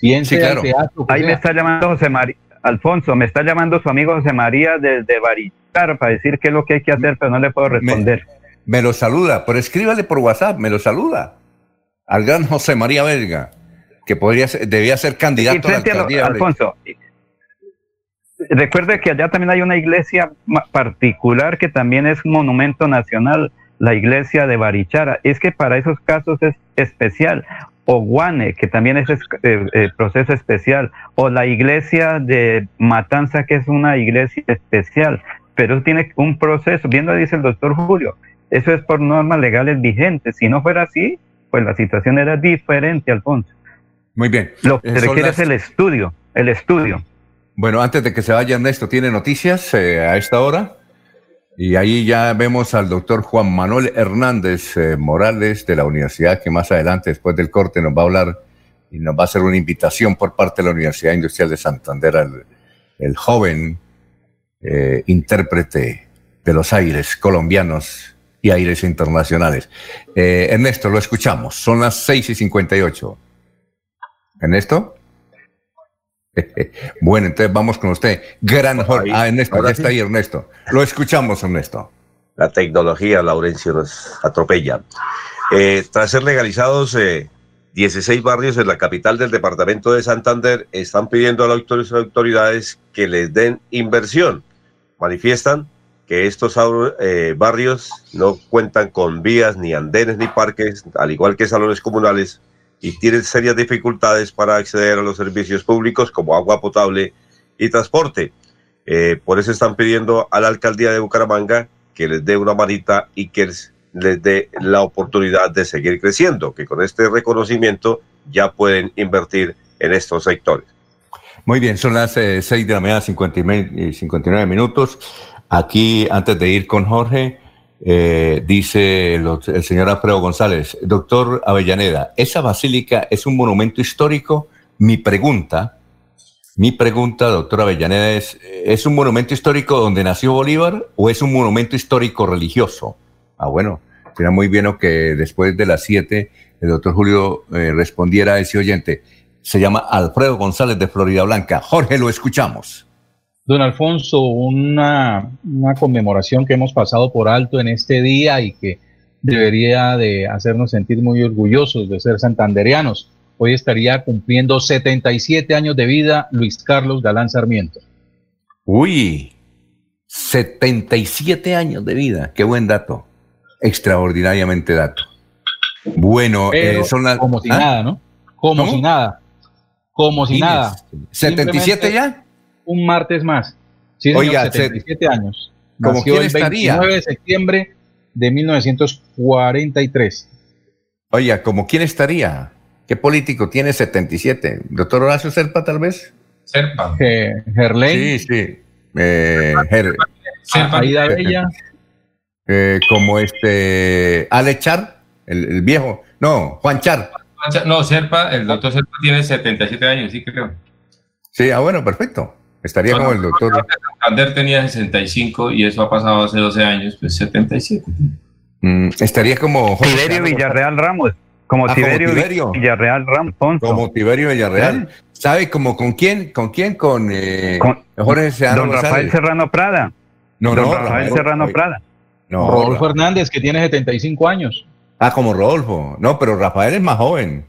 [SPEAKER 9] Bien
[SPEAKER 5] Sí, claro.
[SPEAKER 9] teatro que
[SPEAKER 5] Ahí me está llamando José María. Alfonso, me está llamando su amigo José María desde Barichar para decir qué es lo que hay que hacer, pero no le puedo responder.
[SPEAKER 1] Me lo saluda, pero escríbale por WhatsApp, me lo saluda. Al gran José María Belga, que podría ser- debía ser candidato a la
[SPEAKER 5] frente a lo-
[SPEAKER 1] alcaldía.
[SPEAKER 5] Alfonso, recuerde que allá también hay una iglesia particular que también es un monumento nacional, la iglesia de Barichara. Es que para esos casos es especial. O Guane, que también es es- eh, eh, proceso especial. O la iglesia de Matanza, que es una iglesia especial. Pero tiene un proceso, bien lo dice el doctor Julio, eso es por normas legales vigentes. Si no fuera así, pues la situación era diferente, Alfonso.
[SPEAKER 1] Muy bien.
[SPEAKER 5] Lo que
[SPEAKER 1] Eh,
[SPEAKER 5] se requiere
[SPEAKER 1] las-
[SPEAKER 5] es el estudio, el estudio.
[SPEAKER 1] Bueno, antes de que se vaya Ernesto, tiene noticias eh, a esta hora. Y ahí ya vemos al doctor Juan Manuel Hernández eh, Morales de la universidad, que más adelante, después del corte, nos va a hablar y nos va a hacer una invitación por parte de la Universidad Industrial de Santander al el joven eh, intérprete de los aires colombianos y aires internacionales. Eh, Ernesto, lo escuchamos. Son las 6 y 58. Ernesto. Bueno, entonces vamos con usted. Gran Jorge. Ah, Ernesto, ya está ahí Ernesto. Lo escuchamos, Ernesto.
[SPEAKER 11] La tecnología, Laurencio, nos atropella. Eh, tras ser legalizados, eh, 16 barrios en la capital del departamento de Santander están pidiendo a las autor- autoridades que les den inversión. Manifiestan que estos eh, barrios no cuentan con vías, ni andenes, ni parques, al igual que salones comunales, y tienen serias dificultades para acceder a los servicios públicos como agua potable y transporte. Eh, por eso están pidiendo a la alcaldía de Bucaramanga que les dé una manita y que les, dé la oportunidad de seguir creciendo, que con este reconocimiento ya pueden invertir en estos sectores.
[SPEAKER 1] Muy bien, son las eh, 6 de la mañana, 50 y me- y 59 minutos. Aquí, antes de ir con Jorge, eh, dice el señor Alfredo González, doctor Avellaneda, ¿esa basílica es un monumento histórico? Mi pregunta, mi pregunta, doctor Avellaneda, es, ¿es un monumento histórico donde nació Bolívar o es un monumento histórico religioso? Ah, bueno, sería muy bueno que después de las 7 el doctor Julio eh, respondiera a ese oyente. Se llama Alfredo González de Florida Blanca. Jorge, lo escuchamos.
[SPEAKER 9] Don Alfonso, una, una conmemoración que hemos pasado por alto en este día y que debería de hacernos sentir muy orgullosos de ser santanderianos. Hoy estaría cumpliendo 77 años de vida Luis Carlos Galán Sarmiento.
[SPEAKER 1] Uy, 77 años de vida. Qué buen dato. Extraordinariamente dato. Bueno,
[SPEAKER 9] Pero
[SPEAKER 1] eh, son las.
[SPEAKER 9] como si
[SPEAKER 1] ¿Ah?
[SPEAKER 9] nada, ¿no? Como
[SPEAKER 1] ¿Cómo?
[SPEAKER 9] si nada. Como si nada.
[SPEAKER 1] 77 ya.
[SPEAKER 9] Un martes más. Sí, señor,
[SPEAKER 1] Oiga, se-
[SPEAKER 9] 77 años.
[SPEAKER 1] ¿Como quién
[SPEAKER 9] el
[SPEAKER 1] estaría?
[SPEAKER 9] 29 de septiembre de 1943.
[SPEAKER 1] Oiga, ¿como quién estaría? ¿Qué político tiene 77? ¿Doctor Horacio Serpa, tal vez?
[SPEAKER 14] Serpa.
[SPEAKER 9] Eh.
[SPEAKER 1] Sí, sí. Eh, Ger-
[SPEAKER 9] Serpa. Aida Bella.
[SPEAKER 1] Eh, como este. Alex Char, el, el viejo. No, Juan Char.
[SPEAKER 14] No, Serpa, el doctor Serpa tiene 77 años, sí creo.
[SPEAKER 1] Sí, ah, bueno, perfecto. Estaría como el doctor.
[SPEAKER 14] Santander tenía 65 y eso ha pasado hace 12 años, pues 77.
[SPEAKER 1] Mm, estaría como Jorge
[SPEAKER 5] Tiberio Villarreal Ramos. Como
[SPEAKER 1] Ah, como
[SPEAKER 5] Tiberio. Villarreal Ramos. Ponzo.
[SPEAKER 1] Como Tiberio Villarreal. ¿Sabe como con quién? ¿Con quién? Con, eh,
[SPEAKER 5] Con-
[SPEAKER 1] Jorge Serrano
[SPEAKER 5] Don Rafael
[SPEAKER 1] González.
[SPEAKER 5] Serrano Prada.
[SPEAKER 1] No,
[SPEAKER 5] Don
[SPEAKER 1] no,
[SPEAKER 5] Rafael Serrano
[SPEAKER 1] oye,
[SPEAKER 5] Prada.
[SPEAKER 1] No,
[SPEAKER 9] Rodolfo Hernández, que tiene 75 años.
[SPEAKER 1] Ah, como Rodolfo. No, pero Rafael es más joven.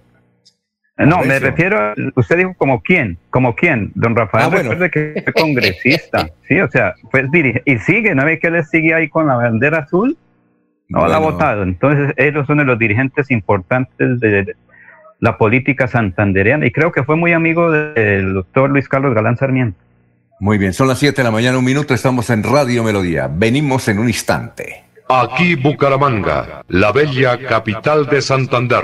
[SPEAKER 5] No, me refiero, usted dijo como quién, como quién, don Rafael,
[SPEAKER 1] Ah, bueno.
[SPEAKER 5] recuerde que fue congresista, sí, o sea, fue dirige- y sigue, ¿no ve que él sigue ahí con la bandera azul? No la ha
[SPEAKER 1] Bueno.
[SPEAKER 5] votado, entonces ellos son de los dirigentes importantes de la política santandereana y creo que fue muy amigo del doctor Luis Carlos Galán Sarmiento.
[SPEAKER 1] Muy bien, son las 7 de la mañana, un minuto, estamos en Radio Melodía. Venimos en un instante.
[SPEAKER 15] Aquí Bucaramanga, la bella capital de Santander.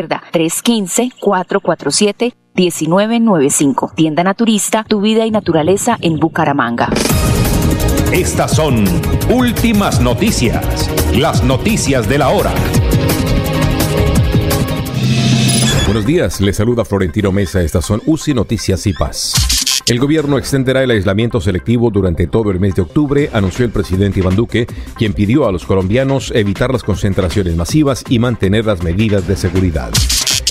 [SPEAKER 32] 315-447 1995. Tienda Naturista, tu vida y naturaleza en Bucaramanga.
[SPEAKER 28] Estas son últimas noticias, las noticias de la hora.
[SPEAKER 19] Buenos días, les saluda Florentino Mesa. Estas son UCI Noticias y Paz. El gobierno extenderá el aislamiento selectivo durante todo el mes de octubre, anunció el presidente Iván Duque, quien pidió a los colombianos evitar las concentraciones masivas y mantener las medidas de seguridad.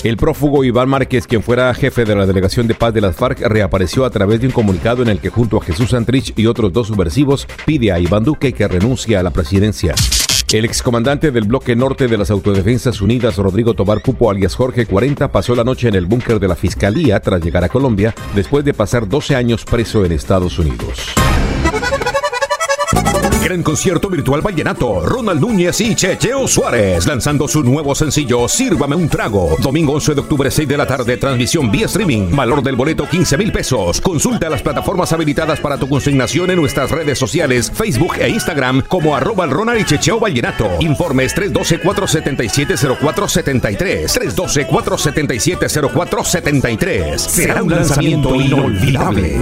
[SPEAKER 19] El prófugo Iván Márquez, quien fuera jefe de la Delegación de Paz de las FARC, reapareció a través de un comunicado en el que junto a Jesús Santrich y otros dos subversivos pide a Iván Duque que renuncie a la presidencia. El excomandante del bloque norte de las Autodefensas Unidas, Rodrigo Tobar Pupo, alias Jorge 40, pasó la noche en el búnker de la Fiscalía tras llegar a Colombia después de pasar 12 años preso en Estados Unidos.
[SPEAKER 28] Gran concierto virtual vallenato. Ronald Núñez y Checheo Suárez lanzando su nuevo sencillo Sírvame un trago. Domingo 11 de octubre 6 de la tarde. Transmisión vía streaming. Valor del boleto 15 mil pesos. Consulta las plataformas habilitadas para tu consignación en nuestras redes sociales Facebook e Instagram como arroba Ronald y Checheo Vallenato. Informes 312-477-0473. 312-477-0473. Será un lanzamiento inolvidable.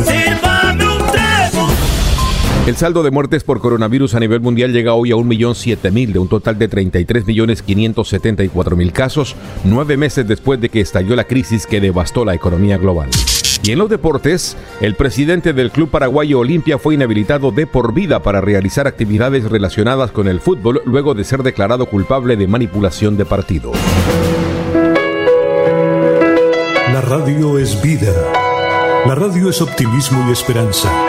[SPEAKER 19] El saldo de muertes por coronavirus a nivel mundial llega hoy a 1.007.000 de un total de 33.574.000 casos, nueve meses después de que estalló la crisis que devastó la economía global. Y en los deportes, el presidente del Club Paraguayo Olimpia fue inhabilitado de por vida para realizar actividades relacionadas con el fútbol luego de ser declarado culpable de manipulación de partido.
[SPEAKER 33] La radio es vida. La radio es optimismo y esperanza.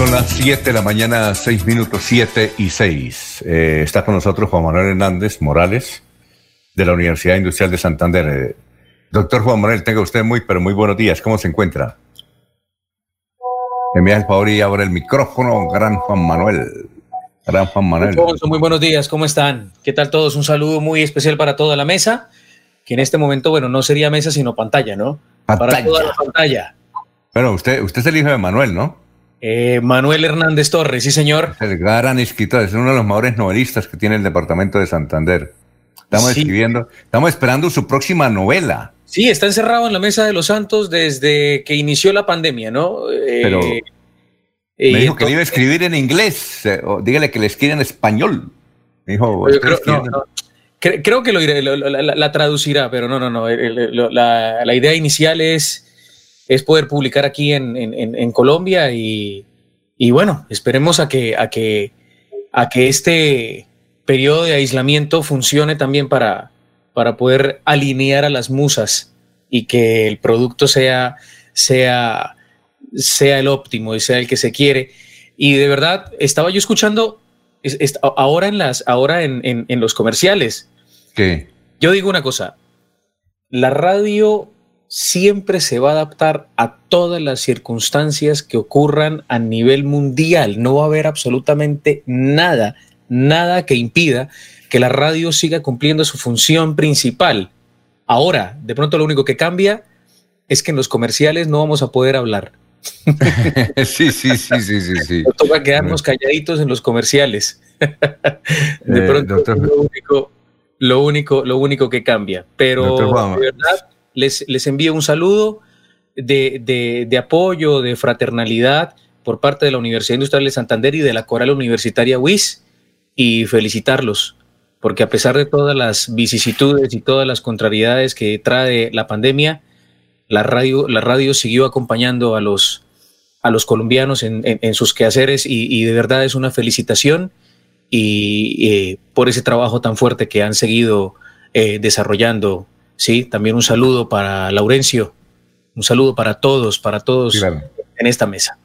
[SPEAKER 1] Son las 7 de la mañana, 6 minutos, 7 y 6. Eh, está con nosotros Juan Manuel Hernández Morales, de la Universidad Industrial de Santander. Eh, doctor Juan Manuel, tenga usted muy, pero muy buenos días. ¿Cómo se encuentra? Me el favor y ahora el micrófono, gran Juan Manuel. Gran Juan Manuel.
[SPEAKER 34] Muy buenos días, ¿cómo están? ¿Qué tal todos? Un saludo muy especial para toda la mesa, que en este momento, bueno, no sería mesa, sino pantalla, ¿no?
[SPEAKER 1] Pantalla.
[SPEAKER 34] Para toda la pantalla.
[SPEAKER 1] Bueno, usted, usted es el hijo de Manuel, ¿no?
[SPEAKER 34] Eh, Manuel Hernández Torres, sí señor.
[SPEAKER 1] El gran escritor, es uno de los mejores novelistas que tiene el departamento de Santander. Estamos escribiendo, estamos esperando su próxima novela.
[SPEAKER 34] Sí, está encerrado en la Mesa de los Santos desde que inició la pandemia, ¿no?
[SPEAKER 1] Eh, Pero me dijo que le iba a escribir en inglés. dígale que le escriba en español. Dijo,
[SPEAKER 34] Yo creo, no, no. Cre- creo que lo iré- lo- lo- la, la traducirá, pero no, no, no. el- el- lo- la, la idea inicial es, es poder publicar aquí en, en- en- Colombia y, y bueno, esperemos a que, a, que, a que este periodo de aislamiento funcione también para, para poder alinear a las musas y que el producto sea, sea, sea el óptimo y sea el que se quiere. Y de verdad, estaba yo escuchando es- es- a- ahora en las, ahora en, en- en los comerciales.
[SPEAKER 1] ¿Qué?
[SPEAKER 34] Yo digo una cosa, la radio siempre se va a adaptar a todas las circunstancias que ocurran a nivel mundial. No va a haber absolutamente nada, nada que impida que la radio siga cumpliendo su función principal. Ahora, de pronto lo único que cambia es que en los comerciales no vamos a poder hablar.
[SPEAKER 1] sí, sí, sí, sí, sí, sí.
[SPEAKER 34] Nos toca quedarnos calladitos en los comerciales. De
[SPEAKER 1] Eh,
[SPEAKER 34] pronto es lo único, lo único, lo único que cambia. Pero de verdad les, les envío un saludo de, de- apoyo, de fraternalidad por parte de la Universidad Industrial de Santander y de la Coral Universitaria WIS y felicitarlos, porque a pesar de todas las vicisitudes y todas las contrariedades que trae la pandemia, la radio, la radio siguió acompañando a los, a los colombianos en, en- sus quehaceres y, y de verdad es una felicitación y eh, por ese trabajo tan fuerte que han seguido eh, desarrollando. Sí, también un saludo para Laurencio, un saludo para todos, para todos en esta mesa.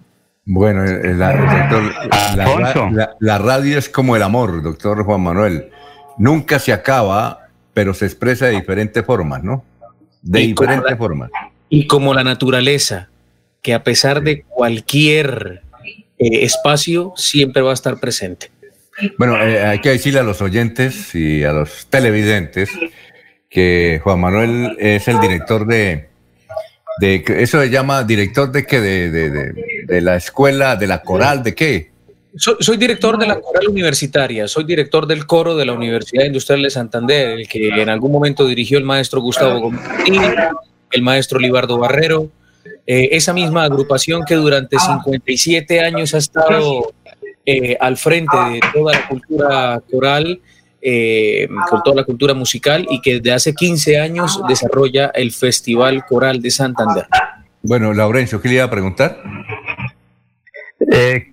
[SPEAKER 1] Bueno, la, el doctor, la,
[SPEAKER 34] Alfonso.
[SPEAKER 1] la- la radio es como el amor, doctor Juan Manuel. Nunca se acaba, pero se expresa de diferentes formas, ¿no? De
[SPEAKER 34] Y como
[SPEAKER 1] diferentes
[SPEAKER 34] la-
[SPEAKER 1] formas.
[SPEAKER 34] Y como la naturaleza, que a pesar de cualquier eh, espacio, siempre va a estar presente.
[SPEAKER 1] Bueno, eh, hay que decirle a los oyentes y a los televidentes que Juan Manuel es el director de, de eso se llama director de qué, de, de, de- de la escuela, de la coral, de qué.
[SPEAKER 34] Soy, soy director de la coral universitaria, soy director del coro de la Universidad Industrial de Santander, el que en algún momento dirigió el maestro Gustavo Gómez el maestro Libardo Barrero, eh, esa misma agrupación que durante 57 años ha estado eh, al frente de toda la cultura coral, eh, con toda la cultura musical y que desde hace 15 años desarrolla el Festival Coral de Santander.
[SPEAKER 1] Bueno, Laurencio, ¿qué le iba a preguntar?
[SPEAKER 5] Eh,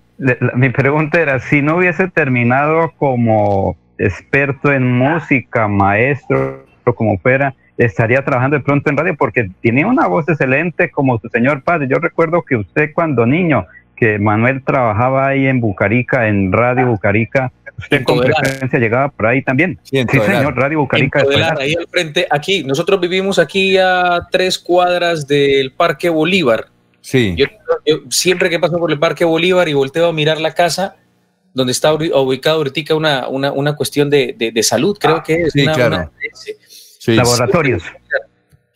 [SPEAKER 5] mi pregunta era, si no hubiese terminado como experto en música, maestro, o como fuera, estaría trabajando de pronto en radio porque tenía una voz excelente como su señor padre. Yo recuerdo que usted cuando niño, que Manuel trabajaba ahí en Bucarica, en Radio Bucarica, llegaba por ahí también.
[SPEAKER 34] Sí,
[SPEAKER 5] señor, Radio Bucarica.
[SPEAKER 34] Ahí al frente, aquí, nosotros vivimos aquí a tres cuadras del Parque Bolívar.
[SPEAKER 1] Sí.
[SPEAKER 34] Yo, yo siempre que paso por el Parque Bolívar y volteo a mirar la casa, donde está ubicado ahorita una, una, una cuestión de, de- de salud, creo que es.
[SPEAKER 1] Sí,
[SPEAKER 34] una-
[SPEAKER 1] claro.
[SPEAKER 34] una-
[SPEAKER 1] Sí.
[SPEAKER 5] Laboratorios.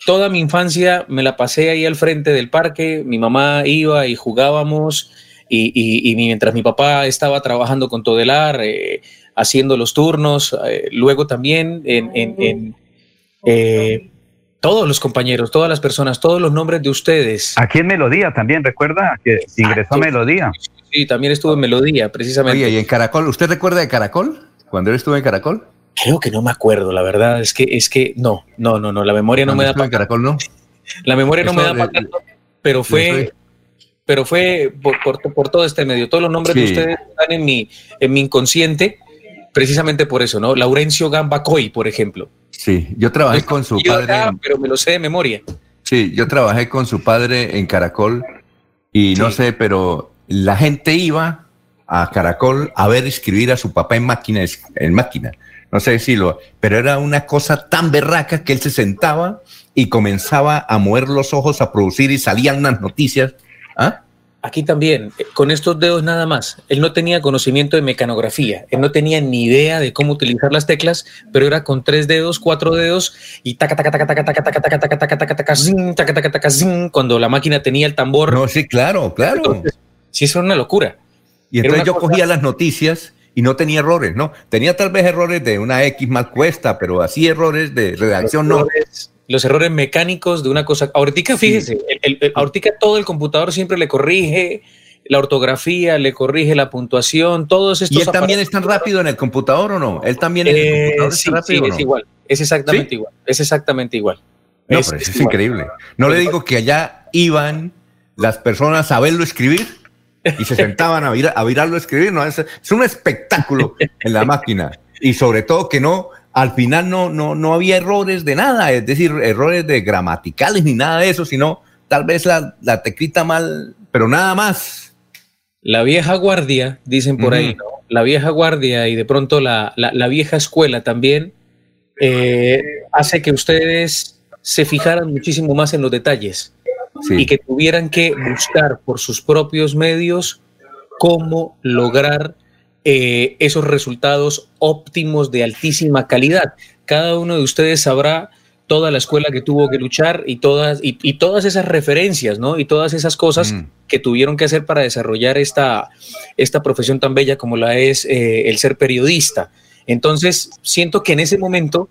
[SPEAKER 34] Toda mi infancia me la pasé ahí al frente del parque, mi mamá iba y jugábamos y, y- y mientras mi papá estaba trabajando con Todelar, eh, haciendo los turnos, eh, luego también en, en- en, eh, todos los compañeros, todas las personas, todos los nombres de ustedes.
[SPEAKER 5] Aquí en Melodía también, recuerda que ingresó a Melodía.
[SPEAKER 34] Sí, también estuve en Melodía, precisamente.
[SPEAKER 1] Oye, ¿y en Caracol? ¿Usted recuerda de Caracol? Cuando él estuvo en Caracol.
[SPEAKER 34] Creo que no me acuerdo, la verdad, es que, es que no, no, no, no, la memoria no me da
[SPEAKER 1] estuvo en Caracol, ¿no?
[SPEAKER 34] La memoria no
[SPEAKER 1] Eso
[SPEAKER 34] me da para tanto, pero fue, pero fue por, por- por todo este medio. Todos los nombres de ustedes están en mi, en mi inconsciente, precisamente por eso, ¿no? Laurencio Gamba Coy, por ejemplo.
[SPEAKER 1] Sí, yo trabajé con su padre.
[SPEAKER 34] acá, pero me lo sé de memoria.
[SPEAKER 1] Sí, yo trabajé con su padre en Caracol y no sé, pero la gente iba a Caracol a ver escribir a su papá en máquina, en máquina. No sé decirlo, pero era una cosa tan berraca que él se sentaba y comenzaba a mover los ojos, a producir y salían unas noticias. ¿Ah?
[SPEAKER 34] Aquí también, eh, con estos dedos nada más. Él no tenía conocimiento de mecanografía, él no tenía ni idea de cómo utilizar las teclas, pero era con tres dedos, cuatro dedos y taca, taca, taca, taca, taca, taca, taca, taca, taca, taca, taca, zin, taca, taca, taca, zin, cuando la máquina tenía el tambor.
[SPEAKER 1] No, sí, claro, claro.
[SPEAKER 34] sí, eso era una locura.
[SPEAKER 1] Y entonces yo
[SPEAKER 34] cosa-
[SPEAKER 1] cogía las noticias y no tenía errores, ¿no? Tenía tal vez errores de una X mal cuesta, pero así errores de redacción no.
[SPEAKER 34] Los errores mecánicos de una cosa. Ahorita, fíjese, el, el- el- ahorita todo el computador siempre le corrige la ortografía, le corrige la puntuación, todos estos.
[SPEAKER 1] ¿Y él también es tan rápido en el computador o no? ¿Él también en el
[SPEAKER 34] Eh, sí,
[SPEAKER 1] es rápido
[SPEAKER 34] sí,
[SPEAKER 1] o no?
[SPEAKER 34] es igual, es exactamente igual, es exactamente igual.
[SPEAKER 1] No,
[SPEAKER 34] Es-
[SPEAKER 1] pero eso
[SPEAKER 34] es
[SPEAKER 1] es
[SPEAKER 34] igual.
[SPEAKER 1] increíble. No le digo que allá iban las personas a verlo escribir y se sentaban a, vir- a virarlo escribir. No, es, es un espectáculo en la máquina. Y sobre todo que no, al final no, no, no había errores de nada, es decir, errores de gramaticales ni nada de eso, sino tal vez la, la teclita mal, pero nada más.
[SPEAKER 34] La vieja guardia, dicen por ahí. La vieja guardia y de pronto la, la- la vieja escuela también eh, hace que ustedes se fijaran muchísimo más en los detalles y que tuvieran que buscar por sus propios medios cómo lograr eh, esos resultados óptimos de altísima calidad. Cada uno de ustedes sabrá toda la escuela que tuvo que luchar y todas, y, y todas esas referencias, ¿no? Y todas esas cosas que tuvieron que hacer para desarrollar esta, esta profesión tan bella como la es eh, el ser periodista. Entonces, siento que en ese momento,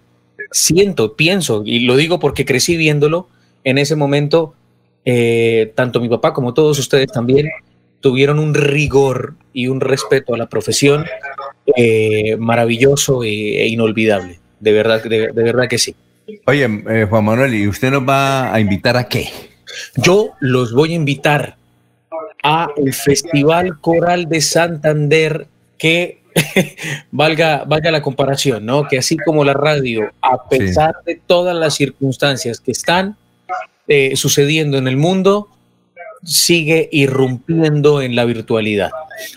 [SPEAKER 34] siento, pienso, y lo digo porque crecí viéndolo, en ese momento, eh, tanto mi papá como todos ustedes también tuvieron un rigor y un respeto a la profesión eh, maravilloso e, e inolvidable. De verdad, de, de verdad que sí.
[SPEAKER 1] Oye, eh, Juan Manuel, ¿y usted nos va a invitar a qué?
[SPEAKER 34] Yo los voy a invitar a el Festival Coral de Santander que valga, valga la comparación, ¿no? Que así como la radio, a pesar de todas las circunstancias que están eh, sucediendo en el mundo, sigue irrumpiendo en la virtualidad.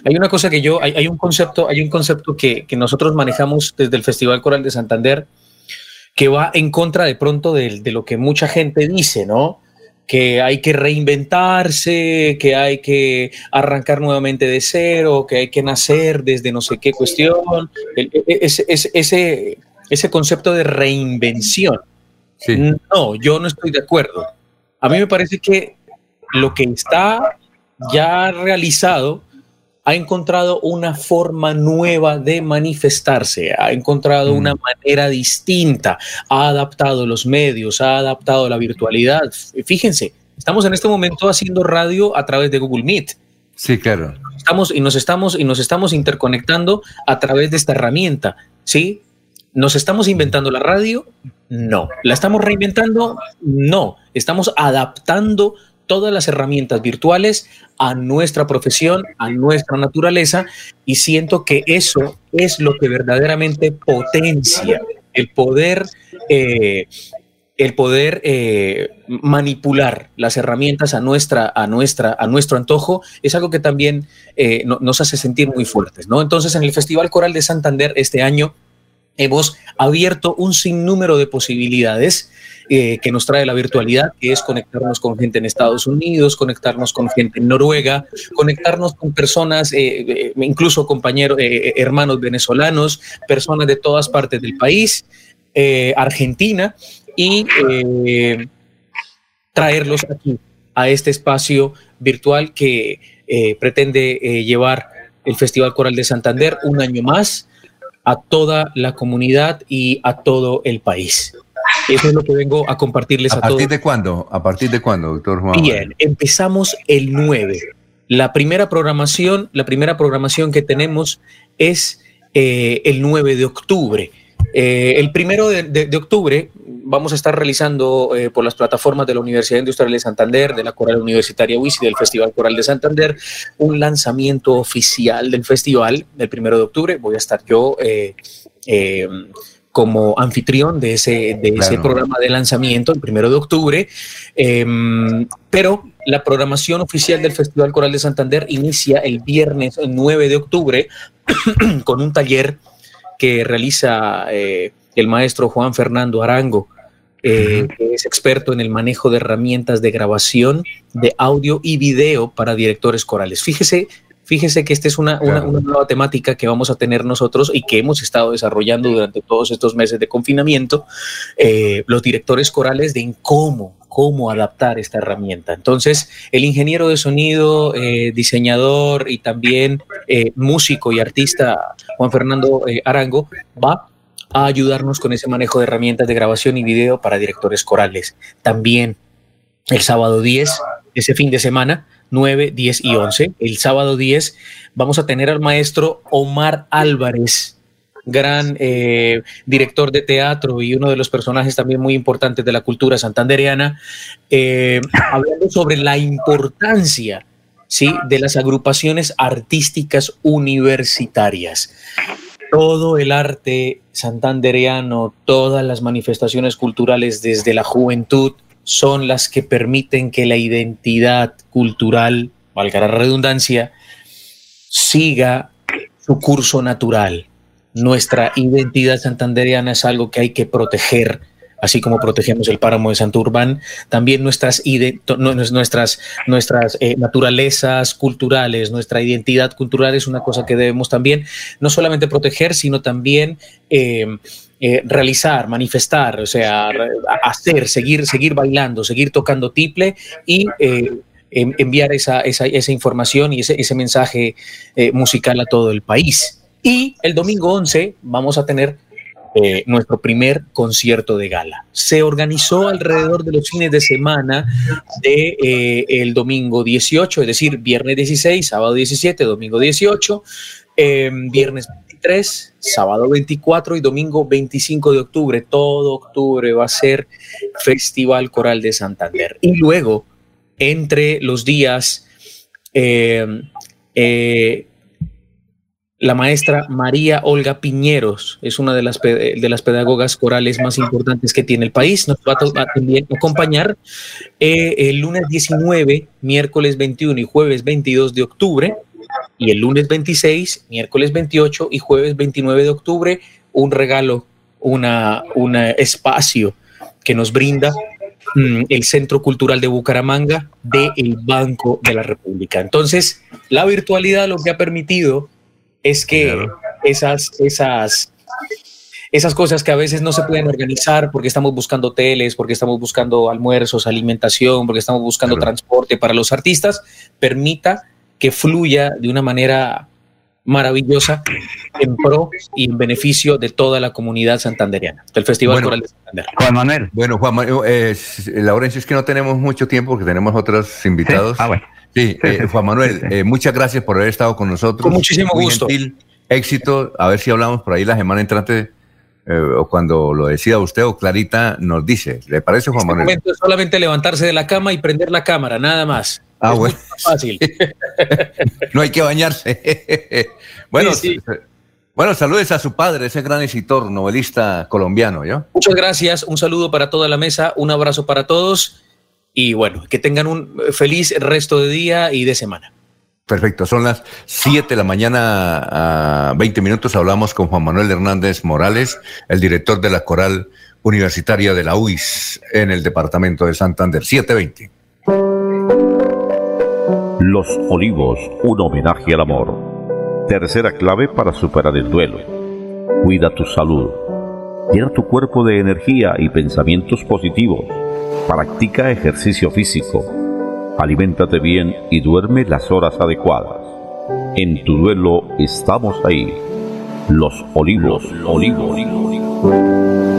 [SPEAKER 34] Hay una cosa que yo, hay, hay un concepto, hay un concepto que, que nosotros manejamos desde el Festival Coral de Santander que va en contra de pronto de, de lo que mucha gente dice, ¿no? que hay que reinventarse, que hay que arrancar nuevamente de cero, que hay que nacer desde no sé qué cuestión, e- e- ese, ese, ese, ese concepto de reinvención. No, yo no estoy de acuerdo. A mí me parece que lo que está ya realizado ha encontrado una forma nueva de manifestarse, ha encontrado una manera distinta, ha adaptado los medios, ha adaptado la virtualidad. Fíjense, estamos en este momento haciendo radio a través de Google Meet.
[SPEAKER 1] Sí, claro.
[SPEAKER 34] Estamos y nos estamos y nos estamos interconectando a través de esta herramienta, ¿sí? ¿Nos estamos inventando la radio? No. ¿La estamos reinventando? No. Estamos adaptando todas las herramientas virtuales a nuestra profesión, a nuestra naturaleza, y siento que eso es lo que verdaderamente potencia el poder, eh, el poder eh, manipular las herramientas a nuestra, a nuestra, a nuestro antojo, es algo que también eh, no- nos hace sentir muy fuertes, ¿no? Entonces, en el Festival Coral de Santander este año hemos abierto un sinnúmero de posibilidades eh, que nos trae la virtualidad, que es conectarnos con gente en Estados Unidos, conectarnos con gente en Noruega, conectarnos con personas, eh, eh, incluso compañeros, hermanos venezolanos, personas de todas partes del país, Argentina, y traerlos aquí a este espacio virtual que pretende llevar el Festival Coral de Santander un año más a toda la comunidad y a todo el país. Eso es lo que vengo a compartirles
[SPEAKER 1] ¿A
[SPEAKER 34] a, todos.
[SPEAKER 1] partir de cuándo? ¿A partir de cuándo, doctor Juan?
[SPEAKER 34] Bien, empezamos el 9. La primera programación, la primera programación que tenemos es eh, el 9 de octubre. Eh, el primero de, de- de octubre vamos a estar realizando eh, por las plataformas de la Universidad Industrial de Santander, de la Coral Universitaria WIS y del Festival Coral de Santander, un lanzamiento oficial del festival el primero de octubre. Voy a estar yo eh, como anfitrión de ese, de ese programa de lanzamiento el primero de octubre. Em, pero la programación oficial del Festival Coral de Santander inicia el viernes 9 de octubre con un taller que realiza eh, el maestro Juan Fernando Arango, eh, que es experto en el manejo de herramientas de grabación de audio y video para directores corales. Fíjese, fíjese que esta es una, una- una nueva temática que vamos a tener nosotros y que hemos estado desarrollando durante todos estos meses de confinamiento, eh, los directores corales de en cómo, cómo adaptar esta herramienta. Entonces, el ingeniero de sonido, eh, diseñador y también eh, músico y artista Juan Fernando eh, Arango va a ayudarnos con ese manejo de herramientas de grabación y video para directores corales. También el sábado 10, ese fin de semana, 9, 10 y 11. El sábado 10 vamos a tener al maestro Omar Álvarez, gran eh, director de teatro y uno de los personajes también muy importantes de la cultura santandereana, eh, hablando sobre la importancia ¿sí? de las agrupaciones artísticas universitarias. Todo el arte santandereano, todas las manifestaciones culturales desde la juventud son las que permiten que la identidad cultural, valga la redundancia, siga su curso natural. Nuestra identidad santandereana es algo que hay que proteger, así como protegemos el páramo de Santurbán, también nuestras, nuestras, nuestras eh, naturalezas culturales, nuestra identidad cultural es una cosa que debemos también no solamente proteger, sino también eh, eh, realizar, manifestar, o sea, hacer, seguir, seguir bailando, seguir tocando tiple y enviar esa, esa, esa, información y ese, ese mensaje musical a todo el país. Y el domingo 11 vamos a tener eh, nuestro primer concierto de gala. Se organizó alrededor de los fines de semana de eh, el domingo 18, es decir, viernes 16, sábado 17, domingo 18, em, viernes 23, sábado 24 y domingo 25 de octubre. Todo octubre va a ser Festival Coral de Santander. Y luego, entre los días em, eh, la maestra María Olga Piñeros es una de las, de las pedagogas corales más importantes que tiene el país. Nos va a, acompañar eh, el lunes 19, miércoles 21 y jueves 22 de octubre. Y el lunes 26, miércoles 28 y jueves 29 de octubre, un regalo, una, un espacio que nos brinda mm, el Centro Cultural de Bucaramanga del Banco de la República. Entonces, la virtualidad lo que ha permitido es que esas, esas, esas cosas que a veces no se pueden organizar porque estamos buscando hoteles, porque estamos buscando almuerzos, alimentación, porque estamos buscando transporte para los artistas, permita que fluya de una manera maravillosa en pro y en beneficio de toda la comunidad santanderiana, del Festival Coral de Santander.
[SPEAKER 1] Juan Manuel. Bueno, Juan Manuel, eh, Laurencio, es que no tenemos mucho tiempo porque tenemos otros invitados. Ah, bueno. Sí, eh, Juan Manuel, eh, muchas gracias por haber estado con nosotros.
[SPEAKER 34] Con muchísimo gusto.
[SPEAKER 1] éxito. A ver si hablamos por ahí la semana entrante eh, o cuando lo decida usted o Clarita nos dice. ¿Le parece, Juan este Manuel?
[SPEAKER 34] Momento es solamente levantarse de la cama y prender la cámara, nada más.
[SPEAKER 1] Ah, bueno. fácil. no hay que bañarse. bueno, bueno, saludes a su padre, ese gran escritor, novelista colombiano, ¿yo?
[SPEAKER 34] Muchas gracias. Un saludo para toda la mesa, un abrazo para todos y bueno, que tengan un feliz resto de día y de semana.
[SPEAKER 1] Perfecto, son las 7 de la mañana a 20 minutos. Hablamos con Juan Manuel Hernández Morales, el director de la Coral Universitaria de la UIS en el departamento de Santander. 720.
[SPEAKER 35] Los Olivos, un homenaje al amor. Tercera clave para superar el duelo. Cuida tu salud. Llena tu cuerpo de energía y pensamientos positivos Practica ejercicio físico, aliméntate bien y duerme las horas adecuadas. En tu duelo estamos ahí. Los olivos, olivos.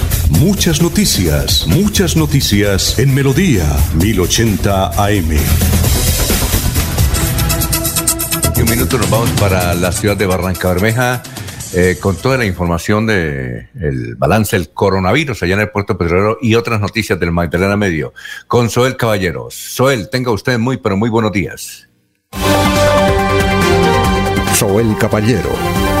[SPEAKER 33] Muchas noticias, muchas noticias en Melodía 1080 AM.
[SPEAKER 1] En un minuto nos vamos para la ciudad de Barranca Bermeja eh, con toda la información del el balance del coronavirus allá en el puerto petrolero y otras noticias del Magdalena Medio. Con Soel Caballeros. Soel, tenga usted muy, pero muy buenos días.
[SPEAKER 36] Soel Caballero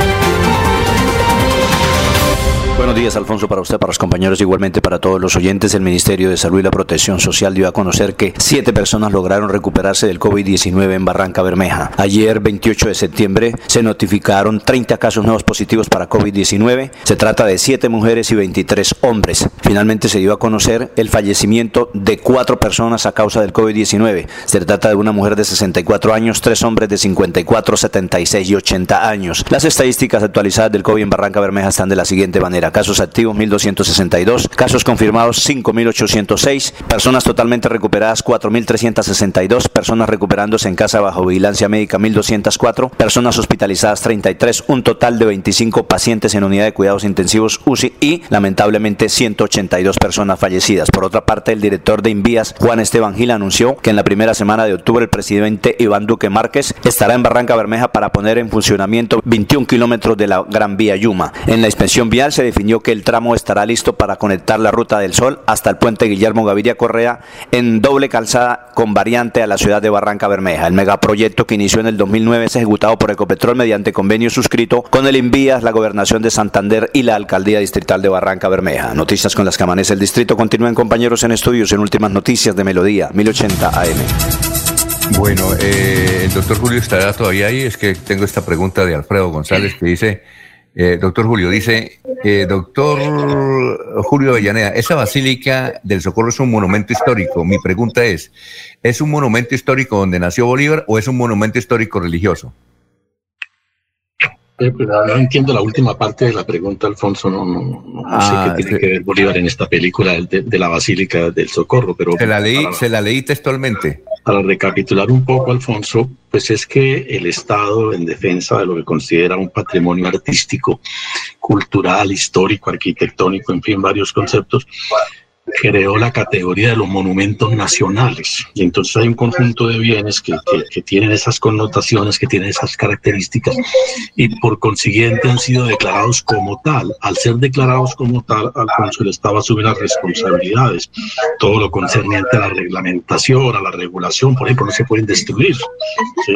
[SPEAKER 37] Buenos días, Alfonso, para usted, para los compañeros, igualmente para todos los oyentes. El Ministerio de Salud y la Protección Social dio a conocer que siete personas lograron recuperarse del COVID-19 en Barranca Bermeja. Ayer, 28 de septiembre, se notificaron 30 casos nuevos positivos para COVID-19. Se trata de siete mujeres y 23 hombres. Finalmente se dio a conocer el fallecimiento de cuatro personas a causa del COVID-19. Se trata de una mujer de 64 años, tres hombres de 54, 76 y 80 años. Las estadísticas actualizadas del COVID en Barranca Bermeja están de la siguiente manera casos activos 1.262, casos confirmados 5.806, personas totalmente recuperadas 4.362, personas recuperándose en casa bajo vigilancia médica 1.204, personas hospitalizadas 33, un total de 25 pacientes en unidad de cuidados intensivos UCI y lamentablemente 182 personas fallecidas. Por otra parte, el director de Invías, Juan Esteban Gil, anunció que en la primera semana de octubre el presidente Iván Duque Márquez estará en Barranca Bermeja para poner en funcionamiento 21 kilómetros de la Gran Vía Yuma. En la inspección vial se definió que el tramo estará listo para conectar la Ruta del Sol hasta el puente Guillermo Gaviria Correa en doble calzada con variante a la ciudad de Barranca Bermeja. El megaproyecto que inició en el 2009 es ejecutado por Ecopetrol mediante convenio suscrito con el Invías, la Gobernación de Santander y la Alcaldía Distrital de Barranca Bermeja. Noticias con las que amanece el distrito. Continúen compañeros en estudios en últimas noticias de Melodía 1080 AM.
[SPEAKER 1] Bueno, eh, el doctor Julio estará todavía ahí. Es que tengo esta pregunta de Alfredo González que dice, eh, doctor Julio, dice, eh, doctor Julio Avellaneda, esa Basílica del Socorro es un monumento histórico. Mi pregunta es, ¿es un monumento histórico donde nació Bolívar o es un monumento histórico religioso?
[SPEAKER 8] Eh, pues, no entiendo la última parte de la pregunta, Alfonso. No, no, no,
[SPEAKER 1] Ah,
[SPEAKER 8] sé qué tiene
[SPEAKER 1] sí.
[SPEAKER 8] que ver Bolívar en esta película de, de la Basílica del Socorro, pero
[SPEAKER 1] Se la leí,
[SPEAKER 8] para-
[SPEAKER 1] se la leí textualmente.
[SPEAKER 8] Para recapitular un poco, Alfonso, pues es que el Estado, en defensa de lo que considera un patrimonio artístico, cultural, histórico, arquitectónico, en fin, varios conceptos, creó la categoría de los monumentos nacionales. Y entonces hay un conjunto de bienes que, que- que tienen esas connotaciones, que tienen esas características, y por consiguiente han sido declarados como tal. Al ser declarados como tal, Alfonso, el Estado asume las responsabilidades. Todo lo concerniente a la reglamentación, a la regulación, por ejemplo, no se pueden destruir. ¿sí?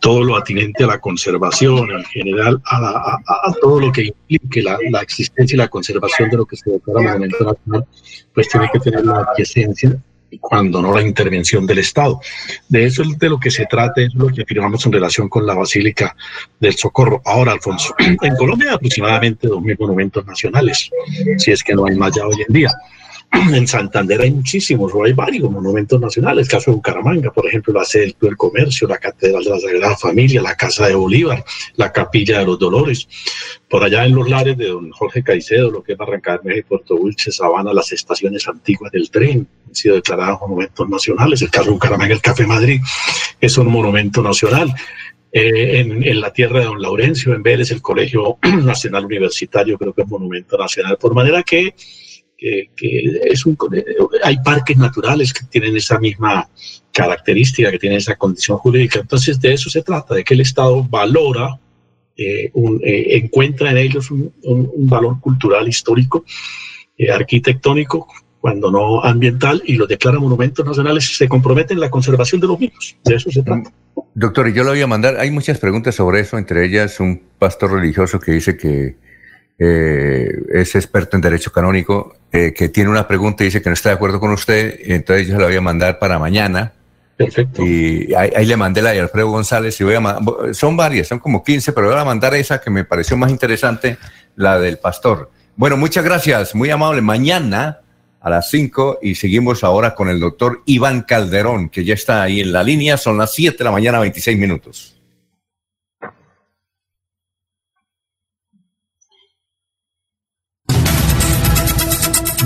[SPEAKER 8] Todo lo atinente a la conservación, en general, a, la- a- a- todo lo que implique la, la existencia y la conservación de lo que se declara monumento nacional, pues tiene que tener la aquiescencia cuando no la intervención del Estado. De eso es de lo que se trata, es lo que afirmamos en relación con la Basílica del Socorro. Ahora, Alfonso, en Colombia hay aproximadamente 2.000 monumentos nacionales, si es que no hay más ya hoy en día. En Santander hay muchísimos, o hay varios monumentos nacionales. El caso de Bucaramanga, por ejemplo, la sede del Comercio, la Catedral de la Sagrada Familia, la Casa de Bolívar, la Capilla de los Dolores. Por allá en los lares de don Jorge Caicedo, lo que es Barranca Bermeja y Puerto Dulce, Sabana, las estaciones antiguas del tren han sido declaradas monumentos nacionales. El caso de Bucaramanga, el Café Madrid, es un monumento nacional. Eh, en, en la tierra de don Laurencio, en Vélez, el Colegio Nacional Universitario, creo que es monumento nacional. Por manera que que, que es un, hay parques naturales que tienen esa misma característica, que tienen esa condición jurídica. Entonces, de eso se trata, de que el Estado valora, eh, un, eh, encuentra en ellos un, un- un valor cultural, histórico, eh, arquitectónico, cuando no ambiental, y los declara monumentos nacionales y se compromete en la conservación de los mismos. De eso se trata.
[SPEAKER 1] Doctor, y yo le voy a mandar, hay muchas preguntas sobre eso, entre ellas un pastor religioso que dice que eh, es experto en derecho canónico, eh, que tiene una pregunta y dice que no está de acuerdo con usted, entonces yo se la voy a mandar para mañana.
[SPEAKER 8] Perfecto.
[SPEAKER 1] Y ahí, ahí le mandé la de Alfredo González y voy a son varias, son como 15, pero voy a mandar esa que me pareció más interesante, la del pastor. Bueno, muchas gracias, muy amable. Mañana a las 5 y seguimos ahora con el doctor Iván Calderón, que ya está ahí en la línea, son las 7 de la mañana, 26 minutos.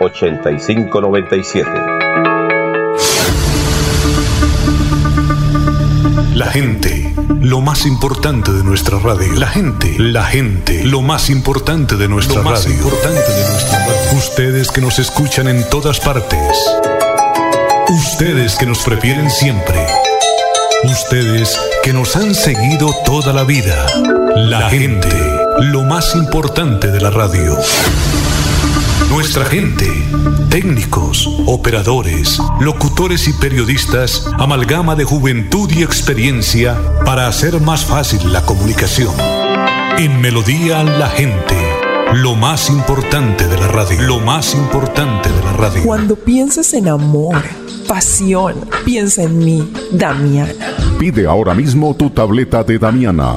[SPEAKER 38] 8597
[SPEAKER 33] La gente, lo más importante de nuestra radio. La gente, la gente, lo más importante de nuestra
[SPEAKER 34] Lo más
[SPEAKER 33] radio. importante de nuestra radio. Ustedes que nos escuchan en todas partes. Ustedes que nos prefieren siempre. Ustedes que nos han seguido toda la vida. La gente, lo más importante de la radio. Nuestra gente, técnicos, operadores, locutores y periodistas, amalgama de juventud y experiencia para hacer más fácil la comunicación. En Melodía la gente, lo más importante de la radio, lo más importante de la radio.
[SPEAKER 39] Cuando pienses en amor, pasión, piensa en mí, Damiana.
[SPEAKER 18] Pide ahora mismo tu tableta de Damiana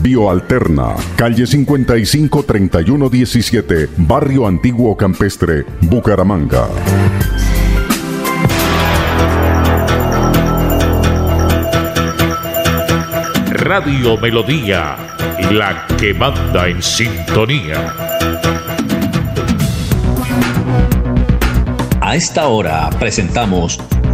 [SPEAKER 18] Bioalterna, calle 55 3117, Barrio Antiguo Campestre, Bucaramanga.
[SPEAKER 40] Radio Melodía, la que manda en sintonía.
[SPEAKER 35] A esta hora presentamos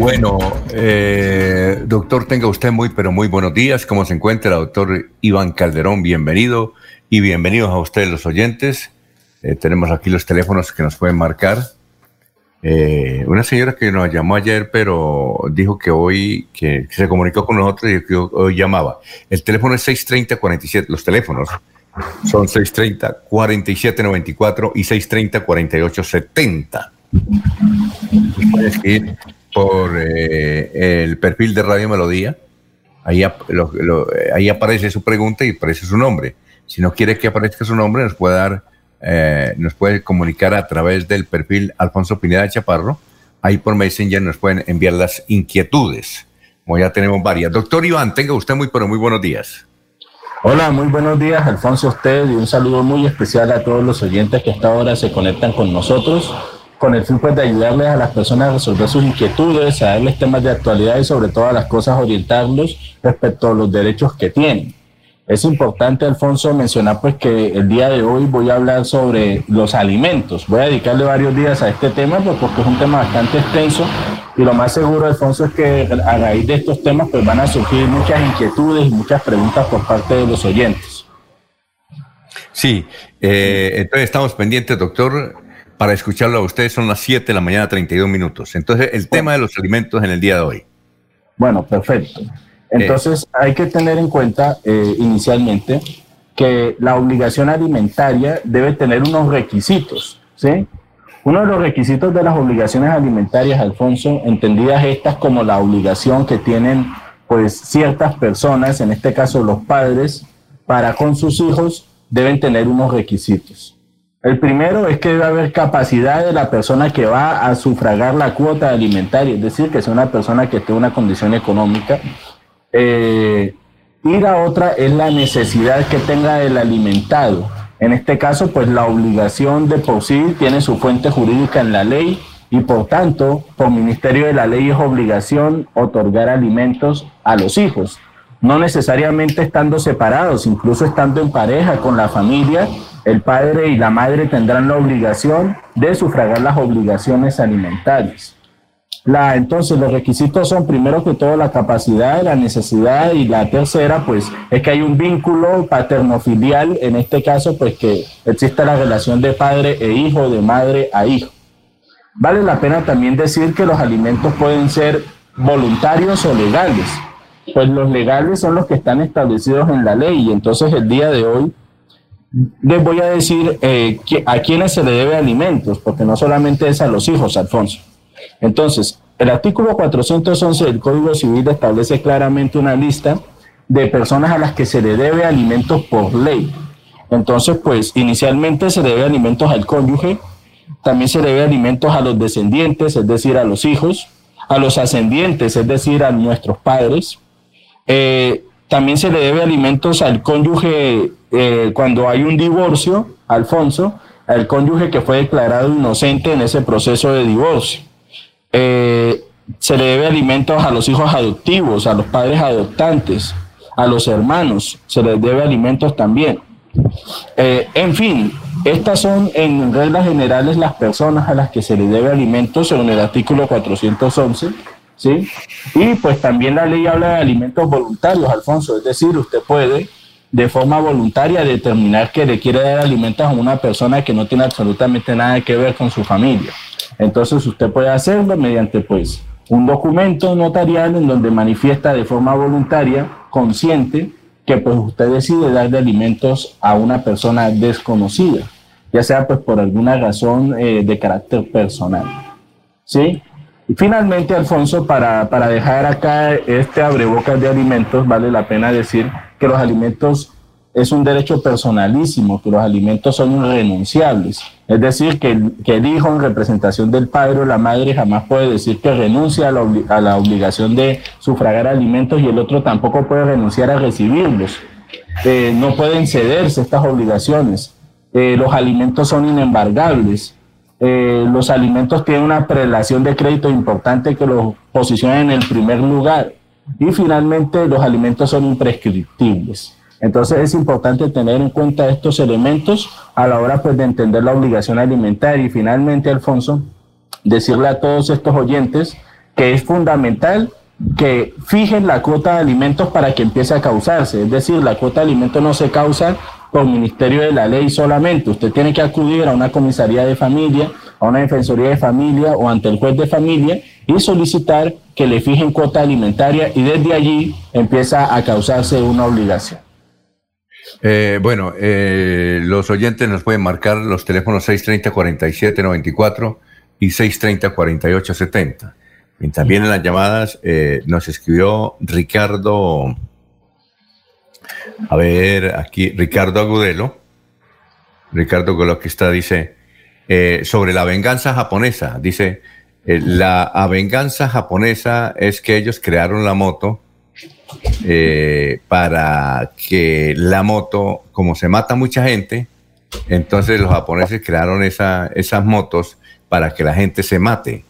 [SPEAKER 1] Bueno, eh, doctor, tenga usted muy, pero muy buenos días. ¿Cómo se encuentra, doctor Iván Calderón? Bienvenido y bienvenidos a ustedes los oyentes. Eh, tenemos aquí los teléfonos que nos pueden marcar. Eh, una señora que nos llamó ayer, pero dijo que hoy, que, se comunicó con nosotros y que hoy llamaba. El teléfono es 630-47, los teléfonos son 630-4794 y 630-4870. Puedes ir por eh, el perfil de Radio Melodía. Ahí, ap- lo- eh, ahí aparece su pregunta y aparece su nombre. Si no quiere que aparezca su nombre, nos puede dar, eh, nos puede comunicar a través del perfil Alfonso Pineda Chaparro. Ahí por Messenger nos pueden enviar las inquietudes. Como ya tenemos varias. Doctor Iván, tenga usted muy, pero muy buenos días.
[SPEAKER 41] Hola, muy buenos días, Alfonso, a usted y un saludo muy especial a todos los oyentes que hasta ahora se conectan con nosotros, con el fin pues, de ayudarles a las personas a resolver sus inquietudes, a darles temas de actualidad y sobre todas las cosas orientarlos respecto a los derechos que tienen. Es importante, Alfonso, mencionar pues que el día de hoy voy a hablar sobre los alimentos. Voy a dedicarle varios días a este tema pues, porque es un tema bastante extenso y lo más seguro, Alfonso, es que a raíz de estos temas pues van a surgir muchas inquietudes y muchas preguntas por parte de los oyentes.
[SPEAKER 1] Sí, eh, entonces estamos pendientes, doctor, para escucharlo a usted. Son las 7 de la mañana, 32 minutos. Entonces, el tema de los alimentos en el día de hoy.
[SPEAKER 41] Bueno, perfecto. Entonces hay que tener en cuenta eh, inicialmente que la obligación alimentaria debe tener unos requisitos, ¿sí? Uno de los requisitos de las obligaciones alimentarias, Alfonso, entendidas estas como la obligación que tienen pues ciertas personas, en este caso los padres, para con sus hijos, deben tener unos requisitos. El primero es que debe haber capacidad de la persona que va a sufragar la cuota alimentaria, es decir, que sea una persona que esté en una condición económica. Eh, y la otra es la necesidad que tenga el alimentado. En este caso, pues la obligación de sí tiene su fuente jurídica en la ley y por tanto, por ministerio de la ley es obligación otorgar alimentos a los hijos no necesariamente estando separados, incluso estando en pareja con la familia, el padre y la madre tendrán la obligación de sufragar las obligaciones alimentarias. La, entonces, los requisitos son primero que todo la capacidad, la necesidad y la tercera, pues, es que hay un vínculo paterno-filial, en este caso, pues, que exista la relación de padre e hijo, de madre a hijo. Vale la pena también decir que los alimentos pueden ser voluntarios o legales pues los legales son los que están establecidos en la ley y entonces el día de hoy les voy a decir eh, a quiénes se le debe alimentos, porque no solamente es a los hijos, Alfonso. Entonces, el artículo 411 del Código Civil establece claramente una lista de personas a las que se le debe alimentos por ley. Entonces, pues inicialmente se debe alimentos al cónyuge, también se debe alimentos a los descendientes, es decir, a los hijos, a los ascendientes, es decir, a nuestros padres, eh, también se le debe alimentos al cónyuge eh, cuando hay un divorcio, Alfonso, al cónyuge que fue declarado inocente en ese proceso de divorcio. Eh, se le debe alimentos a los hijos adoptivos, a los padres adoptantes, a los hermanos, se les debe alimentos también. en fin, estas son en reglas generales las personas a las que se les debe alimentos según el artículo 411 ¿sí? Y pues también la ley habla de alimentos voluntarios, Alfonso, es decir, usted puede de forma voluntaria determinar que le quiere dar alimentos a una persona que no tiene absolutamente nada que ver con su familia. Entonces usted puede hacerlo mediante pues un documento notarial en donde manifiesta de forma voluntaria, consciente, que pues usted decide darle alimentos a una persona desconocida, ya sea pues por alguna razón eh, de carácter personal. ¿Sí? Finalmente, Alfonso, para, para dejar acá este abrebocas de alimentos, vale la pena decir que los alimentos es un derecho personalísimo, que los alimentos son irrenunciables. Es decir, que el, que el hijo en representación del padre o la madre jamás puede decir que renuncia a la, a la obligación de sufragar alimentos y el otro tampoco puede renunciar a recibirlos. Eh, no pueden cederse estas obligaciones. Eh, los alimentos son inembargables. Eh, los alimentos tienen una prelación de crédito importante que los posiciona en el primer lugar. Y finalmente los alimentos son imprescriptibles. Entonces es importante tener en cuenta estos elementos a la hora pues, de entender la obligación alimentaria. Y finalmente, Alfonso, decirle a todos estos oyentes que es fundamental que fijen la cuota de alimentos para que empiece a causarse. Es decir, la cuota de alimentos no se causa por Ministerio de la Ley solamente. Usted tiene que acudir a una comisaría de familia, a una defensoría de familia o ante el juez de familia y solicitar que le fijen cuota alimentaria y desde allí empieza a causarse una obligación.
[SPEAKER 1] Eh, bueno, eh, los oyentes nos pueden marcar los teléfonos 630-4794 y 630-4870. Y también en las llamadas eh, nos escribió Ricardo a ver, aquí Ricardo Agudelo. Ricardo Agudelo que está, dice, eh, sobre la venganza japonesa. Dice, eh, la venganza japonesa es que ellos crearon la moto eh, para que la moto, como se mata mucha gente, entonces los japoneses crearon esa, esas motos para que la gente se mate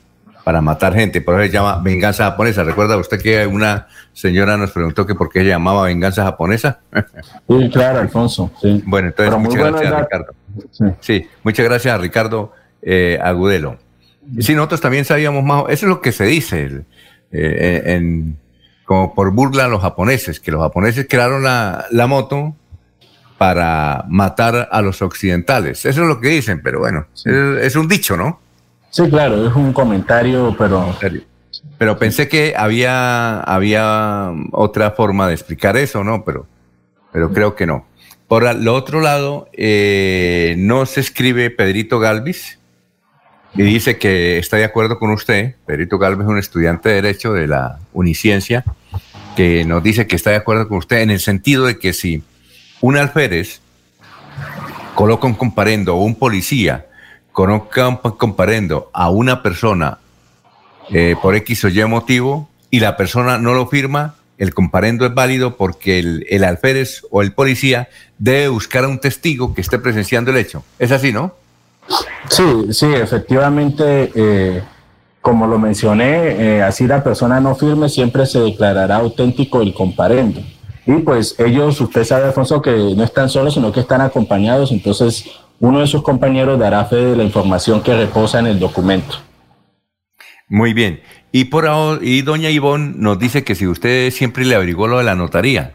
[SPEAKER 1] para matar gente, por eso se llama venganza japonesa. ¿Recuerda usted que una señora nos preguntó que por qué se llamaba venganza japonesa?
[SPEAKER 41] Sí, claro, Alfonso.
[SPEAKER 1] Bueno, entonces muchas gracias, Ricardo. Sí. muchas gracias a Ricardo eh, Agudelo. Sí, nosotros también sabíamos más, eso es lo que se dice, eh, en, como por burla a los japoneses, que los japoneses crearon la, moto para matar a los occidentales. Eso es lo que dicen, pero bueno, es un dicho, ¿no?
[SPEAKER 41] Sí, claro, es un comentario, pero...
[SPEAKER 1] Pero pensé que había, había otra forma de explicar eso, ¿no? Pero, pero creo que no. Por el otro lado, eh, no se escribe Pedrito Galvis y dice que está de acuerdo con usted. Pedrito Galvis es un estudiante de Derecho de la Uniciencia que nos dice que está de acuerdo con usted en el sentido de que si un alférez coloca un comparendo o un policía comparendo a una persona eh, por X o Y motivo y la persona no lo firma, el comparendo es válido porque el, el, alférez o el policía debe buscar a un testigo que esté presenciando el hecho. Es así, ¿no?
[SPEAKER 41] Sí, sí, efectivamente, eh, como lo mencioné, eh, así la persona no firme siempre se declarará auténtico el comparendo. Y pues ellos, usted sabe, Alfonso, que no están solos, sino que están acompañados, entonces uno de sus compañeros dará fe de la información que reposa en el documento.
[SPEAKER 1] Muy bien. Y por ahora, y doña Ivonne nos dice que si usted siempre le averiguó lo de la notaría,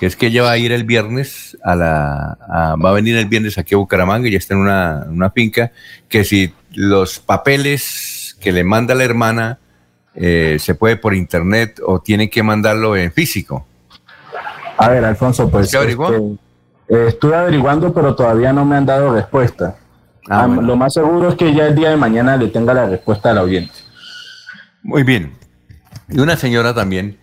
[SPEAKER 1] que es que ella va a ir el viernes a la, va a venir el viernes aquí a Bucaramanga, y ya está en una, una finca, que si los papeles que le manda la hermana eh, se puede por internet o tiene que mandarlo en físico.
[SPEAKER 41] A ver, Alfonso, pues este, eh, estuve averiguando, pero todavía no me han dado respuesta. Ah, Lo más seguro es que ya el día de mañana le tenga la respuesta al oyente.
[SPEAKER 1] Muy bien. Y una señora también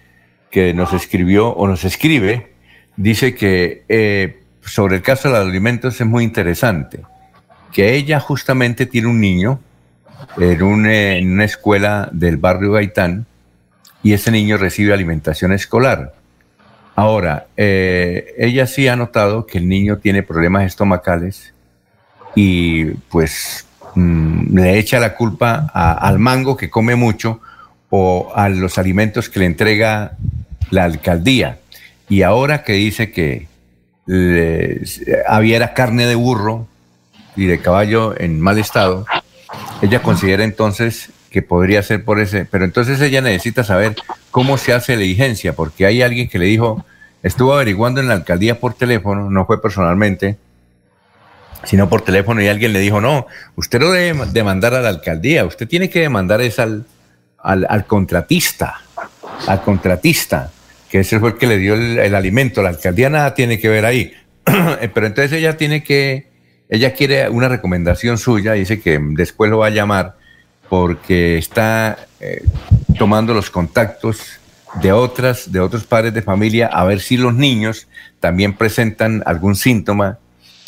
[SPEAKER 1] que nos escribió o nos escribe, dice que eh, sobre el caso de los alimentos es muy interesante, que ella justamente tiene un niño en, en una escuela del barrio Gaitán y ese niño recibe alimentación escolar. Ahora, eh, ella sí ha notado que el niño tiene problemas estomacales y pues mm, le echa la culpa al mango que come mucho o a los alimentos que le entrega la alcaldía. Y ahora que dice que había carne de burro y de caballo en mal estado, ella considera entonces que podría ser por ese, pero entonces ella necesita saber cómo se hace la diligencia, porque hay alguien que le dijo, estuvo averiguando en la alcaldía por teléfono, no fue personalmente, sino por teléfono y alguien le dijo, no, usted no debe demandar a la alcaldía, usted tiene que demandar es al, al, contratista, al contratista, que ese fue el que le dio el, alimento. La alcaldía nada tiene que ver ahí. Pero entonces ella tiene que, ella quiere una recomendación suya, dice que después lo va a llamar porque está eh, tomando los contactos de otras, de otros padres de familia, a ver si los niños también presentan algún síntoma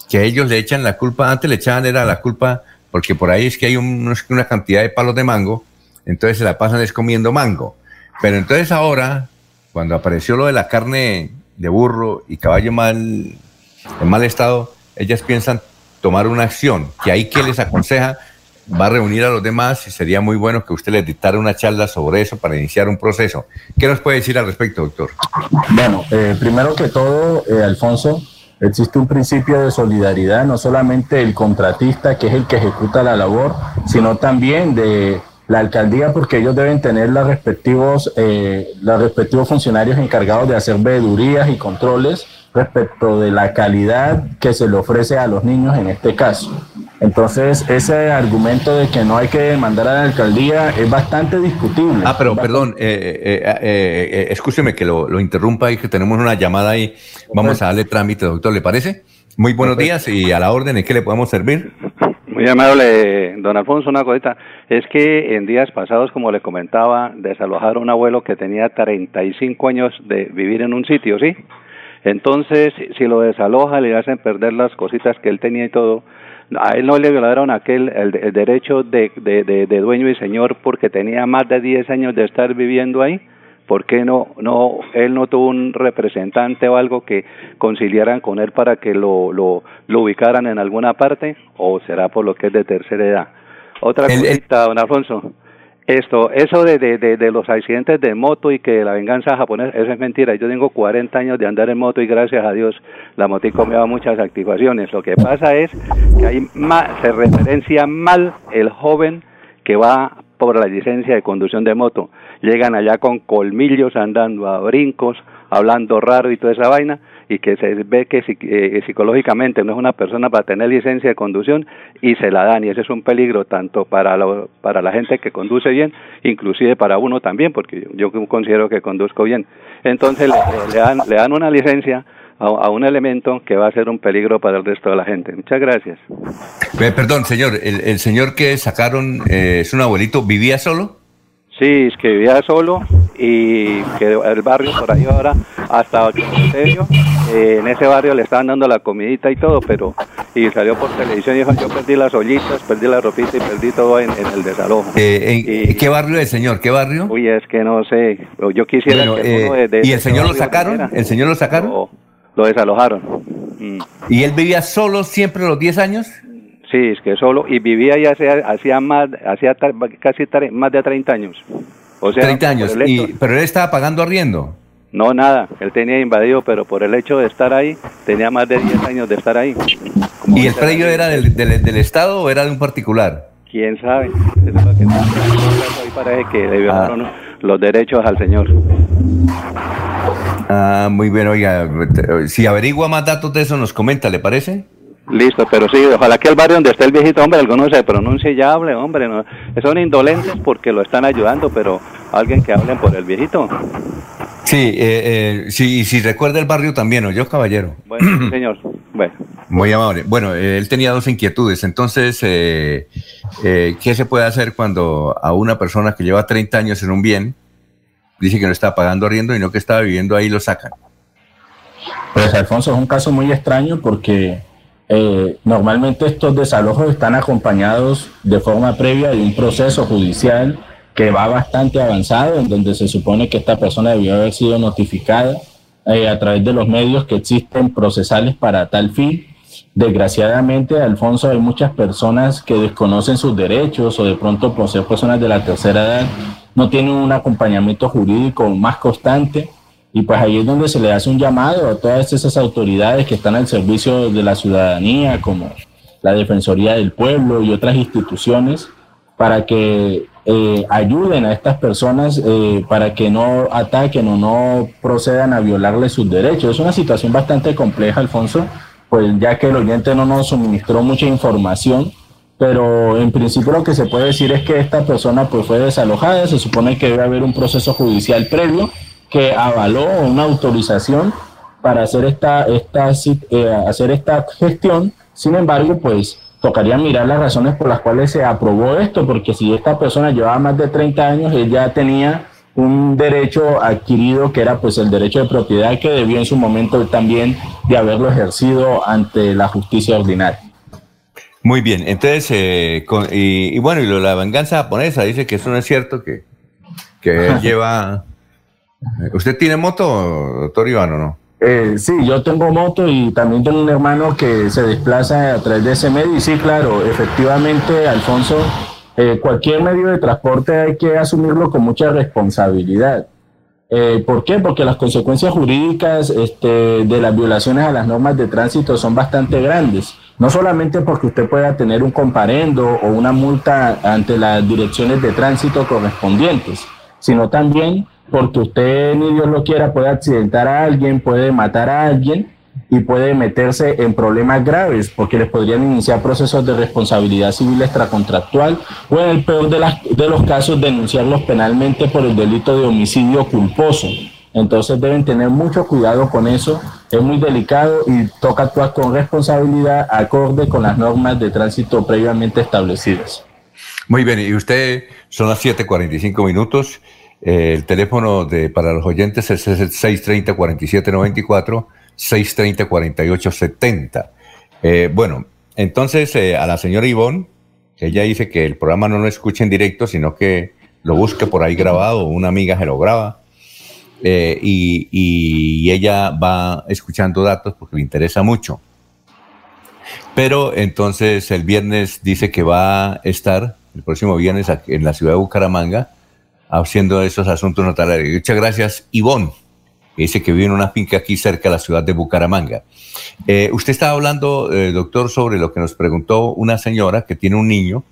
[SPEAKER 1] que ellos le echan la culpa, antes le echaban era la culpa, porque por ahí es que hay una cantidad de palos de mango, entonces se la pasan es comiendo mango. Pero entonces ahora, cuando apareció lo de la carne de burro y caballo mal, en mal estado, ellas piensan tomar una acción, que ahí que les aconseja, va a reunir a los demás y sería muy bueno que usted les dictara una charla sobre eso para iniciar un proceso. ¿Qué nos puede decir al respecto, doctor?
[SPEAKER 41] Bueno, eh, primero que todo, eh, Alfonso, existe un principio de solidaridad, no solamente el contratista, que es el que ejecuta la labor, sino también de la alcaldía porque ellos deben tener los respectivos, eh, los respectivos funcionarios encargados de hacer veedurías y controles respecto de la calidad que se le ofrece a los niños en este caso. Entonces, ese argumento de que no hay que demandar a la alcaldía es bastante discutible.
[SPEAKER 1] Ah, pero perdón, eh, eh, eh escúcheme que lo, lo, interrumpa y que tenemos una llamada ahí. Vamos a darle trámite, doctor, ¿le parece? Muy buenos días y a la orden, ¿en qué le podemos servir?
[SPEAKER 42] Muy amable, don Alfonso, una cosita. Es que en días pasados, como le comentaba, desalojaron a un abuelo que tenía 35 años de vivir en un sitio, ¿sí? Entonces, si lo desaloja, le hacen perder las cositas que él tenía y todo. A él no le violaron aquel el, derecho de, de, de dueño y señor porque tenía más de 10 años de estar viviendo ahí ¿Por qué no, no, él no tuvo un representante o algo que conciliaran con él para que lo, lo, lo ubicaran en alguna parte? ¿O será por lo que es de tercera edad? Otra cosita, don Alfonso. Esto, eso de, de, de, los accidentes de moto y que la venganza japonesa, eso es mentira. Yo tengo 40 años de andar en moto y gracias a Dios la motico me da muchas activaciones. Lo que pasa es que hay se referencia mal el joven que va por la licencia de conducción de moto llegan allá con colmillos andando a brincos, hablando raro y toda esa vaina, y que se ve que eh, psicológicamente no es una persona para tener licencia de conducción y se la dan y ese es un peligro tanto para para la gente que conduce bien inclusive para uno también porque yo considero que conduzco bien entonces le, dan le dan una licencia a, un elemento que va a ser un peligro para el resto de la gente. Muchas gracias.
[SPEAKER 1] perdón, señor, el, señor que sacaron eh, es un abuelito, ¿vivía solo?
[SPEAKER 42] Sí, es que vivía solo y que el barrio por ahí ahora, hasta serio, eh, en ese barrio le estaban dando la comidita y todo, pero y salió por televisión y dijo, yo perdí las ollitas, perdí la ropita y perdí todo en, el desalojo.
[SPEAKER 1] Eh, ¿en, ¿Qué barrio es, señor? ¿Qué barrio?
[SPEAKER 42] Uy, es que no sé, yo quisiera
[SPEAKER 1] que ¿Y el señor lo sacaron? ¿El señor lo sacaron?
[SPEAKER 42] lo desalojaron.
[SPEAKER 1] Mm. ¿Y él vivía solo siempre los 10 años?
[SPEAKER 42] Sí, es que solo, y vivía ya hacía, más, hacía casi más de 30 años.
[SPEAKER 1] O sea, 30 años, pero él estaba pagando arriendo.
[SPEAKER 42] No, nada, él tenía invadido, pero por el hecho de estar ahí, tenía más de 10 años de estar ahí.
[SPEAKER 1] ¿Y el predio era del, del, Estado o era de un particular?
[SPEAKER 42] ¿Quién sabe? es lo que parece que le violaron ah. los derechos al señor.
[SPEAKER 1] Ah, muy bien, oiga, si averigua más datos de eso nos comenta, ¿le parece?
[SPEAKER 42] Listo, pero sí, ojalá que el barrio donde esté el viejito, hombre, alguno se pronuncie y hable, hombre, no, son indolentes porque lo están ayudando, pero alguien que hable por el viejito.
[SPEAKER 1] Sí, eh, eh, sí, si recuerda el barrio también, ¿o yo, caballero?
[SPEAKER 42] Bueno, señor, bueno.
[SPEAKER 1] Muy amable. Bueno, él tenía dos inquietudes, entonces, eh, eh, ¿qué se puede hacer cuando a una persona que lleva 30 años en un bien dice que no está pagando arriendo y no que estaba viviendo ahí lo sacan?
[SPEAKER 41] Pues Alfonso, es un caso muy extraño porque eh, normalmente estos desalojos están acompañados de forma previa de un proceso judicial que va bastante avanzado, en donde se supone que esta persona debió haber sido notificada eh, a través de los medios que existen procesales para tal fin. Desgraciadamente, Alfonso, hay muchas personas que desconocen sus derechos o de pronto por personas de la tercera edad no tienen un acompañamiento jurídico más constante y pues ahí es donde se le hace un llamado a todas esas autoridades que están al servicio de la ciudadanía, como la Defensoría del Pueblo y otras instituciones, para que eh, ayuden a estas personas eh, para que no ataquen o no procedan a violarles sus derechos. Es una situación bastante compleja, Alfonso, pues ya que el oyente no nos suministró mucha información, pero en principio lo que se puede decir es que esta persona pues fue desalojada, se supone que debe haber un proceso judicial previo que avaló una autorización para hacer esta, esta, eh, hacer esta gestión. Sin embargo, pues tocaría mirar las razones por las cuales se aprobó esto, porque si esta persona llevaba más de 30 años, ella tenía un derecho adquirido que era pues el derecho de propiedad que debió en su momento también de haberlo ejercido ante la justicia ordinaria.
[SPEAKER 1] Muy bien, entonces, eh, y, bueno, y lo, la venganza japonesa dice que eso no es cierto, que, que él lleva ¿Usted tiene moto, doctor Iván, o no?
[SPEAKER 41] Eh, sí, yo tengo moto y también tengo un hermano que se desplaza a través de ese medio. Y sí, claro, efectivamente, Alfonso, eh, cualquier medio de transporte hay que asumirlo con mucha responsabilidad. Eh, ¿Por qué? Porque las consecuencias jurídicas este, de las violaciones a las normas de tránsito son bastante grandes. No solamente porque usted pueda tener un comparendo o una multa ante las direcciones de tránsito correspondientes, sino también porque usted, ni Dios lo quiera, puede accidentar a alguien, puede matar a alguien y puede meterse en problemas graves, porque les podrían iniciar procesos de responsabilidad civil extracontractual o en el peor de, las, de los casos denunciarlos penalmente por el delito de homicidio culposo. Entonces deben tener mucho cuidado con eso, es muy delicado y toca actuar con responsabilidad acorde con las normas de tránsito previamente establecidas.
[SPEAKER 1] Muy bien, y usted son las 7:45 minutos el teléfono de, para los oyentes es el 630-4794, 630-4870. Eh, bueno, entonces eh, a la señora Ivonne, ella dice que el programa no lo escucha en directo, sino que lo busque por ahí grabado, una amiga se lo graba. Eh, y, y, ella va escuchando datos porque le interesa mucho. Pero entonces el viernes dice que va a estar, el próximo viernes, en la ciudad de Bucaramanga, haciendo esos asuntos notariales. Muchas gracias, Ivonne, dice que vive en una finca aquí cerca de la ciudad de Bucaramanga. Eh, usted estaba hablando, eh, doctor, sobre lo que nos preguntó una señora que tiene un niño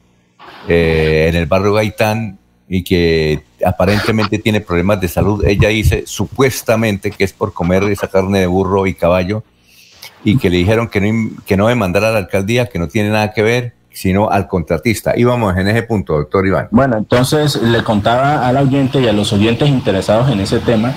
[SPEAKER 1] eh, en el barrio Gaitán y que aparentemente tiene problemas de salud. Ella dice supuestamente que es por comer esa carne de burro y caballo y que le dijeron que no, que no a la alcaldía, que no tiene nada que ver sino al contratista. Íbamos en ese punto, doctor Iván.
[SPEAKER 41] Bueno, entonces le contaba al oyente y a los oyentes interesados en ese tema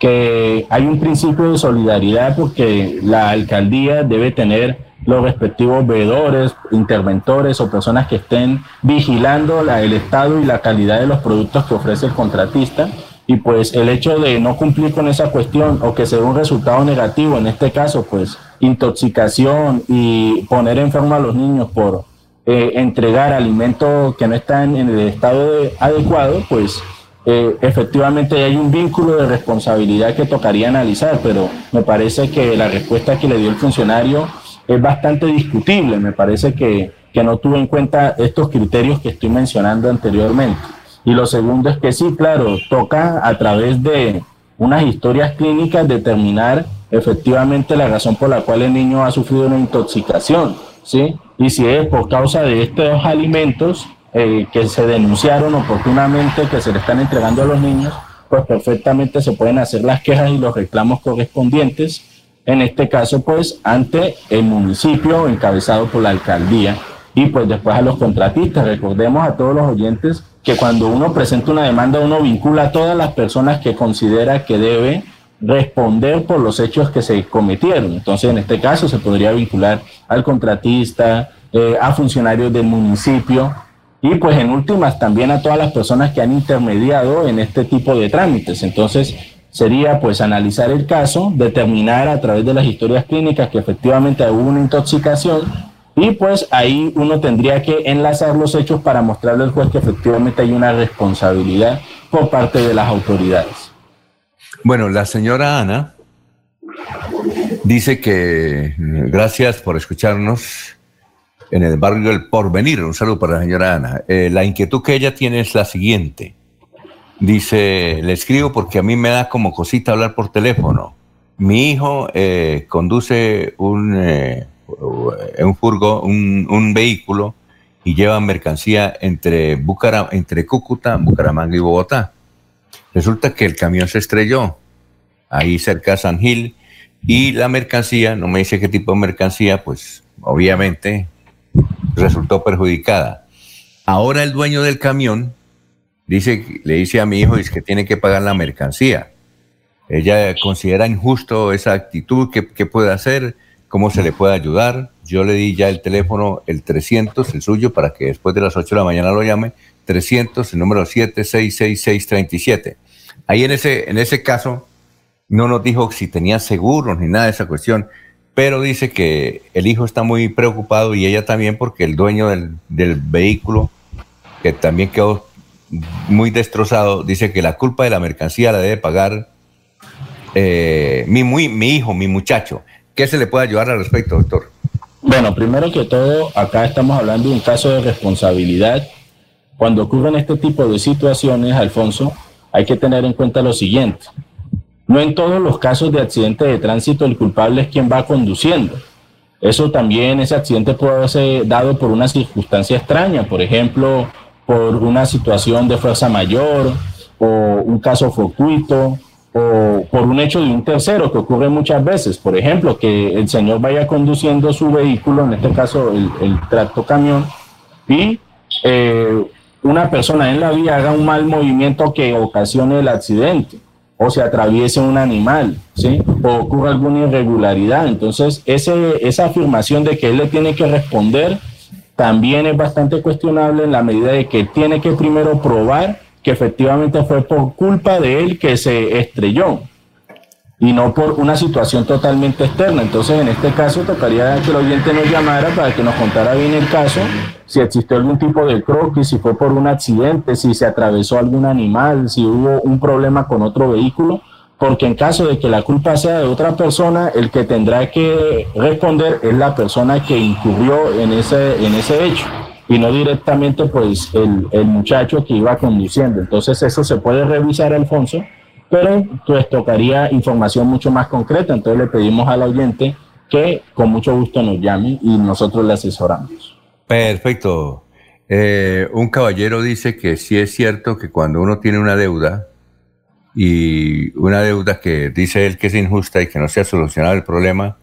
[SPEAKER 41] que hay un principio de solidaridad porque la alcaldía debe tener los respectivos veedores, interventores o personas que estén vigilando la, el estado y la calidad de los productos que ofrece el contratista. Y pues el hecho de no cumplir con esa cuestión o que se un resultado negativo, en este caso, pues intoxicación y poner enfermo a los niños por eh, entregar alimentos que no están en el estado adecuado, pues eh, efectivamente hay un vínculo de responsabilidad que tocaría analizar, pero me parece que la respuesta que le dio el funcionario es bastante discutible. Me parece que, que no tuvo en cuenta estos criterios que estoy mencionando anteriormente. Y lo segundo es que sí, claro, toca a través de unas historias clínicas determinar efectivamente la razón por la cual el niño ha sufrido una intoxicación, ¿sí? Y si es por causa de estos alimentos eh, que se denunciaron oportunamente, que se le están entregando a los niños, pues perfectamente se pueden hacer las quejas y los reclamos correspondientes, en este caso pues ante el municipio encabezado por la alcaldía y pues después a los contratistas. Recordemos a todos los oyentes que cuando uno presenta una demanda uno vincula a todas las personas que considera que debe responder por los hechos que se cometieron. Entonces, en este caso se podría vincular al contratista, eh, a funcionarios del municipio y pues en últimas también a todas las personas que han intermediado en este tipo de trámites. Entonces, sería pues analizar el caso, determinar a través de las historias clínicas que efectivamente hubo una intoxicación y pues ahí uno tendría que enlazar los hechos para mostrarle al juez que efectivamente hay una responsabilidad por parte de las autoridades.
[SPEAKER 1] Bueno, la señora Ana dice que gracias por escucharnos en el barrio del Porvenir. Un saludo para la señora Ana. Eh, la inquietud que ella tiene es la siguiente. Dice, le escribo porque a mí me da como cosita hablar por teléfono. Mi hijo eh, conduce un, eh, un furgo, un, vehículo y lleva mercancía entre, entre Cúcuta, Bucaramanga y Bogotá. Resulta que el camión se estrelló ahí cerca de San Gil y la mercancía, no me dice qué tipo de mercancía, pues obviamente resultó perjudicada. Ahora el dueño del camión dice, le dice a mi hijo que tiene que pagar la mercancía. Ella considera injusto esa actitud, ¿qué, qué puede hacer? ¿Cómo se le puede ayudar? Yo le di ya el teléfono, el 300, el suyo, para que después de las 8 de la mañana lo llame, 300, el número 766637. Ahí en ese, en ese caso no nos dijo si tenía seguros ni nada de esa cuestión, pero dice que el hijo está muy preocupado y ella también porque el dueño del, vehículo, que también quedó muy destrozado, dice que la culpa de la mercancía la debe pagar eh, mi, muy, mi hijo, mi muchacho. ¿Qué se le puede ayudar al respecto, doctor?
[SPEAKER 41] Bueno, primero que todo, acá estamos hablando de un caso de responsabilidad cuando ocurren este tipo de situaciones, Alfonso, hay que tener en cuenta lo siguiente. No en todos los casos de accidente de tránsito el culpable es quien va conduciendo. Eso también, ese accidente puede haberse dado por una circunstancia extraña, por ejemplo, por una situación de fuerza mayor o un caso fortuito o por un hecho de un tercero que ocurre muchas veces. Por ejemplo, que el señor vaya conduciendo su vehículo, en este caso el, el tracto camión, y eh, una persona en la vía haga un mal movimiento que ocasione el accidente o se atraviese un animal, ¿sí? O ocurra alguna irregularidad. Entonces, ese, esa afirmación de que él le tiene que responder también es bastante cuestionable en la medida de que tiene que primero probar que efectivamente fue por culpa de él que se estrelló y no por una situación totalmente externa. Entonces, en este caso, tocaría que el oyente nos llamara para que nos contara bien el caso, si existió algún tipo de croquis, si fue por un accidente, si se atravesó algún animal, si hubo un problema con otro vehículo, porque en caso de que la culpa sea de otra persona, el que tendrá que responder es la persona que incurrió en ese, en ese hecho y no directamente pues el, el muchacho que iba conduciendo. Entonces eso se puede revisar, Alfonso, pero pues tocaría información mucho más concreta, entonces le pedimos al oyente que con mucho gusto nos llame y nosotros le asesoramos.
[SPEAKER 1] Perfecto. Eh, un caballero dice que sí es cierto que cuando uno tiene una deuda y una deuda que dice él que es injusta y que no se ha solucionado el problema,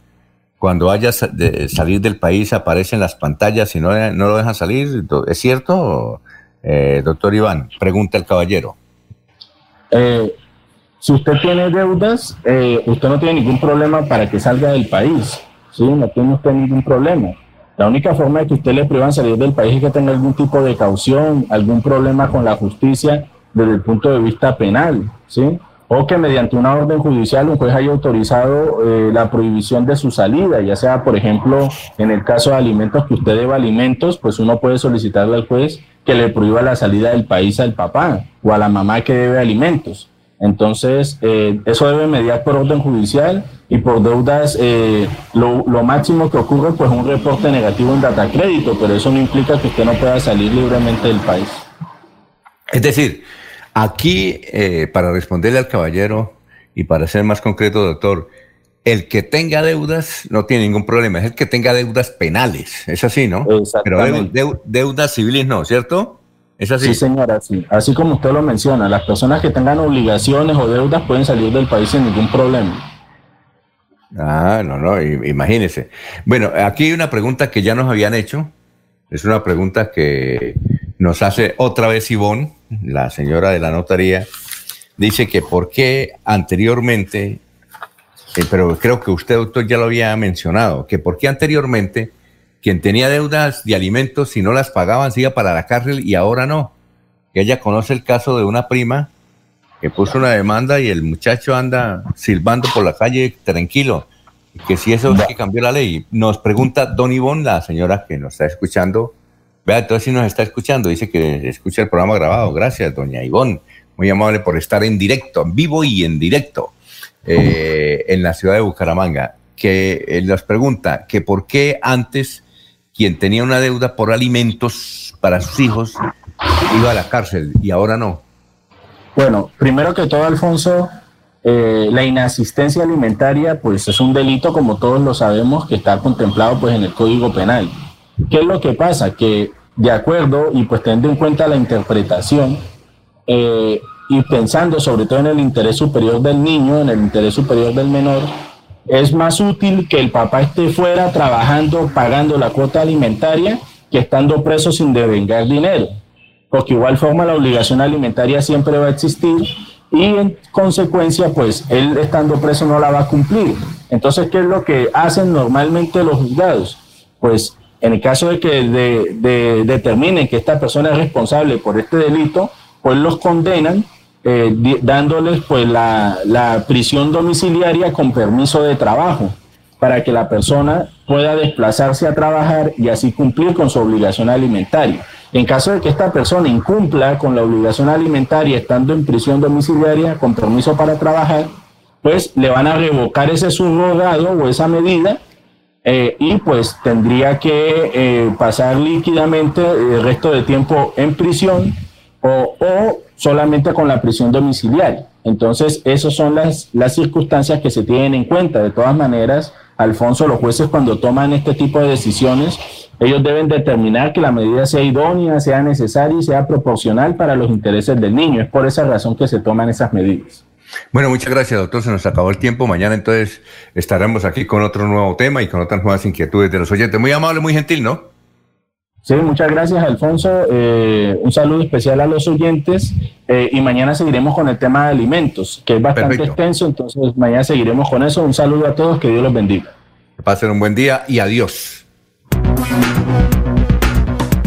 [SPEAKER 1] cuando vaya a de salir del país aparecen las pantallas y no, no lo dejan salir. ¿Es cierto, eh, doctor Iván? Pregunta el caballero.
[SPEAKER 41] Eh, Si usted tiene deudas, eh, usted no tiene ningún problema para que salga del país. ¿sí? No tiene usted ningún problema. La única forma de que usted le prohíban salir del país es que tenga algún tipo de caución, algún problema con la justicia desde el punto de vista penal, ¿sí? O que mediante una orden judicial un juez haya autorizado eh, la prohibición de su salida, ya sea, por ejemplo, en el caso de alimentos que usted deba alimentos, pues uno puede solicitarle al juez que le prohíba la salida del país al papá o a la mamá que debe alimentos. Entonces, eh, eso debe mediar por orden judicial y por deudas, eh, lo, máximo que ocurre pues un reporte negativo en data crédito, pero eso no implica que usted no pueda salir libremente del país.
[SPEAKER 1] Es decir, aquí, eh, para responderle al caballero y para ser más concreto, doctor, el que tenga deudas no tiene ningún problema, es el que tenga deudas penales, es así, ¿no? Pero deudas civiles no, ¿cierto?
[SPEAKER 41] ¿Es así? Sí, señora, sí. Así como usted lo menciona, las personas que tengan obligaciones o deudas pueden salir del país sin ningún problema.
[SPEAKER 1] Ah, no, no, imagínese. Bueno, aquí hay una pregunta que ya nos habían hecho. Es una pregunta que nos hace otra vez Ivonne, la señora de la notaría. Dice que por qué anteriormente, eh, pero creo que usted, doctor, ya lo había mencionado, que por qué anteriormente quien tenía deudas de alimentos, si no las pagaban, se iba para la cárcel y ahora no. Ella conoce el caso de una prima que puso una demanda y el muchacho anda silbando por la calle tranquilo. Que si eso es que cambió la ley. Nos pregunta Don Ivonne, la señora que nos está escuchando. Vea, entonces si nos está escuchando, dice que escucha el programa grabado. Gracias, doña Ivonne. Muy amable por estar en directo, en vivo y en directo, eh, en la ciudad de Bucaramanga. Que eh, nos pregunta que por qué antes quien tenía una deuda por alimentos para sus hijos iba a la cárcel y ahora no.
[SPEAKER 41] Bueno, primero que todo, Alfonso, eh, la inasistencia alimentaria, pues es un delito, como todos lo sabemos, que está contemplado pues en el Código Penal. ¿Qué es lo que pasa? Que de acuerdo y pues teniendo en cuenta la interpretación eh, y pensando sobre todo en el interés superior del niño, en el interés superior del menor, es más útil que el papá esté fuera trabajando, pagando la cuota alimentaria, que estando preso sin devengar dinero porque igual forma la obligación alimentaria siempre va a existir y en consecuencia, pues él estando preso no la va a cumplir. Entonces, ¿qué es lo que hacen normalmente los juzgados? Pues en el caso de que determinen que esta persona es responsable por este delito, pues los condenan eh, dándoles pues la, prisión domiciliaria con permiso de trabajo para que la persona pueda desplazarse a trabajar y así cumplir con su obligación alimentaria. En caso de que esta persona incumpla con la obligación alimentaria estando en prisión domiciliaria con permiso para trabajar, pues le van a revocar ese subrogado o esa medida eh, y pues tendría que eh, pasar líquidamente el resto de tiempo en prisión o, solamente con la prisión domiciliaria. Entonces, esas son las, las circunstancias que se tienen en cuenta. De todas maneras, Alfonso, los jueces cuando toman este tipo de decisiones, ellos deben determinar que la medida sea idónea, sea necesaria y sea proporcional para los intereses del niño. Es por esa razón que se toman esas medidas.
[SPEAKER 1] Bueno, muchas gracias, doctor. Se nos acabó el tiempo. Mañana entonces estaremos aquí con otro nuevo tema y con otras nuevas inquietudes de los oyentes. Muy amable, muy gentil, ¿no?
[SPEAKER 41] Sí, muchas gracias, Alfonso. Eh, un saludo especial a los oyentes eh, y mañana seguiremos con el tema de alimentos, que es bastante extenso, entonces mañana seguiremos con eso. Un saludo a todos, que Dios los bendiga.
[SPEAKER 1] Que pasen un buen día y adiós.